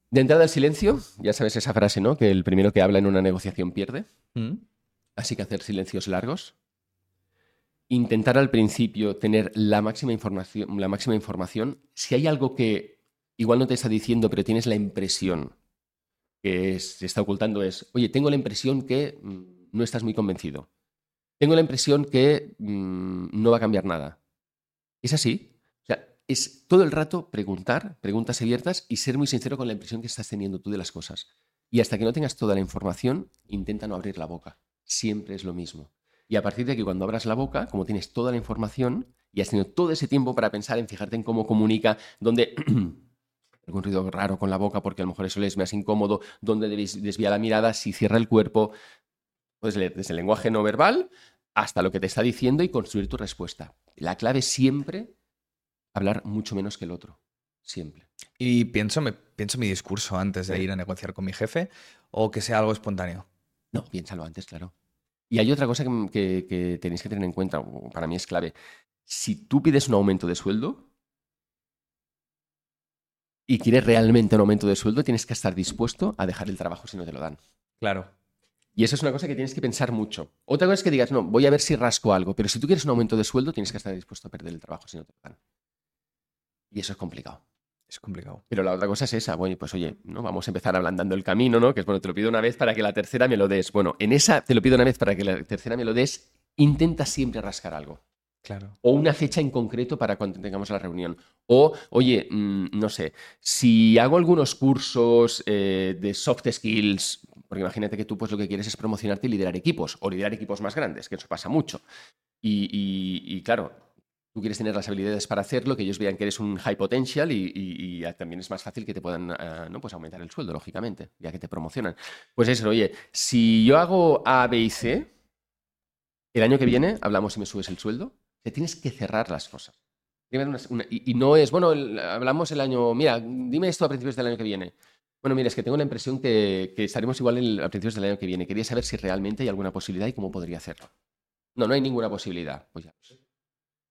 Speaker 2: De entrada al silencio, ya sabes esa frase, ¿no? Que el primero que habla en una negociación pierde. ¿Mm? Así que hacer silencios largos intentar al principio tener la máxima información. Si hay algo que igual no te está diciendo, pero tienes la impresión que se está ocultando, es, oye, tengo la impresión que mmm, no estás muy convencido. Tengo la impresión que mmm, no va a cambiar nada. ¿Es así? O sea, es todo el rato preguntar, preguntas abiertas y ser muy sincero con la impresión que estás teniendo tú de las cosas. Y hasta que no tengas toda la información, intenta no abrir la boca. Siempre es lo mismo. Y a partir de aquí, cuando abras la boca, como tienes toda la información y has tenido todo ese tiempo para pensar en fijarte en cómo comunica, dónde algún ruido raro con la boca, porque a lo mejor eso le es más incómodo, dónde desvía la mirada, si cierra el cuerpo, pues desde el lenguaje no verbal hasta lo que te está diciendo y construir tu respuesta. La clave es siempre hablar mucho menos que el otro. Siempre.
Speaker 1: Y pienso, me, pienso mi discurso antes de ir a negociar con mi jefe o que sea algo espontáneo.
Speaker 2: No, piénsalo antes, claro. Y hay otra cosa que, que, que, tenéis que tener en cuenta, para mí es clave. Si tú pides un aumento de sueldo y quieres realmente un aumento de sueldo, tienes que estar dispuesto a dejar el trabajo si no te lo dan.
Speaker 1: Claro.
Speaker 2: Y eso es una cosa que tienes que pensar mucho. Otra cosa es que digas, no, voy a ver si rasco algo, pero si tú quieres un aumento de sueldo, tienes que estar dispuesto a perder el trabajo si no te lo dan. Y eso es complicado.
Speaker 1: Es complicado.
Speaker 2: Pero la otra cosa es esa, bueno, pues oye, ¿no? Vamos a empezar ablandando el camino, ¿no? Que es, bueno, te lo pido una vez para que la tercera me lo des. Bueno, en esa te lo pido una vez para que la tercera me lo des, intenta siempre rascar algo.
Speaker 1: Claro.
Speaker 2: O una fecha en concreto para cuando tengamos la reunión. O, oye, mmm, no sé, si hago algunos cursos eh, de soft skills, porque imagínate que tú pues lo que quieres es promocionarte y liderar equipos, o liderar equipos más grandes, que eso pasa mucho. Y, y, y claro, tú quieres tener las habilidades para hacerlo, que ellos vean que eres un high potential y, también es más fácil que te puedan uh, ¿no? pues aumentar el sueldo, lógicamente, ya que te promocionan. Pues eso, oye, si yo hago A, B y C, el año que viene hablamos y me subes el sueldo, te tienes que cerrar las cosas. Una- y, no es, bueno, hablamos el año, mira, dime esto a principios del año que viene. Bueno, mira, es que tengo la impresión que, que estaremos igual a principios del año que viene. Quería saber si realmente hay alguna posibilidad y cómo podría hacerlo. No, no hay ninguna posibilidad. Pues ya.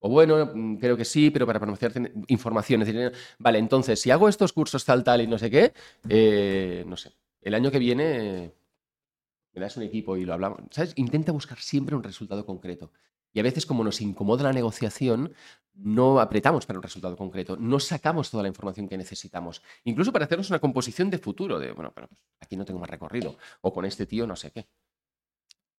Speaker 2: O bueno, mm, creo que sí, pero para promocionar información. Es decir, vale, entonces, si hago estos cursos tal, tal y no sé qué, eh, no sé, el año que viene me das un equipo y lo hablamos. ¿Sabes? Intenta buscar siempre un resultado concreto. Y a veces, como nos incomoda la negociación, no apretamos para un resultado concreto, no sacamos toda la información que necesitamos, incluso para hacernos una composición de futuro, de, bueno, pero aquí no tengo más recorrido, o con este tío no sé qué.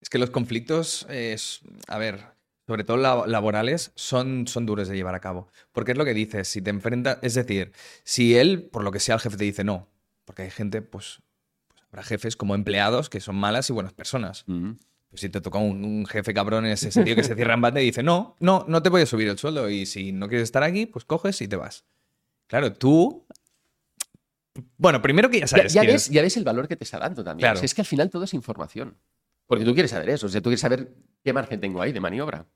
Speaker 1: Es que los conflictos, es, a ver, sobre todo la- laborales, son, son duros de llevar a cabo. Porque es lo que dices, si te enfrentas, es decir, si él, por lo que sea, el jefe te dice no, porque hay gente, pues, pues habrá jefes como empleados que son malas y buenas personas. Pues si te toca un, un jefe cabrón en ese sentido que se cierra en banda y dice, no, no, no te voy a subir el sueldo y si no quieres estar aquí, pues coges y te vas. Claro, tú... Bueno, primero que ya sabes
Speaker 2: ya ves,
Speaker 1: es.
Speaker 2: ya ves el valor que te está dando también.
Speaker 1: Claro.
Speaker 2: O sea, es que al final todo es información. Porque tú quieres saber eso, o sea, tú quieres saber qué margen tengo ahí de maniobra.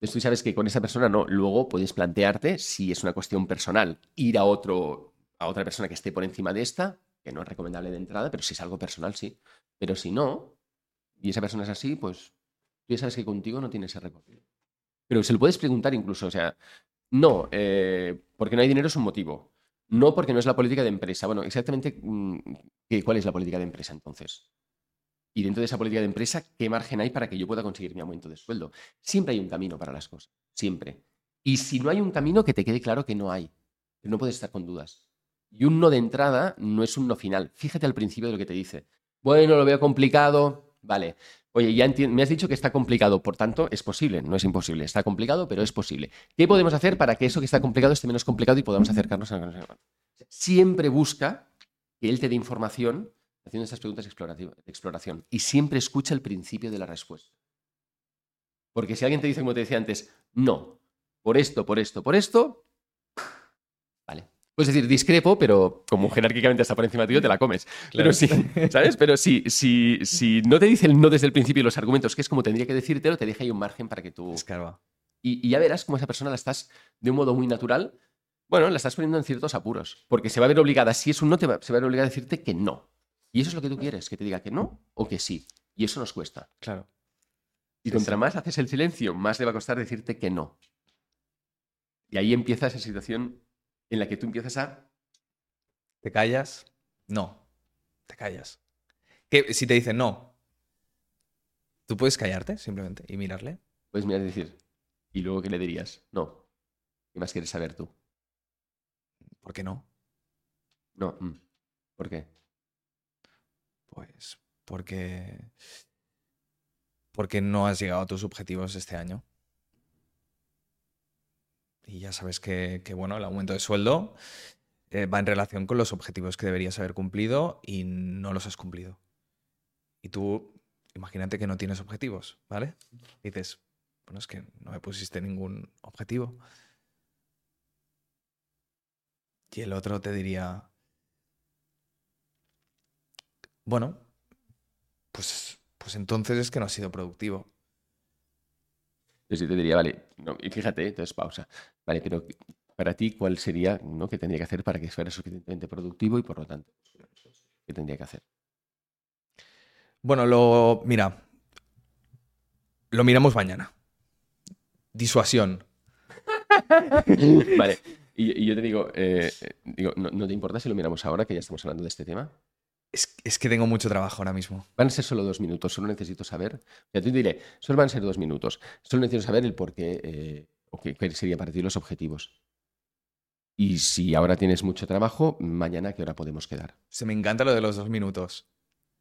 Speaker 2: Entonces tú sabes que con esa persona no. Luego puedes plantearte si es una cuestión personal, ir a otro, a otra persona que esté por encima de esta, que no es recomendable de entrada, pero si es algo personal, sí. Pero si no, y esa persona es así, pues tú ya sabes que contigo no tiene ese recorrido. Pero se lo puedes preguntar incluso, o sea, no, eh, porque no hay dinero es un motivo. No porque no es la política de empresa. Bueno, exactamente, mm, ¿qué- ¿cuál es la política de empresa entonces? Y dentro de esa política de empresa, ¿qué margen hay para que yo pueda conseguir mi aumento de sueldo? Siempre hay un camino para las cosas, siempre. Y si no hay un camino, que te quede claro que no hay. Que no puedes estar con dudas. Y un no de entrada no es un no final. Fíjate al principio de lo que te dice. Bueno, lo veo complicado. Vale. Oye, ya me has dicho que está complicado, por tanto, es posible. No es imposible. Está complicado, pero es posible. ¿Qué podemos hacer para que eso que está complicado esté menos complicado y podamos acercarnos a... Siempre busca que él te dé información haciendo estas preguntas de exploración. Y siempre escucha el principio de la respuesta. Porque si alguien te dice, como te decía antes, no, por esto, por esto, por esto, vale. Puedes decir discrepo, pero como jerárquicamente está por encima tuyo, te la comes. Pero sí, ¿sabes? Pero si, si, si no te dice el no desde el principio y los argumentos, que es como tendría que decírtelo, te deja ahí un margen para que tú.
Speaker 1: Escarba.
Speaker 2: Y, y ya verás cómo esa persona la estás, de un modo muy natural, bueno, la estás poniendo en ciertos apuros. Porque se va a ver obligada, si es un no, te va- se va a ver obligada a decirte que no. Y eso es lo que tú quieres, que te diga que no o que sí. Y eso nos cuesta.
Speaker 1: Claro.
Speaker 2: Y
Speaker 1: Sí,
Speaker 2: contra
Speaker 1: sí.
Speaker 2: más haces el silencio, más le va a costar decirte que no. Y ahí empieza esa situación en la que tú empiezas a.
Speaker 1: ¿Te callas? No. Te callas. Que si te dicen no, tú puedes callarte simplemente y mirarle.
Speaker 2: Puedes mirar y decir. Y luego, ¿qué le dirías? No. ¿Qué más quieres saber tú?
Speaker 1: ¿Por qué no?
Speaker 2: No. mm. ¿Por qué?
Speaker 1: Pues porque. Porque no has llegado a tus objetivos este año. Y ya sabes que, bueno, el aumento de sueldo eh, va en relación con los objetivos que deberías haber cumplido y no los has cumplido. Y tú, imagínate que no tienes objetivos, ¿vale? Dices, bueno, es que no me pusiste ningún objetivo. Y el otro te diría, bueno, pues, pues entonces es que no has sido productivo.
Speaker 2: Yo te diría, vale, no, y fíjate, entonces pausa. Vale, pero para ti, ¿cuál sería, ¿no? ¿Qué tendría que hacer para que fuera suficientemente productivo y por lo tanto, qué tendría que hacer?
Speaker 1: Bueno, lo. Mira. Lo miramos mañana. Disuasión.
Speaker 2: Vale, y, y yo te digo, eh, eh, digo ¿no, no te importa si lo miramos ahora que ya estamos hablando de este tema?
Speaker 1: Es, es que tengo mucho trabajo ahora mismo.
Speaker 2: Van a ser solo dos minutos, solo necesito saber. Ya te diré, solo van a ser dos minutos. Solo necesito saber el por qué, eh, o qué, qué serían para ti los objetivos. Y si ahora tienes mucho trabajo, mañana, ¿a qué hora podemos quedar?
Speaker 1: Se me encanta lo de los dos minutos.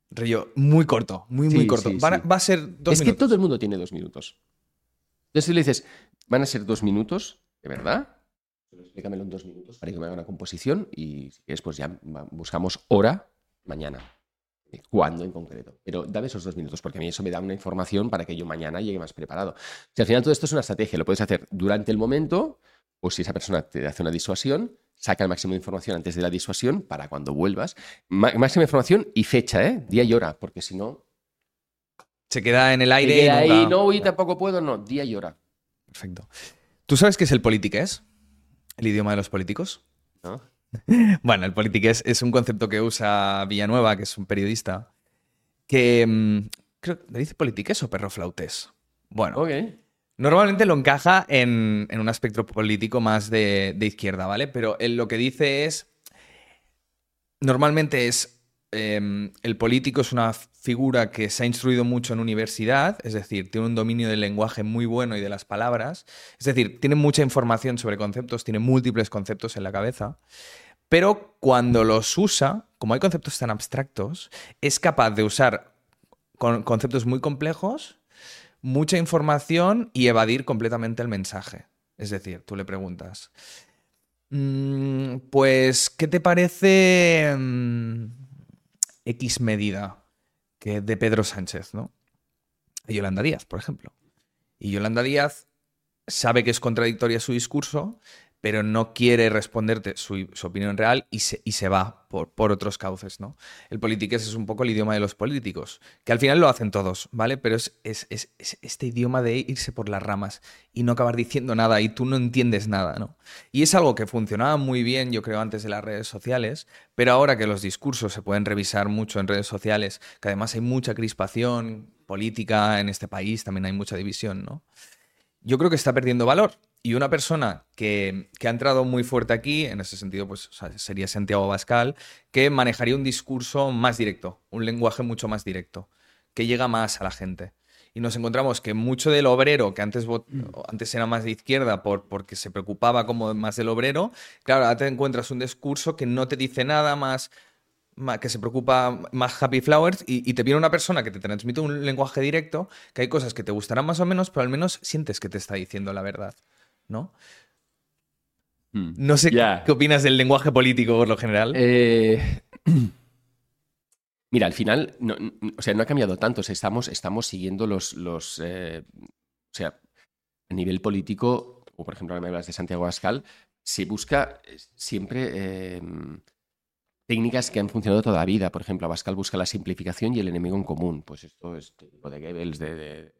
Speaker 1: Rollo, muy corto, muy, muy corto.
Speaker 2: sí,
Speaker 1: Van a-
Speaker 2: sí.
Speaker 1: Va a ser dos
Speaker 2: es que
Speaker 1: minutos.
Speaker 2: todo el mundo tiene dos minutos. Entonces, si le dices, van a ser dos minutos, ¿de verdad? Explícamelo en dos minutos para que me haga una composición y si quieres, pues ya buscamos hora mañana. Eh, ¿Cuándo en concreto? Pero dame esos dos minutos, porque a mí eso me da una información para que yo mañana llegue más preparado. Si al final todo esto es una estrategia, lo puedes hacer durante el momento, o si esa persona te hace una disuasión, saca el máximo de información antes de la disuasión para cuando vuelvas. Ma- máxima información y fecha, ¿eh? Día y hora, porque si no,
Speaker 1: Se queda en el aire. y
Speaker 2: queda ahí, no, hoy tampoco puedo, no, día y hora.
Speaker 1: Perfecto. ¿Tú sabes qué es el politiqués? ¿El idioma de los políticos?
Speaker 2: ¿no?
Speaker 1: Bueno, el politiqués es un concepto que usa Villanueva, que es un periodista, que... mm, Creo, ¿Le dice politiqués o perro flautés? Bueno. Normalmente lo encaja en, en un aspecto político más de, de izquierda, ¿vale? Pero él lo que dice es. Normalmente es. Em, el político es una figura que se ha instruido mucho en universidad, es decir, tiene un dominio del lenguaje muy bueno y de las palabras. Es decir, tiene mucha información sobre conceptos, tiene múltiples conceptos en la cabeza. Pero cuando los usa, como hay conceptos tan abstractos, es capaz de usar con- conceptos muy complejos mucha información y evadir completamente el mensaje. Es decir, tú le preguntas, "Mm, pues, ¿qué te parece mm, X medida que de Pedro Sánchez, ¿no? De Yolanda Díaz, por ejemplo. Y Yolanda Díaz sabe que es contradictoria su discurso, pero no quiere responderte su, opinión real y se, y se va por, por otros cauces, ¿no? El politiqués es un poco el idioma de los políticos, que al final lo hacen todos, ¿vale? Pero es, es- es- es este idioma de irse por las ramas y no acabar diciendo nada y tú no entiendes nada, ¿no? Y es algo que funcionaba muy bien, yo creo, antes de las redes sociales, pero ahora que los discursos se pueden revisar mucho en redes sociales, que además hay mucha crispación política en este país, también hay mucha división, ¿no? Yo creo que está perdiendo valor. Y una persona que, que ha entrado muy fuerte aquí, en ese sentido, pues o sea, sería Santiago Bascal, que manejaría un discurso más directo, un lenguaje mucho más directo, que llega más a la gente. Y nos encontramos que mucho del obrero, que antes, vot- antes era más de izquierda por, porque se preocupaba como más del obrero, claro, ahora te encuentras un discurso que no te dice nada más, que se preocupa más Happy Flowers y, y te viene una persona que te transmite un lenguaje directo, que hay cosas que te gustarán más o menos, pero al menos sientes que te está diciendo la verdad, ¿no?
Speaker 2: Hmm.
Speaker 1: No sé qué opinas del lenguaje político por lo general.
Speaker 2: Eh, Mira, al final, no, o sea, no ha cambiado tanto. O sea, estamos, estamos siguiendo los, los eh, o sea, a nivel político, o por ejemplo, ahora me hablas de Santiago Abascal, se busca eh, siempre eh, técnicas que han funcionado toda la vida. Por ejemplo, Abascal busca la simplificación y el enemigo en común. Pues esto es tipo de Goebbels, de, de-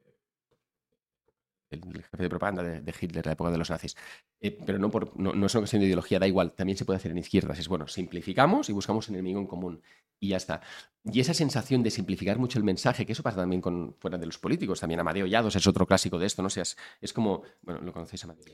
Speaker 2: el jefe de propaganda de, de Hitler, la época de los nazis. Eh, pero no, por, no, no es una cuestión de ideología, da igual, también se puede hacer en izquierdas. Es bueno, simplificamos y buscamos un enemigo en común. Y ya está. Y esa sensación de simplificar mucho el mensaje, que eso pasa también con fuera de los políticos, también Amadeo Yados es otro clásico de esto, ¿no? O sea, es, es como, bueno, lo conocéis Amadeo.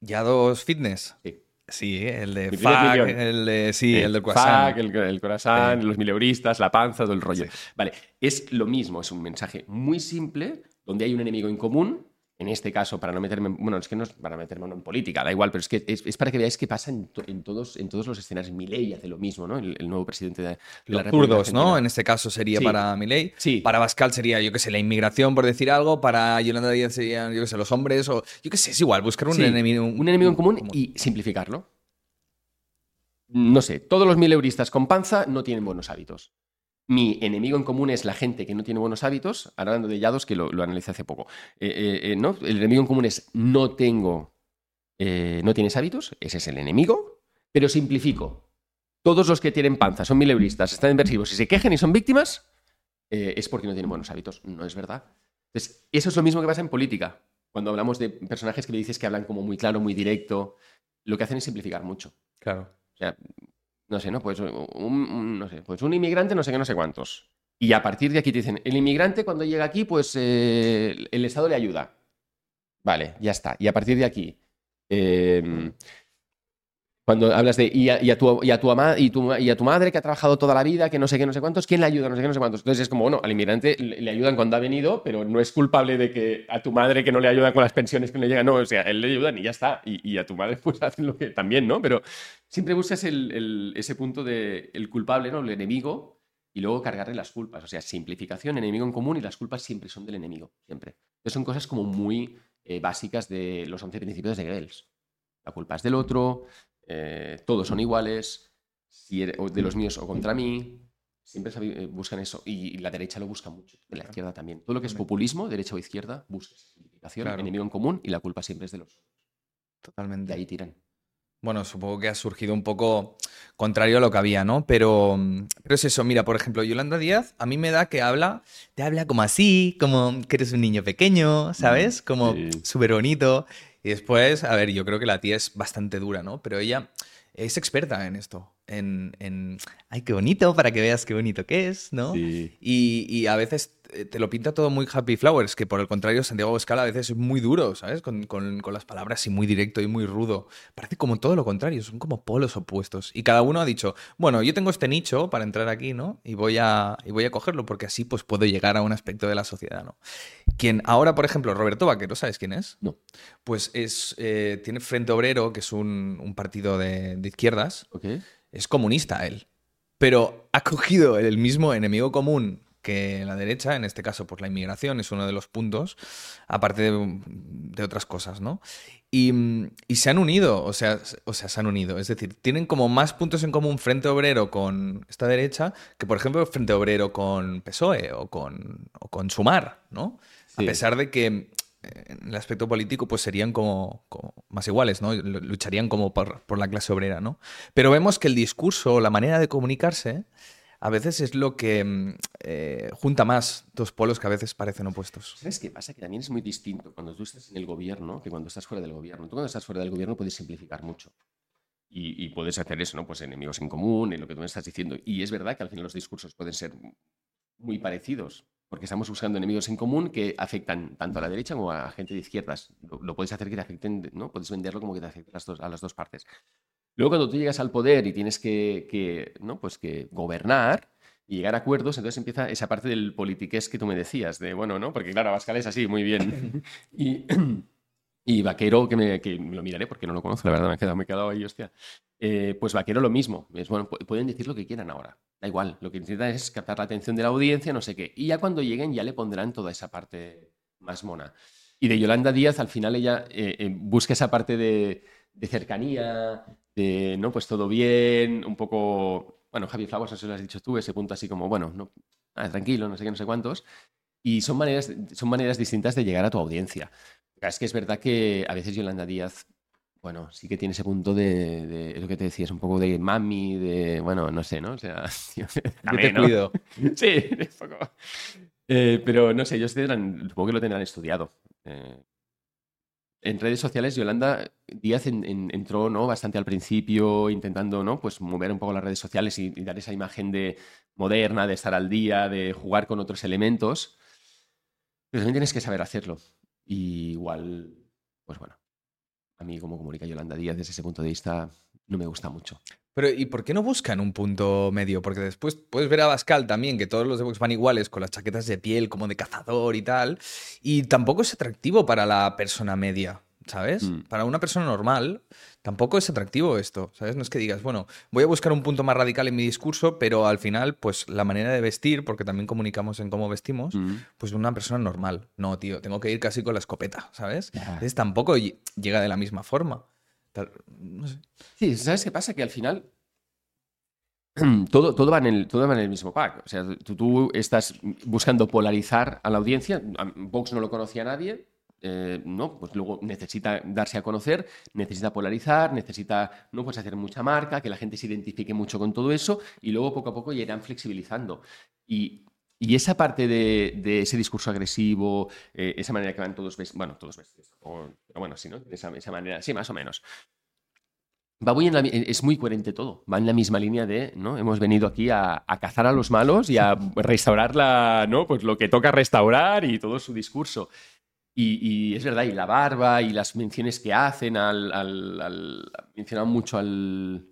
Speaker 1: Ya dos fitness.
Speaker 2: Sí.
Speaker 1: Sí, el de
Speaker 2: millón.
Speaker 1: el de sí,
Speaker 2: Eh,
Speaker 1: el del
Speaker 2: fuck, el, el croissant,
Speaker 1: Sí.
Speaker 2: los mileuristas, la panza, todo el rollo.
Speaker 1: Sí.
Speaker 2: Vale, es lo mismo, es un mensaje muy simple, donde hay un enemigo en común. En este caso, para no meterme, en- bueno, es que no es para meterme en política, da igual, pero es que es, es para que veáis qué pasa en, to- en todos, en todos los escenarios. Milei hace lo mismo, ¿no? El, el nuevo presidente de, la
Speaker 1: Los
Speaker 2: República
Speaker 1: zurdos, ¿no? En este caso sería
Speaker 2: Sí.
Speaker 1: para Milei.
Speaker 2: Sí.
Speaker 1: Para Bascal sería, yo qué sé, la inmigración, por decir algo. Para Yolanda Díaz serían, yo qué sé, los hombres. O yo qué sé, es igual, buscar un
Speaker 2: Sí,
Speaker 1: enemigo.
Speaker 2: un enemigo en común y simplificarlo. No sé, todos los mileuristas con panza no tienen buenos hábitos. Mi enemigo en común es la gente que no tiene buenos hábitos, hablando de Yados, que lo, lo analicé hace poco. Eh, eh, eh, ¿no? El enemigo en común es no tengo, eh, no tienes hábitos, ese es el enemigo, pero simplifico. Todos los que tienen panza son mileuristas, están inversivos y se quejan y son víctimas, es porque no tienen buenos hábitos. No es verdad. Entonces, eso es lo mismo que pasa en política. Cuando hablamos de personajes que me dices que hablan como muy claro, muy directo, lo que hacen es simplificar mucho.
Speaker 1: Claro.
Speaker 2: O sea, no sé, ¿no? Pues un, no sé, pues un inmigrante no sé qué, no sé cuántos. Y a partir de aquí te dicen, el inmigrante cuando llega aquí, pues eh, el Estado le ayuda. Vale, ya está. Y a partir de aquí, eh, cuando hablas de, y a, y a tu, y a tu ama- y tu- y a tu madre que ha trabajado toda la vida, que no sé qué, no sé cuántos, ¿quién le ayuda? No sé qué, no sé cuántos. Entonces es como, bueno, al inmigrante le, ayudan cuando ha venido, pero no es culpable de que a tu madre que no le ayudan con las pensiones que le llegan, no, o sea, él le ayudan y ya está. Y, y a tu madre pues hacen lo que también, ¿no? Pero siempre buscas el- el- ese punto de el culpable, ¿no? El enemigo y luego cargarle las culpas. O sea, simplificación, enemigo en común y las culpas siempre son del enemigo, siempre. Entonces son cosas como muy eh, básicas de los 11 principios de Goebbels. La culpa es del otro, eh, todos son iguales, si eres- o de los míos o contra mí. Siempre eh, buscan eso. Y, la derecha lo busca mucho, y la izquierda también. Todo lo que es populismo, derecha o izquierda, busca simplificación,
Speaker 1: Claro.
Speaker 2: enemigo en común y la culpa siempre es de los.
Speaker 1: Totalmente.
Speaker 2: De ahí tiran.
Speaker 1: Bueno, supongo que ha surgido un poco contrario a lo que había, ¿no? Pero, pero es eso, mira, por ejemplo, Yolanda Díaz, a mí me da que habla, te habla como así, como que eres un niño pequeño, ¿sabes? Como
Speaker 2: sí.
Speaker 1: súper bonito. Y después, a ver, yo creo que la tía es bastante dura, ¿no? Pero ella es experta en esto, en, en ay, qué bonito, para que veas qué bonito que es, ¿no?
Speaker 2: Sí.
Speaker 1: Y, y a veces eh, te lo pinta todo muy happy flowers, que por el contrario Santiago Escala a veces es muy duro, ¿sabes? Con, con, con, las palabras y muy directo y muy rudo. Parece como todo lo contrario, son como polos opuestos. Y cada uno ha dicho, bueno, yo tengo este nicho para entrar aquí, ¿no? Y voy a, y voy a cogerlo porque así pues puedo llegar a un aspecto de la sociedad, ¿no? Quien ahora, por ejemplo, Roberto Vaquero, ¿sabes quién es?
Speaker 2: No.
Speaker 1: Pues es, eh, tiene Frente Obrero, que es un, un partido de, de izquierdas.
Speaker 2: Okay.
Speaker 1: Es comunista él. Pero ha cogido el mismo enemigo común que la derecha, en este caso pues la inmigración es uno de los puntos, aparte de, de otras cosas, ¿no? Y, y, se han unido, o sea, o sea, se han unido, es decir, tienen como más puntos en común Frente Obrero con esta derecha que, por ejemplo, Frente Obrero con PSOE o con, o con Sumar, ¿no? Sí. A pesar de que en el aspecto político pues serían como, más iguales, ¿no? Lucharían como por, la clase obrera, ¿no? Pero vemos que el discurso, la manera de comunicarse a veces es lo que eh, junta más dos polos que a veces parecen opuestos.
Speaker 2: ¿Sabes qué pasa? Que también es muy distinto cuando tú estás en el gobierno que cuando estás fuera del gobierno. Tú cuando estás fuera del gobierno puedes simplificar mucho. Y, y, puedes hacer eso, ¿no? Pues enemigos en común, en lo que tú me estás diciendo. Y es verdad que al final los discursos pueden ser muy parecidos, porque estamos buscando enemigos en común que afectan tanto a la derecha como a gente de izquierdas. Lo, lo puedes hacer que te afecten, ¿no? Puedes venderlo como que te afecte a las dos, a las dos partes. Luego, cuando tú llegas al poder y tienes que, que, ¿no? pues que gobernar y llegar a acuerdos, entonces empieza esa parte del politiqués que tú me decías, de bueno, ¿no? Porque claro, Abascal es así, muy bien. y, y Vaquero, que, me, que lo miraré porque no lo conozco, la verdad, me he quedado, me he quedado ahí, hostia. Eh, pues Vaquero lo mismo. Es, bueno, pueden decir lo que quieran ahora. Da igual, lo que intentan es captar la atención de la audiencia, no sé qué. Y ya cuando lleguen ya le pondrán toda esa parte más mona. Y de Yolanda Díaz, al final ella eh, eh, busca esa parte de, de cercanía, de, ¿no? Pues todo bien, un poco, bueno, Javi Flowers, eso lo has dicho tú, ese punto así como, bueno, no, ah, tranquilo, no sé qué, no sé cuántos. Y son maneras, son maneras distintas de llegar a tu audiencia. Es que es verdad que a veces Yolanda Díaz, bueno, sí que tiene ese punto de, de, lo que te decías, un poco de mami, de, bueno, no sé, ¿no? O sea,
Speaker 1: yo te ¿no? cuido.
Speaker 2: Sí, un poco. Eh, pero no sé, ellos tendrán, supongo que lo tendrán estudiado. Eh, en redes sociales, Yolanda Díaz en, en, entró ¿no? bastante al principio, intentando ¿no? pues mover un poco las redes sociales y, y, dar esa imagen de moderna, de estar al día, de jugar con otros elementos. Pero también tienes que saber hacerlo. Y igual, pues bueno, a mí como comunica Yolanda Díaz desde ese punto de vista no me gusta mucho.
Speaker 1: Pero ¿y por qué no buscan un punto medio? Porque después puedes ver a Bascal también, que todos los de van iguales, con las chaquetas de piel como de cazador y tal. Y tampoco es atractivo para la persona media, ¿sabes? Mm. Para una persona normal tampoco es atractivo esto, ¿sabes? No es que digas, bueno, voy a buscar un punto más radical en mi discurso, pero al final, pues la manera de vestir, porque también comunicamos en cómo vestimos, mm. pues una persona normal. No, tío, tengo que ir casi con la escopeta, ¿sabes? Yeah. Entonces tampoco llega de la misma forma. No sé.
Speaker 2: Sí, ¿sabes qué pasa? Que al final todo, todo, va en el, todo va en el mismo pack. O sea, tú, tú estás buscando polarizar a la audiencia. Vox no lo conocía a nadie. Eh, no, pues luego necesita darse a conocer, necesita polarizar, necesita no pues hacer mucha marca, que la gente se identifique mucho con todo eso y luego poco a poco ya irán flexibilizando. Y y esa parte de, ese discurso agresivo, eh, esa manera que van todos vestidos, bueno, todos vestidos, o, bueno, sí, ¿no? Esa, esa, manera, sí, más o menos. Va muy en la, es muy coherente todo, va en la misma línea de, ¿no? Hemos venido aquí a, a, cazar a los malos y a restaurar la, ¿no? Pues lo que toca restaurar y todo su discurso. Y, y es verdad, y la barba y las menciones que hacen al, al, al mencionan mucho al,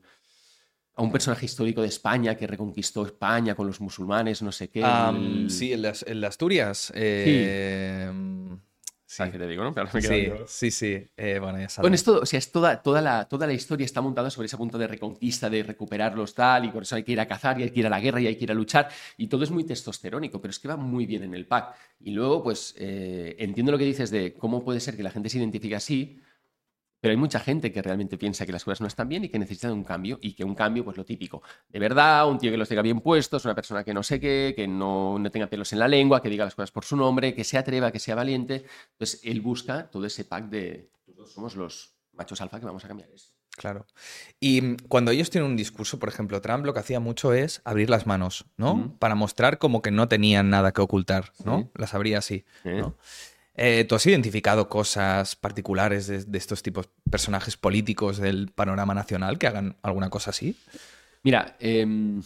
Speaker 2: a un personaje histórico de España que reconquistó España con los musulmanes, no sé qué.
Speaker 1: Um, el... Sí, en las, en las Asturias. Eh...
Speaker 2: Sí. Sí. te digo, ¿no? Claro,
Speaker 1: sí, sí, sí, eh, bueno, ya sabes.
Speaker 2: Bueno, es todo, o sea, es toda, toda, la, toda la historia está montada sobre ese punto de reconquista, de recuperarlos tal, y por eso hay que ir a cazar, y hay que ir a la guerra, y hay que ir a luchar, y todo es muy testosterónico, pero es que va muy bien en el pack. Y luego, pues, eh, entiendo lo que dices de cómo puede ser que la gente se identifique así, pero hay mucha gente que realmente piensa que las cosas no están bien y que necesitan un cambio y que un cambio, pues lo típico, de verdad, un tío que los tenga bien puestos, una persona que no sé qué, que no, no tenga pelos en la lengua, que diga las cosas por su nombre, que se atreva, que sea valiente. Entonces él busca todo ese pack de todos somos los machos alfa que vamos a cambiar esto.
Speaker 1: Claro. Y cuando ellos tienen un discurso, por ejemplo, Trump lo que hacía mucho es abrir las manos, ¿no? Mm. Para mostrar como que no tenían nada que ocultar, ¿no? Sí. Las abría así, ¿no? Eh, ¿Tú has identificado cosas particulares de, estos tipos, personajes políticos del panorama nacional que hagan alguna cosa así?
Speaker 2: Mira, em,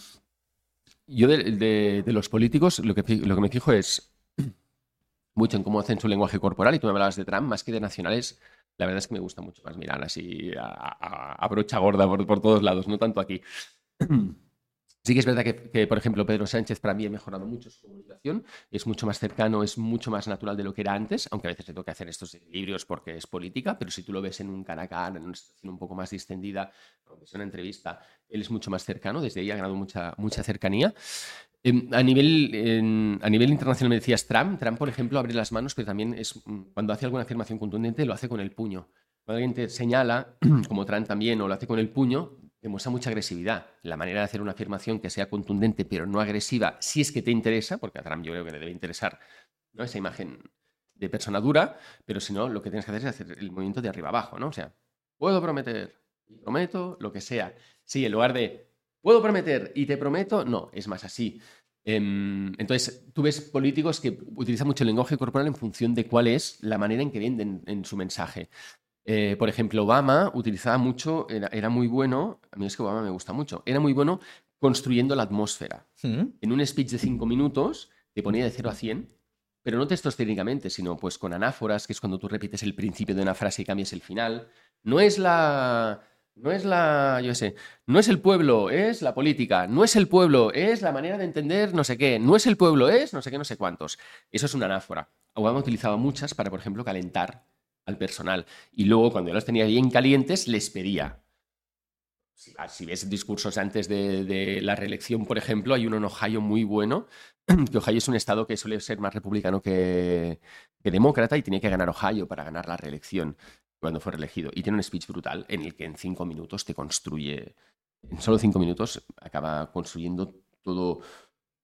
Speaker 2: yo de, los políticos lo que, me fijo es mucho en cómo hacen su lenguaje corporal y tú me hablabas de Trump más que de nacionales. La verdad es que me gusta mucho más mirar así a, brocha gorda por, todos lados, no tanto aquí. Sí que es verdad que, por ejemplo, Pedro Sánchez para mí ha mejorado mucho su comunicación, es mucho más cercano, es mucho más natural de lo que era antes, aunque a veces le toca hacer estos equilibrios porque es política, pero si tú lo ves en un cara en una situación un poco más distendida, aunque una entrevista, él es mucho más cercano, desde ahí ha ganado mucha, mucha cercanía. Em, a, nivel, a nivel internacional me decías Trump, Trump, por ejemplo, abre las manos, pero también es mm, cuando hace alguna afirmación contundente lo hace con el puño. Cuando alguien te señala, como Trump también, o lo hace con el puño, demuestra mucha agresividad. La manera de hacer una afirmación que sea contundente pero no agresiva, si es que te interesa, porque a Trump yo creo que le debe interesar ¿no? esa imagen de persona dura, pero si no, lo que tienes que hacer es hacer el movimiento de arriba abajo, ¿no? O sea, puedo prometer, prometo, lo que sea. Sí, en lugar de puedo prometer y te prometo, no, es más así. Em, entonces, tú ves políticos que utilizan mucho el lenguaje corporal en función de cuál es la manera en que venden en su mensaje. Eh, por ejemplo, Obama utilizaba mucho, era, muy bueno, a mí es que Obama me gusta mucho, era muy bueno construyendo la atmósfera. Mm. En un speech de cinco minutos te ponía de 0 a 100, pero no textos técnicamente, sino pues con anáforas, que es cuando tú repites el principio de una frase y cambias el final. No es la... No es la, yo sé, no es el pueblo, es la política, no es el pueblo, es la manera de entender no sé qué, no es el pueblo, es no sé qué, no sé cuántos. Eso es una anáfora. Obama utilizaba muchas para, por ejemplo, calentar al personal. Y luego, cuando ya los tenía bien calientes, les pedía. Si, ves discursos antes de, la reelección, por ejemplo, hay uno en Ohio muy bueno, que Ohio es un estado que suele ser más republicano que, demócrata y tenía que ganar Ohio para ganar la reelección cuando fue reelegido. Y tiene un speech brutal en el que en cinco minutos te construye, en solo cinco minutos acaba construyendo todo,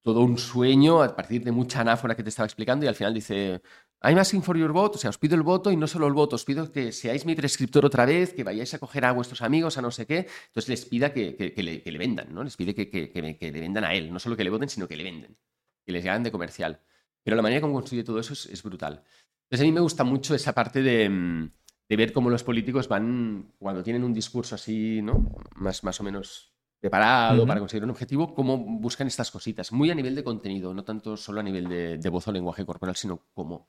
Speaker 2: todo un sueño a partir de mucha anáfora que te estaba explicando y al final dice, I'm asking for your vote, o sea, os pido el voto y no solo el voto, os pido que seáis mi prescriptor otra vez, que vayáis a coger a vuestros amigos, a no sé qué. Entonces les pida que, le, vendan, ¿no? Les pide que, le vendan a él, no solo que le voten, sino que le venden, que les hagan de comercial. Pero la manera como construye todo eso es, brutal. Entonces a mí me gusta mucho esa parte de, ver cómo los políticos van, cuando tienen un discurso así, ¿no? Más, más o menos preparado para conseguir un objetivo, cómo buscan estas cositas, muy a nivel de contenido, no tanto solo a nivel de, de voz o lenguaje corporal, sino cómo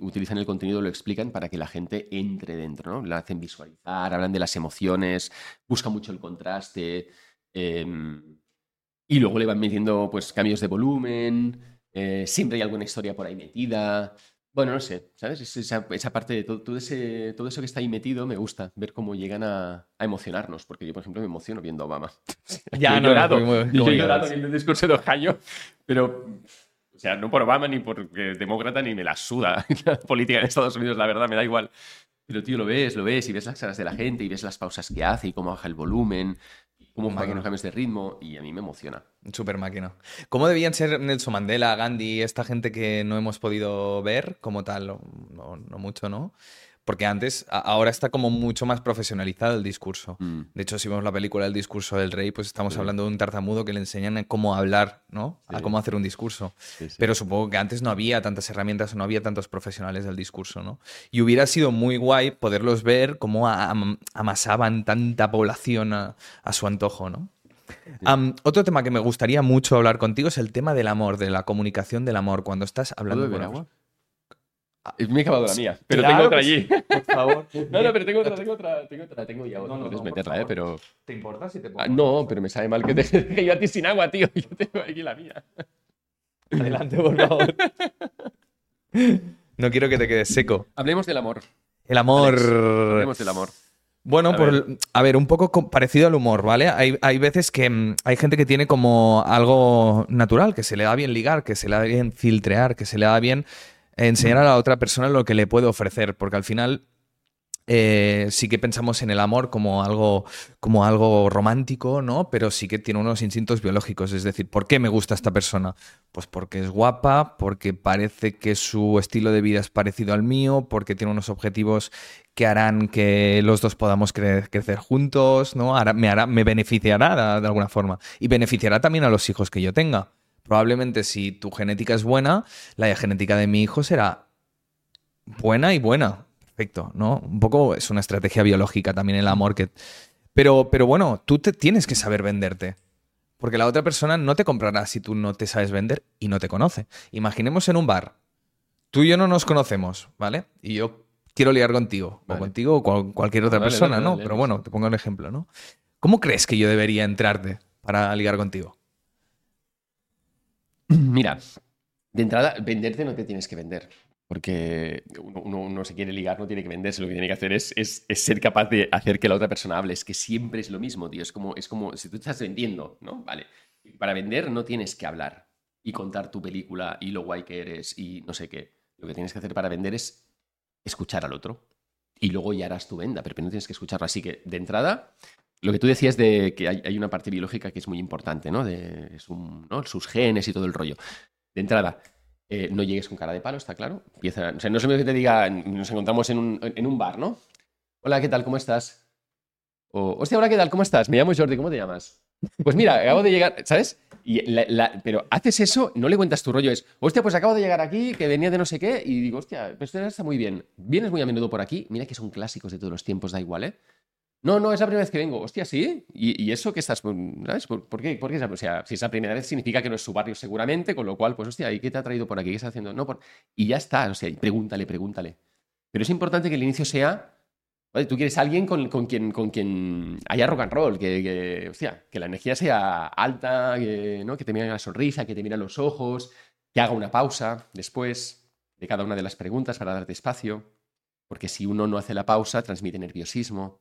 Speaker 2: utilizan el contenido, lo explican para que la gente entre dentro, ¿no? La hacen visualizar, hablan de las emociones, buscan mucho el contraste. Em, y luego le van metiendo pues cambios de volumen, eh, siempre hay alguna historia por ahí metida. Bueno, no sé, ¿sabes? Esa, esa parte de todo, ese, todo eso que está ahí metido me gusta, ver cómo llegan a, emocionarnos, porque yo, por ejemplo, me emociono viendo a Obama.
Speaker 1: ya, no, llorado, yo
Speaker 2: he llorado viendo el discurso de Ohio, pero o sea, no por Obama ni por demócrata ni me la suda la política en Estados Unidos, la verdad, me da igual. Pero, tío, lo ves, lo ves y ves las caras de la gente y ves las pausas que hace y cómo baja el volumen, y cómo los cambios de ritmo y a mí me emociona.
Speaker 1: Super máquina. ¿Cómo debían ser Nelson Mandela, Gandhi, esta gente que no hemos podido ver como tal? no, no mucho, ¿no? Porque antes, ahora está como mucho más profesionalizado el discurso. Mm. De hecho, si vemos la película El discurso del rey, pues estamos hablando de un tartamudo que le enseñan cómo hablar, ¿no? A cómo hacer un discurso. Pero supongo que antes no había tantas herramientas, no había tantos profesionales del discurso, ¿no? Y hubiera sido muy guay poderlos ver cómo amasaban tanta población a, su antojo, ¿no? otro tema que me gustaría mucho hablar contigo es el tema del amor, de la comunicación del amor. Cuando estás hablando con agua?
Speaker 2: He acabado la mía, pero tengo otra allí. Por favor. no, no, pero tengo otra, tengo otra, tengo otra, tengo ya otra. No, no, Puedes meterla, ¿eh? Pero...
Speaker 1: ¿Te importa si te
Speaker 2: pongo? Ah, no, pero me sabe mal que te deje yo a ti sin agua, tío. Yo tengo aquí la mía.
Speaker 1: Adelante, por favor. No quiero que te quedes seco.
Speaker 2: Hablemos del amor.
Speaker 1: El amor.
Speaker 2: hablemos del amor.
Speaker 1: Bueno, a, por, ver. a ver, un poco parecido al humor, ¿vale? Hay, hay, veces que mm, hay gente que tiene como algo natural, que se le da bien ligar, que se le da bien filtrear, que se le da bien enseñar a la otra persona lo que le puede ofrecer, porque al final eh, sí que pensamos en el amor como algo, como algo romántico, ¿no? Pero sí que tiene unos instintos biológicos. Es decir, ¿por qué me gusta esta persona? Pues porque es guapa, porque parece que su estilo de vida es parecido al mío, porque tiene unos objetivos que harán que los dos podamos crecer juntos, ¿no? me, hará, me beneficiará de alguna forma. Y beneficiará también a los hijos que yo tenga. Probablemente si tu genética es buena, la genética de mi hijo será buena y buena. Perfecto, ¿no? Un poco es una estrategia biológica también el amor que... Pero, pero bueno, tú te tienes que saber venderte. Porque la otra persona no te comprará si tú no te sabes vender y no te conoce. Imaginemos en un bar. Tú y yo no nos conocemos, ¿vale? Y yo quiero ligar contigo. O contigo o cualquier otra persona, ¿no? Pero bueno, te pongo un ejemplo, ¿no? ¿Cómo crees que yo debería entrarte para ligar contigo?
Speaker 2: Mira, de entrada, venderte no te tienes que vender. Porque uno, no se quiere ligar, no tiene que venderse. Lo que tiene que hacer es, es, ser capaz de hacer que la otra persona hable. Es que siempre es lo mismo, tío. Es como, es como si tú estás vendiendo, ¿no? Vale. Para vender no tienes que hablar y contar tu película y lo guay que eres y no sé qué. Lo que tienes que hacer para vender es escuchar al otro. Y luego ya harás tu venda, pero no tienes que escucharlo. Así que, de entrada, lo que tú decías de que hay, una parte biológica que es muy importante, ¿no? De sus genes y todo el rollo. De entrada, eh, no llegues con cara de palo, está claro. No es lo que te diga, nos encontramos en un, bar, ¿no? Hola, ¿qué tal? ¿Cómo estás? O, hostia, hola, ¿qué tal? ¿Cómo estás? Me llamo Jordi, ¿cómo te llamas? Pues mira, acabo de llegar, ¿sabes? Y pero haces eso, no le cuentas tu rollo, es, hostia, pues acabo de llegar aquí, que venía de no sé qué, y digo, hostia, pues está muy bien. Vienes muy a menudo por aquí, mira que son clásicos de todos los tiempos, da igual, ¿eh? No, no, es la primera vez que vengo. Hostia, ¿sí? ¿Y, eso que estás...? ¿Sabes? ¿Por, qué? ¿Por O sea, si es la primera vez significa que no es su barrio seguramente, con lo cual, pues, hostia, ¿y qué te ha traído por aquí? ¿Qué estás haciendo? No. Y ya está, o sea, pregúntale, pregúntale. Pero es importante que el inicio sea... Tú quieres a alguien con, quien, con quien haya rock and roll, que, que la energía sea alta, que, ¿no? que te mire la sonrisa, que te mire los ojos, que haga una pausa después de cada una de las preguntas para darte espacio. Porque si uno no hace la pausa, transmite nerviosismo,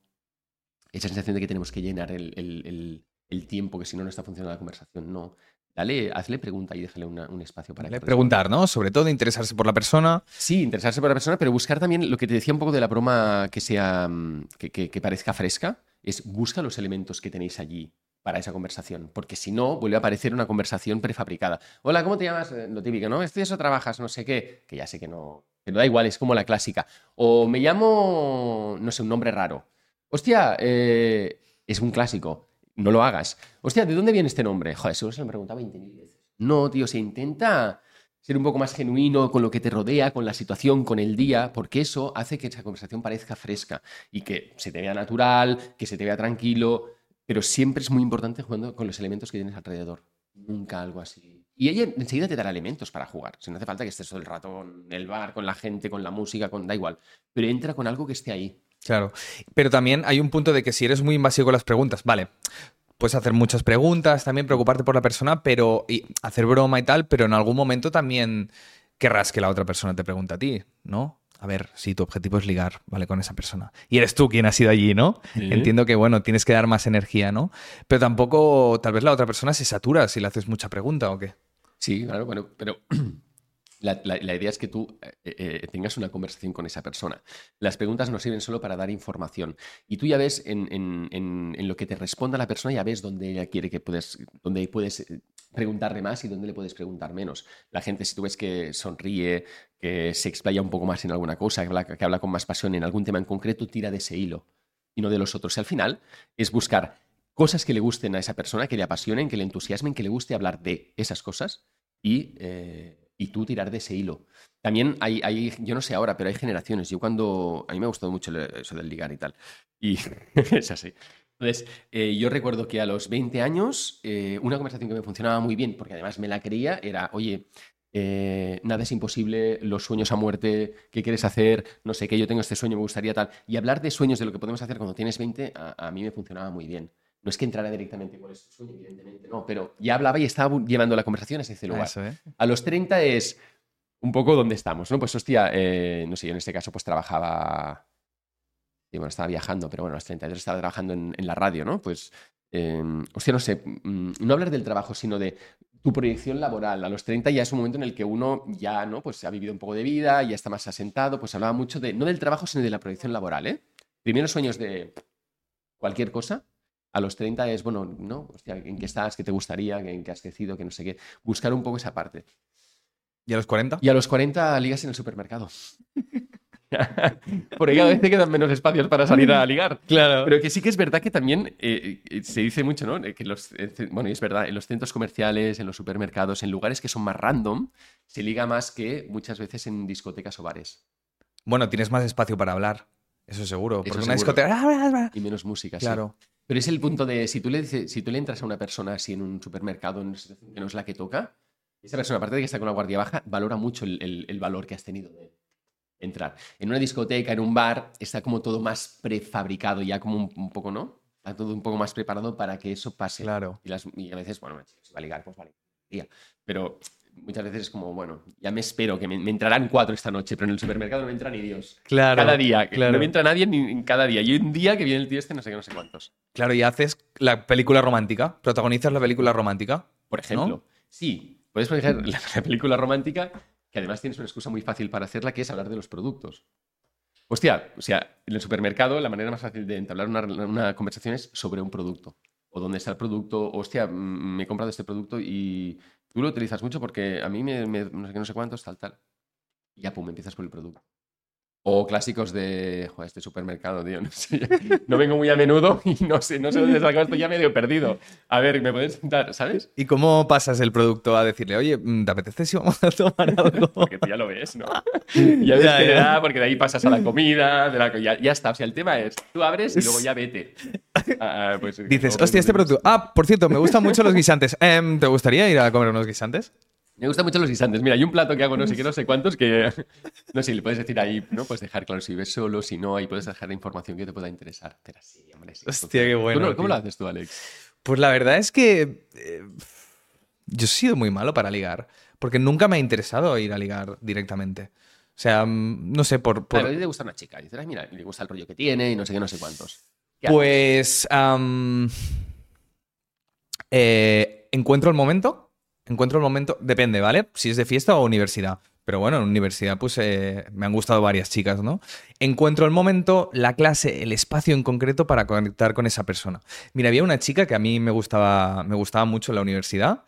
Speaker 2: esa sensación de que tenemos que llenar el, tiempo, que si no, no está funcionando la conversación. No. Dale, hazle pregunta y déjale un espacio para
Speaker 1: Preguntar, ¿no? Sobre todo interesarse por la persona.
Speaker 2: Sí, interesarse por la persona, pero buscar también lo que te decía un poco de la broma que sea mm, que, parezca fresca, es busca los elementos que tenéis allí para esa conversación, porque si no, vuelve a aparecer una conversación prefabricada. Hola, ¿cómo te llamas? Eh, lo típico, ¿no? ¿Estudias o trabajas? No sé qué, que ya sé que no, que no da igual, es como la clásica. O me llamo, no sé, un nombre raro. Hostia, eh, es un clásico. No lo hagas. Hostia, ¿de dónde viene este nombre? Joder, eso se lo he preguntado 20.000 veces. No, tío, se intenta ser un poco más genuino con lo que te rodea, con la situación, con el día, porque eso hace que esa conversación parezca fresca y que se te vea natural, que se te vea tranquilo, pero siempre es muy importante jugando con los elementos que tienes alrededor. Nunca algo así. Y ella enseguida te dará elementos para jugar. Si no hace falta que estés todo el rato en el bar, con la gente, con la música, con da igual. Pero entra con algo que esté ahí.
Speaker 1: Claro. Pero también hay un punto de que si eres muy invasivo con las preguntas, vale, puedes hacer muchas preguntas, también preocuparte por la persona, pero y hacer broma y tal, pero en algún momento también querrás que la otra persona te pregunte a ti, ¿no? A ver, si tu objetivo es ligar, ¿vale? Con esa persona. Y eres tú quien ha sido allí, ¿no? Entiendo que, bueno, tienes que dar más energía, ¿no? Pero tampoco, tal vez la otra persona se satura si le haces mucha pregunta o qué.
Speaker 2: Sí, claro, bueno, pero La, idea es que tú eh, eh, tengas una conversación con esa persona. Las preguntas no sirven solo para dar información. Y tú ya ves en, lo que te responda la persona, ya ves dónde ella quiere que puedes, dónde puedes eh, preguntarle más y dónde le puedes preguntar menos. La gente, si tú ves que sonríe, que se explaya un poco más en alguna cosa, que habla, que habla con más pasión en algún tema en concreto, tira de ese hilo y no de los otros. Y al final es buscar cosas que le gusten a esa persona, que le apasionen, que le entusiasmen, que le guste hablar de esas cosas y y tú tirar de ese hilo. También hay, hay, yo no sé ahora, pero hay generaciones. Yo cuando, a mí me ha gustado mucho eso del ligar y tal. Y es así. Entonces, eh, yo recuerdo que a los 20 años, eh, una conversación que me funcionaba muy bien, porque además me la creía, era, oye, eh, nada es imposible, los sueños a muerte, ¿qué quieres hacer? No sé qué, yo tengo este sueño, me gustaría tal. Y hablar de sueños, de lo que podemos hacer cuando tienes 20, a, a mí me funcionaba muy bien. No es que entrara directamente por ese sueño, evidentemente, no, pero ya hablaba y estaba llevando la conversación a ese lugar. ¿eh? A los 30 es un poco donde estamos, ¿no? Pues hostia, eh, no sé, yo en este caso pues trabajaba, y bueno, estaba viajando, pero bueno, a los 33 estaba trabajando en, la radio, ¿no? Pues, em, hostia, no sé, mm, no hablar del trabajo, sino de tu proyección laboral. A los 30 ya es un momento en el que uno ya, ¿no? Pues ha vivido un poco de vida, ya está más asentado, pues hablaba mucho de, no del trabajo, sino de la proyección laboral, ¿eh? Primeros sueños de cualquier cosa, a los 30 es, bueno, ¿no? ¿en qué estás? ¿Qué te gustaría? ¿En qué has crecido? ¿Qué no sé qué? Buscar un poco esa parte.
Speaker 1: ¿Y a los 40?
Speaker 2: Y a los 40 ligas en el supermercado. Porque cada vez te quedan menos espacios para salir a ligar.
Speaker 1: Claro.
Speaker 2: Pero que sí que es verdad que también eh, eh, se dice mucho, ¿no? Que los, bueno, es verdad, en los centros comerciales, en los supermercados, en lugares que son más random, se liga más que muchas veces en discotecas o bares.
Speaker 1: Bueno, tienes más espacio para hablar. Eso seguro.
Speaker 2: Eso
Speaker 1: Porque una
Speaker 2: seguro.
Speaker 1: discoteca.
Speaker 2: Y menos música, sí. Pero es el punto de, si tú, le si tú le entras a una persona así en un supermercado, en una situación que no es la que toca, esa persona, aparte de que está con la guardia baja, valora mucho el, el- el valor que has tenido de entrar. En una discoteca, en un bar, está como todo más prefabricado, ya como un, un poco, ¿no? Está todo un poco más preparado para que eso pase.
Speaker 1: Claro.
Speaker 2: Y, las- y a veces, bueno, si va a ligar, pues vale. Pero muchas veces es como, bueno, ya me espero que me, me entrarán cuatro esta noche, pero en el supermercado no me entra ni Dios.
Speaker 1: Claro.
Speaker 2: Cada día,
Speaker 1: claro.
Speaker 2: no me entra nadie ni en cada día. Y un día que viene el tío este, no sé qué, no sé cuántos.
Speaker 1: Claro, y haces la película romántica. Protagonizas la película romántica.
Speaker 2: Por ejemplo. Sí, puedes poner la, la película romántica, que además tienes una excusa muy fácil para hacerla, que es hablar de los productos. Hostia, o sea, en el supermercado la manera más fácil de entablar una, una conversación es sobre un producto. O dónde está el producto. Hostia, me he comprado este producto y tú lo utilizas mucho porque a mí me, me- no sé no sé cuántos, tal, tal. Y ya, pum, empiezas por el producto. O clásicos de, joder, este supermercado, tío, no sé, no vengo muy a menudo y no sé, no sé dónde sacar esto, ya medio perdido. A ver, ¿me puedes dar, sabes?
Speaker 1: ¿Y cómo pasas el producto a decirle, oye, mm, ¿te apetece si vamos a tomar algo?
Speaker 2: Porque tú ya lo ves, ¿no? Ya ves
Speaker 1: Ya,
Speaker 2: que
Speaker 1: ya.
Speaker 2: da, porque de ahí pasas a la comida, de la, ya, ya está. O sea, el tema es, tú abres y luego ya vete. Ah, pues,
Speaker 1: Dices, hostia, este
Speaker 2: ves-
Speaker 1: producto. Ah, por cierto, me gustan mucho los guisantes. Em, ¿Te gustaría ir a comer unos guisantes?
Speaker 2: Me gustan mucho los guisantes. Mira, hay un plato que hago no sé qué, no sé cuántos, que no sé, le puedes decir ahí, ¿no? Puedes dejar claro si ves solo, si no, ahí puedes dejar la información que te pueda interesar. Pero sí, hombre, sí.
Speaker 1: Hostia, qué
Speaker 2: ¿Tú
Speaker 1: bueno,
Speaker 2: no- ¿Cómo lo haces tú, Alex?
Speaker 1: Pues la verdad es que eh, yo he sido muy malo para ligar, porque nunca me ha interesado ir a ligar directamente. O sea, mm, no sé, por... por-
Speaker 2: Claro, a ti te gusta una chica. Y dices, "Ay, mira, le gusta el rollo que tiene y no sé qué, no sé cuántos.
Speaker 1: Pues eh, encuentro el momento, encuentro el momento, depende, ¿vale? Si es de fiesta o universidad. Pero bueno, en universidad pues eh, me han gustado varias chicas, ¿no? Encuentro el momento, la clase, el espacio en concreto para conectar con esa persona. Mira, había una chica que a mí me gustaba, me gustaba mucho en la universidad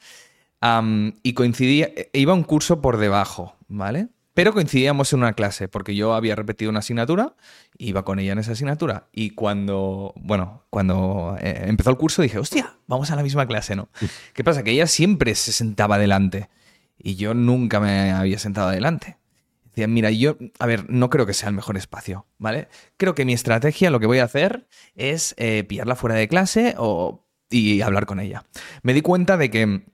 Speaker 1: y coincidía, e- iba a un curso por debajo, ¿vale? Pero coincidíamos en una clase, porque yo había repetido una asignatura, iba con ella en esa asignatura, y cuando, bueno, cuando eh, empezó el curso dije, hostia, vamos a la misma clase, ¿no? ¿Qué pasa? Que ella siempre se sentaba adelante, y yo nunca me había sentado adelante. Decía, mira, yo, a ver, no creo que sea el mejor espacio, ¿vale? Creo que mi estrategia, lo que voy a hacer es eh, pillarla fuera de clase o, y hablar con ella. Me di cuenta de que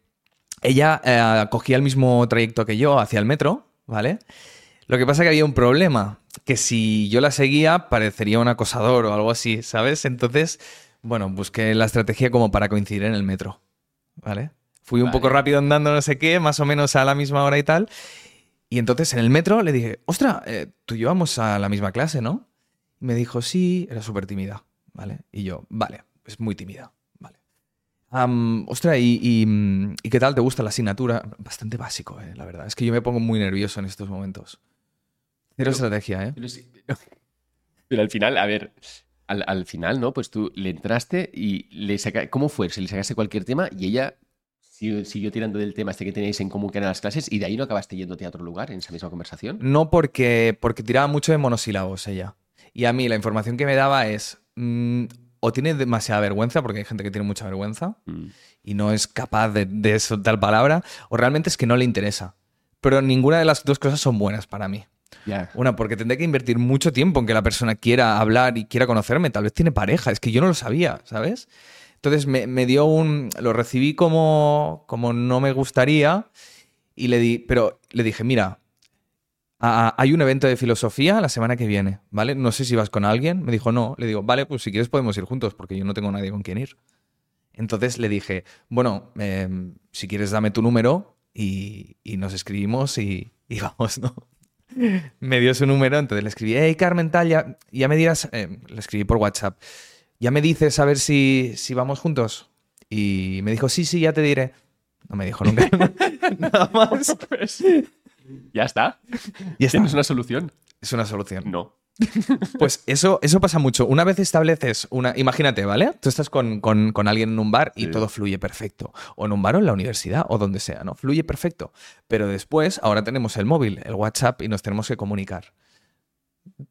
Speaker 1: ella eh, cogía el mismo trayecto que yo hacia el metro, ¿vale? Lo que pasa que había un problema, que si yo la seguía parecería un acosador o algo así, ¿sabes? Entonces, bueno, busqué la estrategia como para coincidir en el metro, ¿vale? Fui un
Speaker 2: Vale.
Speaker 1: poco rápido andando, no sé qué, más o menos a la misma hora y tal. Y entonces en el metro le dije, ostra, eh, tú y yo vamos a la misma clase, ¿no? Y me dijo, sí, era súper tímida, ¿vale? Y yo, vale, es muy tímida, ostra, ¿y, y, mm, ¿y qué tal te gusta la asignatura? Bastante básico, eh, la verdad. Es que yo me pongo muy nervioso en estos momentos. Cero
Speaker 2: Pero-
Speaker 1: estrategia, ¿eh?
Speaker 2: Pero, sí- pero al final, a ver, al, al final, ¿no? Pues tú le entraste y le saca, ¿cómo fue? Se le sacaste cualquier tema y ella siguió, siguió tirando del tema este que tenéis en común que eran las clases y de ahí no acabaste yéndote a otro lugar en esa misma conversación.
Speaker 1: No porque, porque tiraba mucho de monosílabos ella. Y a mí la información que me daba es, mm, o tiene demasiada vergüenza, porque hay gente que tiene mucha vergüenza,
Speaker 2: Mm.
Speaker 1: y no es capaz de, de soltar palabra, o realmente es que no le interesa. Pero ninguna de las dos cosas son buenas para mí.
Speaker 2: Ya.
Speaker 1: Una, porque tendré que invertir mucho tiempo en que la persona quiera hablar y quiera conocerme. Tal vez tiene pareja, es que yo no lo sabía, ¿sabes? Entonces me, me dio un. Lo recibí como, como no me gustaría y le di. Pero le dije, mira, a- a- hay un evento de filosofía la semana que viene, ¿vale? No sé si vas con alguien. Me dijo, no. Le digo, vale, pues si quieres podemos ir juntos porque yo no tengo nadie con quien ir. Entonces le dije, bueno, em, si quieres dame tu número y, y nos escribimos y, y vamos, ¿no? Me dio su número, entonces le escribí, hey Carmen, tal, ya, ya me dirás, eh, le escribí por WhatsApp, ya me dices a ver si, si vamos juntos. Y me dijo, sí, sí, ya te diré. No me dijo nunca nada más.
Speaker 2: Ya está.
Speaker 1: Y está.
Speaker 2: ¿Tienes una solución?
Speaker 1: Es una solución.
Speaker 2: No.
Speaker 1: Pues eso, eso pasa mucho. Una vez estableces una. Imagínate, ¿vale? Tú estás con, con- con alguien en un bar y
Speaker 2: Sí.
Speaker 1: todo fluye perfecto. O en un bar o en la universidad o donde sea, ¿no? Fluye perfecto. Pero después, ahora tenemos el móvil, el WhatsApp y nos tenemos que comunicar.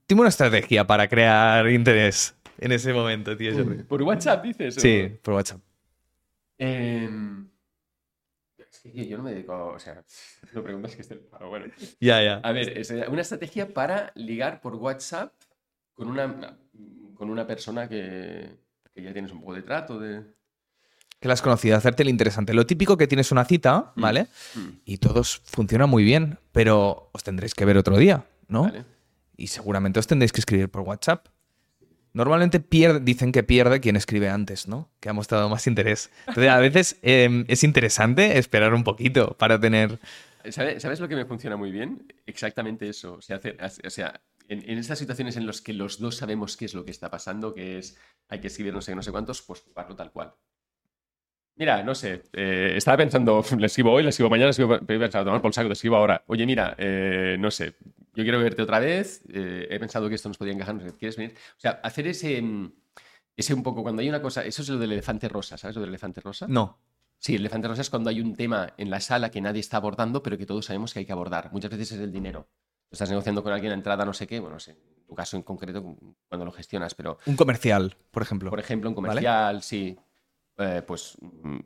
Speaker 1: Tengo una estrategia para crear interés en ese momento, tío.
Speaker 2: ¿Por WhatsApp dices?
Speaker 1: Sí, por WhatsApp.
Speaker 2: Em, Tío, yo no me dedico, a- o sea, no preguntas que esté bueno.
Speaker 1: Ya, ya.
Speaker 2: A ver, es eh, una estrategia para ligar por WhatsApp con una, con una persona que, que ya tienes un poco de trato, de...
Speaker 1: Que la has conocido, hacerte el interesante. Lo típico que tienes una cita,
Speaker 2: Mm.
Speaker 1: ¿vale?
Speaker 2: Mm,
Speaker 1: Y todos funciona muy bien, pero os tendréis que ver otro día, ¿no?
Speaker 2: ¿Vale?
Speaker 1: Y seguramente os tendréis que escribir por WhatsApp. Normalmente pierde, dicen que pierde quien escribe antes, ¿no? Que ha mostrado más interés. Entonces, a veces eh, es interesante esperar un poquito para tener...
Speaker 2: ¿Sabe- ¿Sabes lo que me funciona muy bien? Exactamente eso. O sea, hacer- o sea en, estas situaciones en las que los dos sabemos qué es lo que está pasando, que es hay que escribir no sé, no sé cuántos, pues jugarlo tal cual. Mira, no sé, eh, estaba pensando, le escribo hoy, le escribo mañana, le escribo, pensado, tomar por saco, te escribo ahora. Oye, mira, eh, no sé, yo quiero verte otra vez, eh, he pensado que esto nos podía encajar, ¿quieres venir? O sea, hacer ese, mm, ese un poco, cuando hay una cosa, eso es lo del elefante rosa, ¿sabes lo del elefante rosa?
Speaker 1: No.
Speaker 2: Sí, el elefante rosa es cuando hay un tema en la sala que nadie está abordando, pero que todos sabemos que hay que abordar. Muchas veces es el dinero. Estás negociando con alguien a entrada, no sé qué, bueno, no sé, en tu caso en concreto, cuando lo gestionas, pero
Speaker 1: Un comercial, por ejemplo.
Speaker 2: por ejemplo, un
Speaker 1: ¿Vale?
Speaker 2: comercial, sí. eh, pues, mm,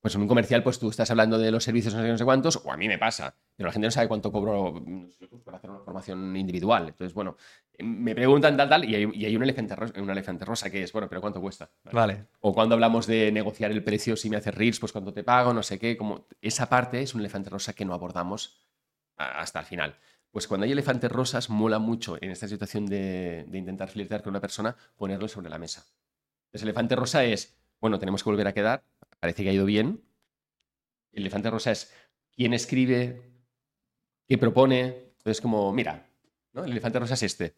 Speaker 2: pues en un comercial, pues tú estás hablando de los servicios, no sé, no sé cuántos, o a mí me pasa, pero la gente no sabe cuánto cobro mm, por hacer una formación individual. Entonces, bueno, eh, me preguntan tal, tal, y hay, y hay un, elefante rosa, un elefante rosa que es, bueno, pero ¿cuánto cuesta?
Speaker 1: Vale.
Speaker 2: O cuando hablamos de negociar el precio, si me haces reels, pues cuánto te pago, no sé qué. Como esa parte es un elefante rosa que no abordamos hasta el final. Pues cuando hay elefantes rosas, mola mucho en esta situación de, de intentar flirtear con una persona, ponerlo sobre la mesa. Entonces, el elefante rosa es, bueno, tenemos que volver a quedar, parece que ha ido bien. El elefante rosa es quién escribe, qué propone. Entonces, como, mira, ¿no? el elefante rosa es este.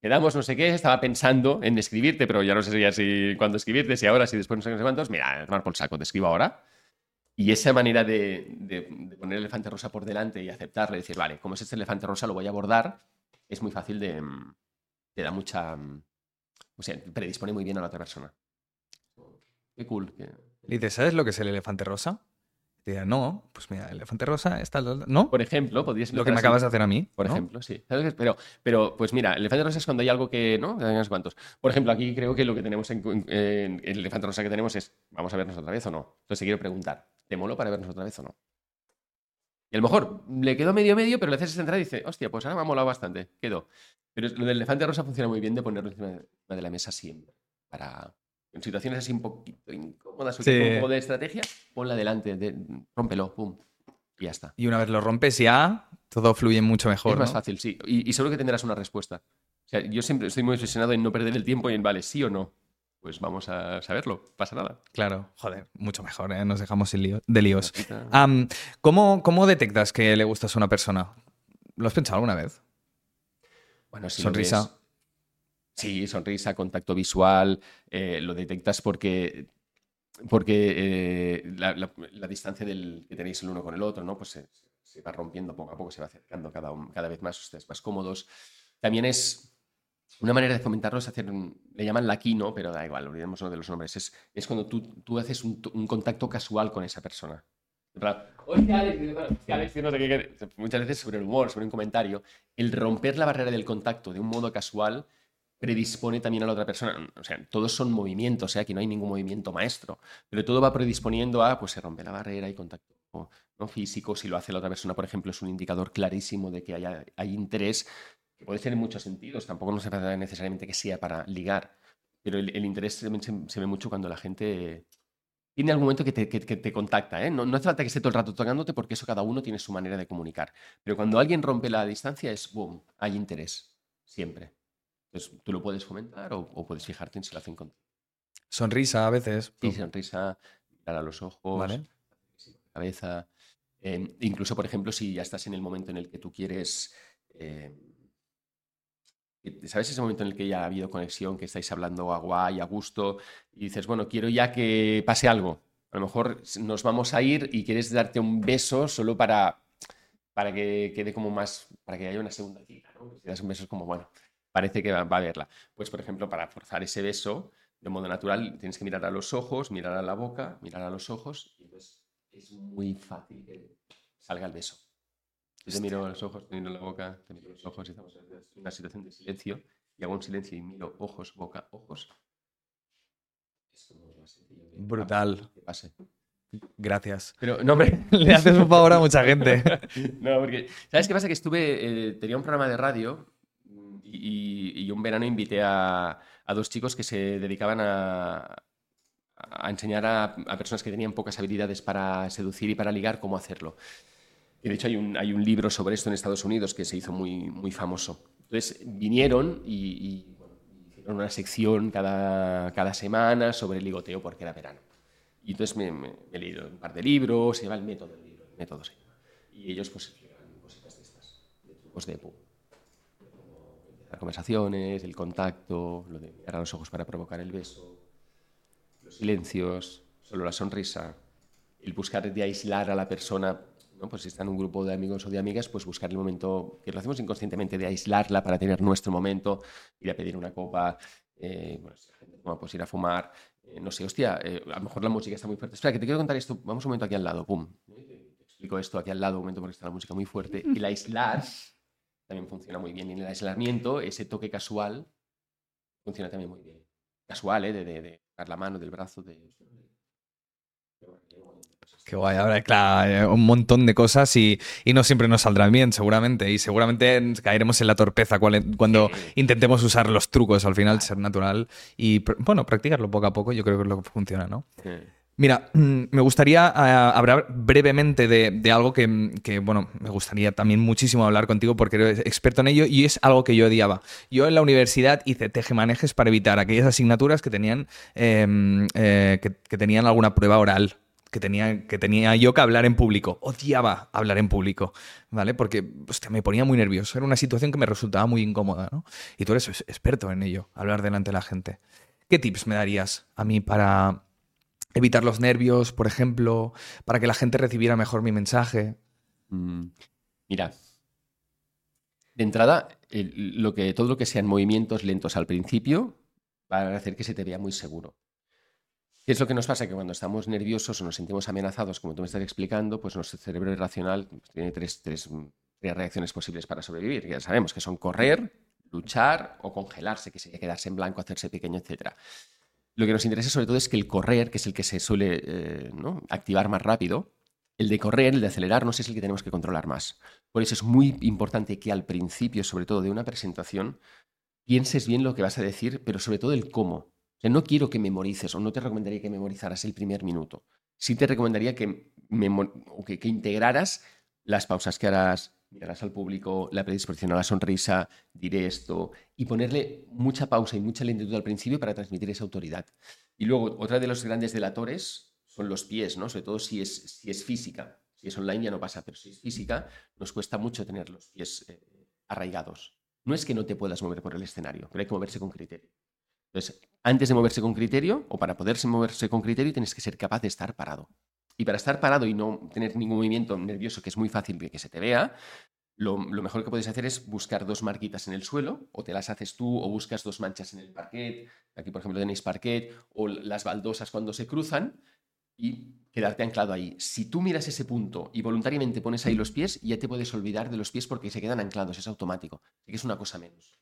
Speaker 2: Quedamos, no sé qué, estaba pensando en escribirte, pero ya no sé si cuándo escribirte, si ahora, si después, no sé, qué, no cuántos. Mira, tomar por saco, te escribo ahora. Y esa manera de, de- poner el elefante rosa por delante y aceptarle, decir, vale, como es este elefante rosa, lo voy a abordar, es muy fácil de. mm, te da mucha. mm, O sea, predispone muy bien a la otra persona. Qué cool. que-
Speaker 1: Le dices, ¿sabes lo que es el elefante rosa? Te dirá, no, pues mira, el elefante rosa está... ¿No?
Speaker 2: Por ejemplo, podrías
Speaker 1: Lo que me
Speaker 2: así.
Speaker 1: acabas de hacer a mí.
Speaker 2: Por
Speaker 1: ¿no?
Speaker 2: ejemplo, sí. ¿Sabes? Pero, pero, pues mira, el elefante rosa es cuando hay algo que, ¿no? Unos cuantos. Por ejemplo, aquí creo que lo que tenemos en, en- el elefante rosa que tenemos es, ¿vamos a vernos otra vez o no? Entonces te quiero preguntar, ¿te moló para vernos otra vez o no? Y a lo mejor le quedó medio medio, pero le haces esa entrada y dice, hostia, pues ahora me ha molado bastante, quedó. Pero lo del elefante rosa funciona muy bien de ponerlo encima de la mesa siempre. Para, en situaciones así un poquito incómodas o
Speaker 1: Sí.
Speaker 2: un poco de estrategia, ponla delante, de, rómpelo, pum, y ya está.
Speaker 1: Y una vez lo rompes ya, todo fluye mucho mejor.
Speaker 2: Es más
Speaker 1: ¿no?
Speaker 2: fácil, sí. Y, y seguro que tendrás una respuesta. O sea, yo siempre estoy muy obsesionado en no perder el tiempo y en, vale, sí o no. Pues vamos a saberlo, pasa nada.
Speaker 1: Claro, joder, mucho mejor, ¿eh? Nos dejamos sin lío- de líos. ¿cómo, ¿Cómo detectas que le gustas a una persona? ¿Lo has pensado alguna vez?
Speaker 2: Bueno, si
Speaker 1: sonrisa.
Speaker 2: Sí, sonrisa, contacto visual, eh, lo detectas porque, porque eh, la, la- la distancia que tenéis el uno con el otro, ¿no? Pues se, se va rompiendo poco a poco, se va acercando cada, cada vez más, ustedes más cómodos. También es una manera de fomentarlo es hacer, le llaman laquino, pero da igual, olvidémonos de los nombres. Es, es cuando tú, tú haces un, contacto casual con esa persona. En plan, "Oye, Alex", y dices, "Bueno, es que Alex, no sé qué, qué". muchas veces sobre el humor, sobre un comentario, el romper la barrera del contacto de un modo casual predispone también a la otra persona. O sea, todos son movimientos, sea, aquí no hay ningún movimiento maestro, pero todo va predisponiendo a, pues se rompe la barrera y contacto ¿no? físico. Si lo hace la otra persona, por ejemplo, es un indicador clarísimo de que haya, hay interés, que puede ser en muchos sentidos, tampoco no se trata necesariamente que sea para ligar, pero el, interés se, ve mucho cuando la gente tiene algún momento que te, que te contacta. ¿eh? No, no hace falta que esté todo el rato tocándote porque eso cada uno tiene su manera de comunicar. Pero cuando alguien rompe la distancia es, boom, hay interés, siempre. Entonces tú lo puedes fomentar o, o puedes fijarte en si lo hacen contigo.
Speaker 1: Sonrisa a veces.
Speaker 2: Sí, sonrisa, mirar a los ojos,
Speaker 1: Vale.
Speaker 2: cabeza. Eh, incluso, por ejemplo, si ya estás en el momento en el que tú quieres. eh, que- ¿Sabes ese momento en el que ya ha habido conexión, que estáis hablando a guay, a gusto, y dices, bueno, quiero ya que pase algo? A lo mejor nos vamos a ir y quieres darte un beso solo para, para que quede como más, para que haya una segunda cita, ¿no? Si das un beso es como, bueno, parece que va, va a haberla. Pues, por ejemplo, para forzar ese beso de modo natural, tienes que mirar a los ojos, mirar a la boca, mirar a los ojos, y entonces es muy fácil que salga el beso. Yo te miro a los ojos, te miro la boca, te miro los ojos y estamos en una situación de silencio y hago un silencio y miro ojos, boca, ojos. Más sencillo que-
Speaker 1: Brutal.
Speaker 2: que pase.
Speaker 1: Gracias.
Speaker 2: Pero, no, hombre.
Speaker 1: Le haces un favor a mucha gente.
Speaker 2: no, porque. ¿Sabes qué pasa? Que estuve. eh, tenía un programa de radio y, y un verano invité a, a dos chicos que se dedicaban a, a enseñar a, a personas que tenían pocas habilidades para seducir y para ligar cómo hacerlo. Y de hecho hay un, hay un libro sobre esto en Estados Unidos que se hizo muy, muy famoso. Entonces vinieron y, y, hicieron una sección cada, cada semana sobre el ligoteo porque era verano. Y entonces me, me- me he leído un par de libros, se llama el método del libro, el método se llama. Y ellos pues explican cositas de estas, de trucos de, pu- de cómo empezar conversaciones, el contacto, lo de mirar a los ojos para provocar el beso, los silencios, solo la sonrisa, el buscar de aislar a la persona, ¿no? pues si está en un grupo de amigos o de amigas, pues buscar el momento, que lo hacemos inconscientemente, de aislarla para tener nuestro momento, ir a pedir una copa, eh, bueno, pues ir a fumar, eh, no sé, hostia, eh, a lo mejor la música está muy fuerte. Espera, que te quiero contar esto, vamos un momento aquí al lado, pum. Te explico esto aquí al lado un momento porque está la música muy fuerte. El aislar también funciona muy bien. Y en el aislamiento, ese toque casual funciona también muy bien. Casual, ¿eh? De, de, de tocar la mano, del brazo, de...
Speaker 1: Qué guay, habrá claro, eh, un montón de cosas y, y no siempre nos saldrán bien, seguramente. Y seguramente caeremos en la torpeza cuando
Speaker 2: Sí.
Speaker 1: intentemos usar los trucos al final, ser natural y, bueno, practicarlo poco a poco, yo creo que es lo que funciona, ¿no?
Speaker 2: Eh,
Speaker 1: Mira, mm, me gustaría ah, hablar brevemente de, algo que, bueno, me gustaría también muchísimo hablar contigo porque eres experto en ello y es algo que yo odiaba. Yo en la universidad hice tejemanejes para evitar aquellas asignaturas que tenían, em, eh, que, tenían alguna prueba oral. Que tenía, que tenía yo que hablar en público. Odiaba hablar en público, ¿vale? Porque hostia, me ponía muy nervioso. Era una situación que me resultaba muy incómoda, ¿no? Y tú eres es- experto en ello, hablar delante de la gente. ¿Qué tips me darías a mí para, evitar los nervios, por ejemplo, para que la gente recibiera mejor mi mensaje.
Speaker 2: mm, Mira, de entrada, lo que, todo lo que sean movimientos lentos al principio va a hacer que se te vea muy seguro. ¿Qué es lo que nos pasa? Que cuando estamos nerviosos o nos sentimos amenazados, como tú me estás explicando, pues nuestro cerebro irracional pues, tiene tres, tres, tres reacciones posibles para sobrevivir. Ya sabemos que son correr, luchar o congelarse, que sería quedarse en blanco, hacerse pequeño, etc. Lo que nos interesa sobre todo es que el correr, que es el que se suele eh, activar más rápido, el de correr, el de acelerarnos es el que tenemos que controlar más. Por eso es muy importante que al principio, sobre todo de una presentación, pienses bien lo que vas a decir, pero sobre todo el cómo. O sea, no quiero que memorices o no te recomendaría que memorizaras el primer minuto. Sí te recomendaría que, que, que integraras las pausas que harás, mirarás al público, la predisposición a la sonrisa, diré esto, y ponerle mucha pausa y mucha lentitud al principio para transmitir esa autoridad. Y luego, otra de los grandes delatores son los pies, ¿no? Sobre todo si es, si es física. Si es online ya no pasa, pero si es física, nos cuesta mucho tener los pies eh, arraigados. No es que no te puedas mover por el escenario, pero hay que moverse con criterio. Entonces, antes de moverse con criterio, o para poderse moverse con criterio, tienes que ser capaz de estar parado. Y para estar parado y no tener ningún movimiento nervioso, que es muy fácil que se te vea, lo, lo mejor que puedes hacer es buscar dos marquitas en el suelo, o te las haces tú, o buscas dos manchas en el parquet. Aquí, por ejemplo, tenéis parquet, o las baldosas cuando se cruzan, y quedarte anclado ahí. Si tú miras ese punto y voluntariamente pones ahí los pies, ya te puedes olvidar de los pies porque se quedan anclados, es automático. Así que es una cosa menos.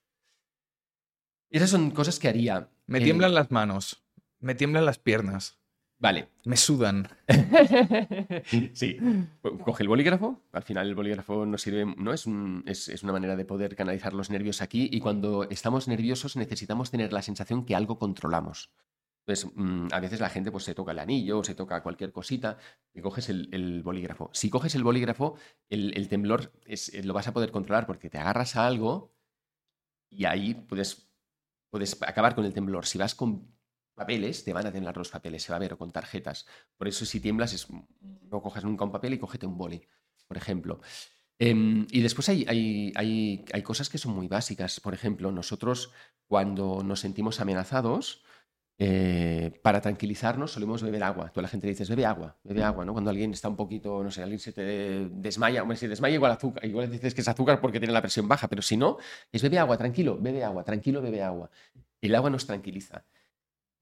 Speaker 2: Esas son cosas que haría.
Speaker 1: Me
Speaker 2: Eh,
Speaker 1: tiemblan las manos, me tiemblan las piernas,
Speaker 2: Vale.
Speaker 1: me sudan.
Speaker 2: sí. Coge el bolígrafo. Al final el bolígrafo nos sirve, ¿no? Es, un- es- es una manera de poder canalizar los nervios aquí. Y cuando estamos nerviosos necesitamos tener la sensación que algo controlamos. Entonces, mm, a veces la gente pues, se toca el anillo o se toca cualquier cosita y coges el, el bolígrafo. Si coges el bolígrafo, el, el temblor es- eh, lo vas a poder controlar porque te agarras a algo y ahí puedes, puedes acabar con el temblor. Si vas con papeles, te van a temblar los papeles, se va a ver, o con tarjetas. Por eso si tiemblas, es, no cojas nunca un papel y cógete un boli, por ejemplo. Em, y después hay, hay, hay, hay cosas que son muy básicas. Por ejemplo, nosotros cuando nos sentimos amenazados, eh, para tranquilizarnos solemos beber agua. Tú la gente le dices, bebe agua, bebe agua, ¿no? Cuando alguien está un poquito, no sé, alguien se te desmaya, hombre, si desmaya igual azúcar, igual dices que es azúcar porque tiene la presión baja, pero si no, es bebe agua, tranquilo, bebe agua, tranquilo, bebe agua. El agua nos tranquiliza.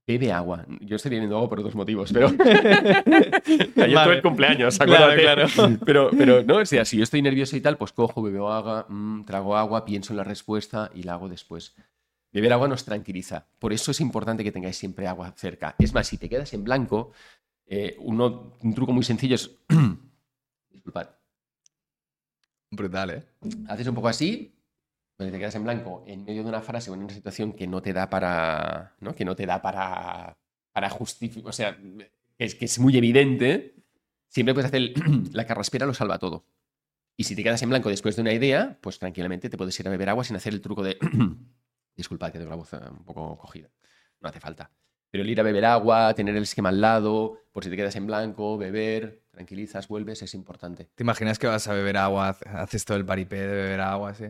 Speaker 2: Bebe agua. Yo estoy bebiendo agua por dos motivos, pero. Ayer tuve el cumpleaños, acuérdate.
Speaker 1: claro.
Speaker 2: Pero, pero, no, o sea, si yo estoy nervioso y tal, pues cojo, bebo agua, mm, trago agua, pienso en la respuesta y la hago después. Beber agua nos tranquiliza. Por eso es importante que tengáis siempre agua cerca. Es más, si te quedas en blanco, Eh, uno, un truco muy sencillo es... Disculpad.
Speaker 1: Brutal, ¿eh?
Speaker 2: Haces un poco así, donde te quedas en blanco en medio de una frase o en una situación que no te da para... ¿no? Que no te da para, para justificar... O sea, es, que es muy evidente. Siempre puedes hacer... la carraspera lo salva todo. Y si te quedas en blanco después de una idea, pues tranquilamente te puedes ir a beber agua sin hacer el truco de... Disculpad que tengo la voz eh, un poco cogida. No hace falta. Pero el ir a beber agua, tener el esquema al lado, por si te quedas en blanco, beber, tranquilizas, vuelves, es importante.
Speaker 1: ¿Te imaginas que vas a beber agua, hace- haces todo el paripé de beber agua, así?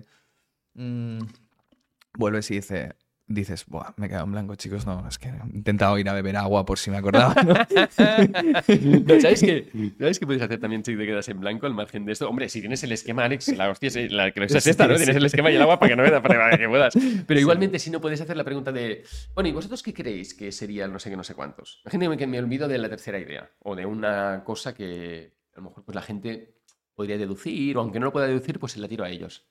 Speaker 1: Mm, vuelves y dice, dices, Buah, me he quedado en blanco, chicos. No, es que he intentado ir a beber agua por si me acordaba. ¿no?".
Speaker 2: No, ¿Sabes qué? ¿Sabes qué puedes hacer también si te quedas en blanco al margen de esto? Hombre, si tienes el esquema, Alex, la hostia es la que es esta, ¿no? Tienes el esquema y el agua para que no para para que puedas. Pero igualmente, si no puedes hacer la pregunta de, bueno, ¿y vosotros qué creéis que sería no sé qué, no sé cuántos? Imagínate que me olvido de la tercera idea o de una cosa que a lo mejor pues, la gente podría deducir o aunque no lo pueda deducir, pues se la tiro a ellos.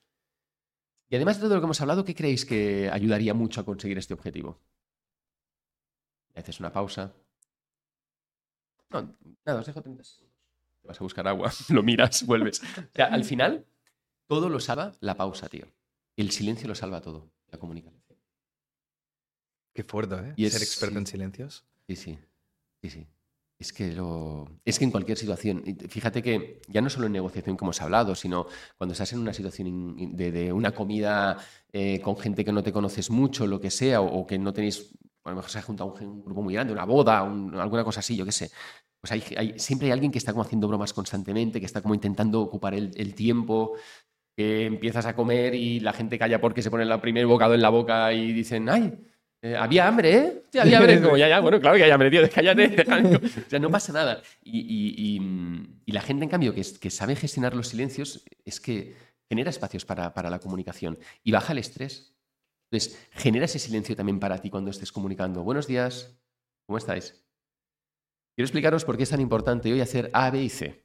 Speaker 2: Y además de todo lo que hemos hablado, ¿qué creéis que ayudaría mucho a conseguir este objetivo? Haces una pausa. No, nada, os dejo 30 segundos. Te vas a buscar agua, lo miras, vuelves. O sea, al final, todo lo salva la pausa, tío. El silencio lo salva todo, la comunicación.
Speaker 1: Qué fuerte, ¿eh?
Speaker 2: Y
Speaker 1: Ser experto
Speaker 2: sí.
Speaker 1: en silencios.
Speaker 2: Sí, sí. Sí, sí. Es que lo. Es que en cualquier situación. Fíjate que ya no solo en negociación como hemos hablado, sino cuando estás en una situación de, una comida eh, con gente que no te conoces mucho, lo que sea, o, que no tenéis. A lo mejor se ha juntado un, un grupo muy grande, una boda, un- alguna cosa así, yo qué sé. Pues hay, hay- siempre hay alguien que está como haciendo bromas constantemente, que está como intentando ocupar el, el tiempo, que empiezas a comer y la gente calla porque se pone el primer bocado en la boca y dicen, ¡ay! Eh, había hambre, ¿eh? Sí, había hambre. Como, ya, ya, bueno, claro que hay hambre, tío, cállate. o sea, no pasa nada. Y, y- y, y la gente, en cambio, que, que sabe gestionar los silencios, es que genera espacios para, para la comunicación y baja el estrés. Entonces, genera ese silencio también para ti cuando estés comunicando. Buenos días, ¿cómo estáis? Quiero explicaros por qué es tan importante hoy hacer A, B y C.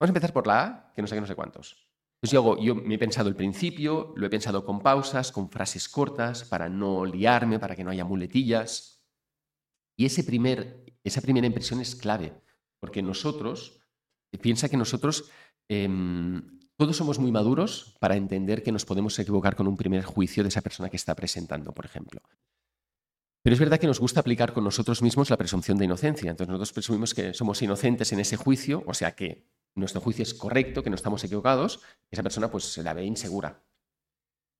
Speaker 2: Vamos a empezar por la A, que no sé qué, no sé cuántos. Entonces yo, hago- yo me he pensado el principio, lo he pensado con pausas, con frases cortas, para no liarme, para que no haya muletillas. Y ese primer, esa primera impresión es clave, porque nosotros, piensa que nosotros em, todos somos muy maduros para entender que nos podemos equivocar con un primer juicio de esa persona que está presentando, por ejemplo. Pero es verdad que nos gusta aplicar con nosotros mismos la presunción de inocencia. Entonces nosotros presumimos que somos inocentes en ese juicio, o sea que nuestro juicio es correcto, que no estamos equivocados, esa persona pues se la ve insegura.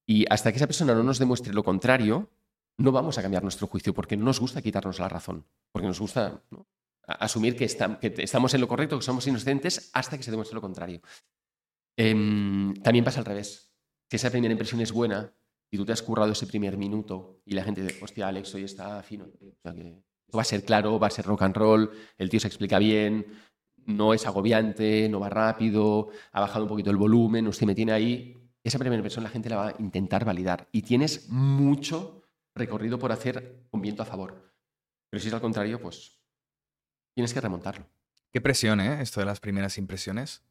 Speaker 2: Y hasta que esa persona no nos demuestre lo contrario, no vamos a cambiar nuestro juicio porque no nos gusta quitarnos la razón, porque nos gusta asumir que, estamos en lo correcto, que somos inocentes, hasta que se demuestre lo contrario. Em, también pasa al revés. Si esa primera impresión es buena y tú te has currado ese primer minuto y la gente dice, hostia, Alex, hoy está fino. O va a ser claro, va a ser rock and roll, el tío se explica bien, no es agobiante, no va rápido, ha bajado un poquito el volumen, usted me tiene ahí. Esa primera impresión la gente la va a intentar validar y tienes mucho recorrido por hacer con viento a favor. Pero si es al contrario, pues tienes que remontarlo.
Speaker 1: Qué presión, ¿eh? Esto de las primeras impresiones.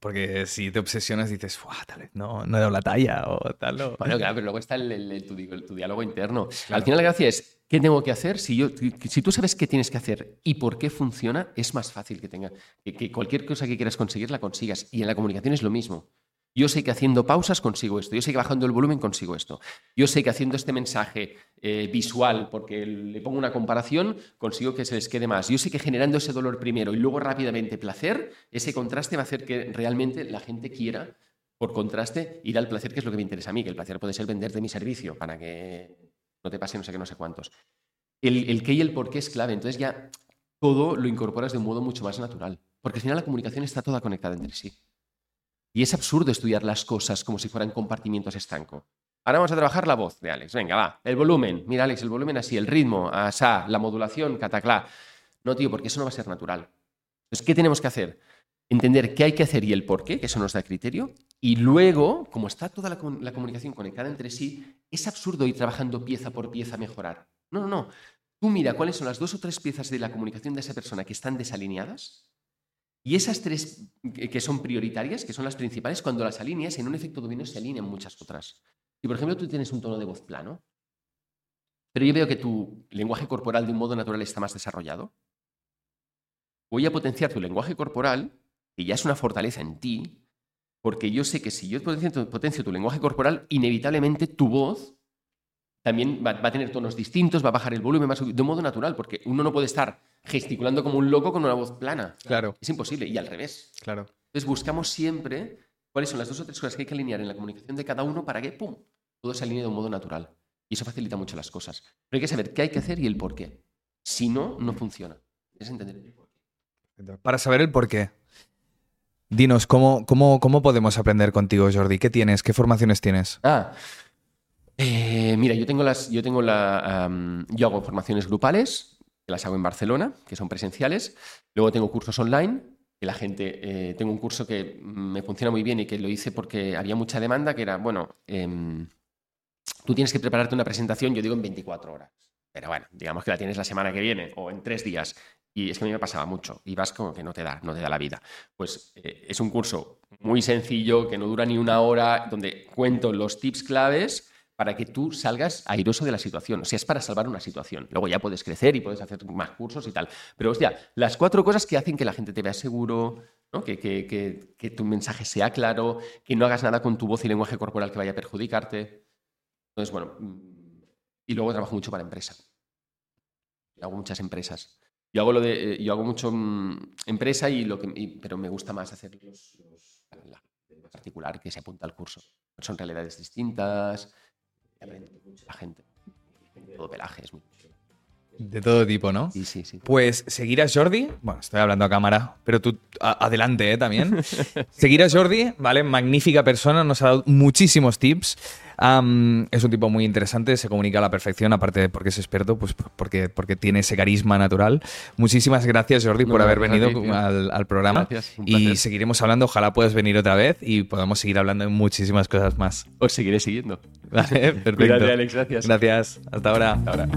Speaker 1: Porque si te obsesionas dices, "Fuah, tal vez no, no he dado la talla o tal. o-".
Speaker 2: Bueno, claro, pero luego está el, el- el- tu, di- tu diálogo interno.
Speaker 1: Claro.
Speaker 2: Al final la gracia es, ¿qué tengo que hacer? Si, yo, si tú sabes qué tienes que hacer y por qué funciona, es más fácil que, tenga, que, que cualquier cosa que quieras conseguir la consigas. Y en la comunicación es lo mismo. Yo sé que haciendo pausas consigo esto, yo sé que bajando el volumen consigo esto, yo sé que haciendo este mensaje eh, visual, porque le pongo una comparación, consigo que se les quede más. Yo sé que generando ese dolor primero y luego rápidamente placer, ese contraste va a hacer que realmente la gente quiera por contraste, ir al placer, que es lo que me interesa a mí, que el placer puede ser venderte mi servicio para que no te pase no sé qué, no sé cuántos. El, el qué y el por qué es clave, entonces ya todo lo incorporas de un modo mucho más natural, porque al final la comunicación está toda conectada entre sí. Y es absurdo estudiar las cosas como si fueran compartimientos estanco. Ahora vamos a trabajar la voz de Alex. Venga, va. El volumen. Mira, Alex, el volumen así, el ritmo, asá, la modulación, cataclá. No, tío, porque eso no va a ser natural. Entonces, ¿qué tenemos que hacer? Entender qué hay que hacer y el por qué, que eso nos da criterio. Y luego, como está toda la, la comunicación conectada entre sí, es absurdo ir trabajando pieza por pieza a mejorar. No, no, no. Tú mira cuáles son las dos o tres piezas de la comunicación de esa persona que están desalineadas y esas tres que son prioritarias, que son las principales, cuando las alineas, en un efecto dominó se alinean muchas otras. Si, por ejemplo, tú tienes un tono de voz plano, pero yo veo que tu lenguaje corporal de un modo natural está más desarrollado, voy a potenciar tu lenguaje corporal, que ya es una fortaleza en ti, porque yo sé que si yo potencio tu lenguaje corporal, inevitablemente tu voz también va, va, a tener tonos distintos, va a bajar el volumen, va a subir, de un modo natural, porque uno no puede estar gesticulando como un loco con una voz plana.
Speaker 1: Claro.
Speaker 2: Es imposible, y al revés.
Speaker 1: Claro.
Speaker 2: Entonces buscamos siempre cuáles son las dos o tres cosas que hay que alinear en la comunicación de cada uno para que, ¡pum!, todo se alinee de un modo natural. Y eso facilita mucho las cosas. Pero hay que saber qué hay que hacer y el por qué. Si no, no funciona. Es entender el por qué.
Speaker 1: Para saber el por qué. Dinos, ¿cómo, cómo, ¿cómo podemos aprender contigo, Jordi? ¿Qué tienes? ¿Qué formaciones tienes?
Speaker 2: Ah, eh, mira, yo tengo las, yo tengo la, yo hago formaciones grupales, que las hago en Barcelona, que son presenciales. Luego tengo cursos online, que la gente, eh, tengo un curso que me funciona muy bien y que lo hice porque había mucha demanda, que era, bueno, eh, tú tienes que prepararte una presentación, yo digo en 24 horas. Pero bueno, digamos que la tienes la semana que viene o en tres días. Y es que a mí me pasaba mucho. Y vas como que no te da, no te da la vida. Pues eh, es un curso muy sencillo, que no dura ni una hora, donde cuento los tips claves para que tú salgas airoso de la situación. O sea, es para salvar una situación. Luego ya puedes crecer y puedes hacer más cursos y tal. Pero, hostia, las cuatro cosas que hacen que la gente te vea seguro, ¿no? que, que, que, que, tu mensaje sea claro, que no hagas nada con tu voz y lenguaje corporal que vaya a perjudicarte. Entonces, bueno, y luego trabajo mucho para empresa. Hago muchas empresas. Yo hago, lo de, eh, yo hago mucho mmm, empresa, y lo que, y, pero me gusta más hacer los, los, la particular que se apunta al curso. Son realidades distintas, aprende mucho la gente. Todo pelaje es muy...
Speaker 1: De todo tipo, ¿no?
Speaker 2: Sí, sí, sí.
Speaker 1: Pues seguir a Jordi, bueno, estoy hablando a cámara, pero tú a, adelante ¿eh? también. seguir a Jordi, ¿vale? Magnífica persona, nos ha dado muchísimos tips. Um, es un tipo muy interesante, se comunica a la perfección, aparte de porque es experto, pues porque, porque tiene ese carisma natural. Muchísimas gracias, Jordi, no, por haber venido ti, al, al, programa.
Speaker 2: Gracias,
Speaker 1: y seguiremos hablando, ojalá puedas venir otra vez y podamos seguir hablando de muchísimas cosas más.
Speaker 2: Os seguiré siguiendo.
Speaker 1: Vale, perfecto.
Speaker 2: Cuídate, Alex, gracias.
Speaker 1: Gracias, hasta ahora.
Speaker 2: Hasta ahora.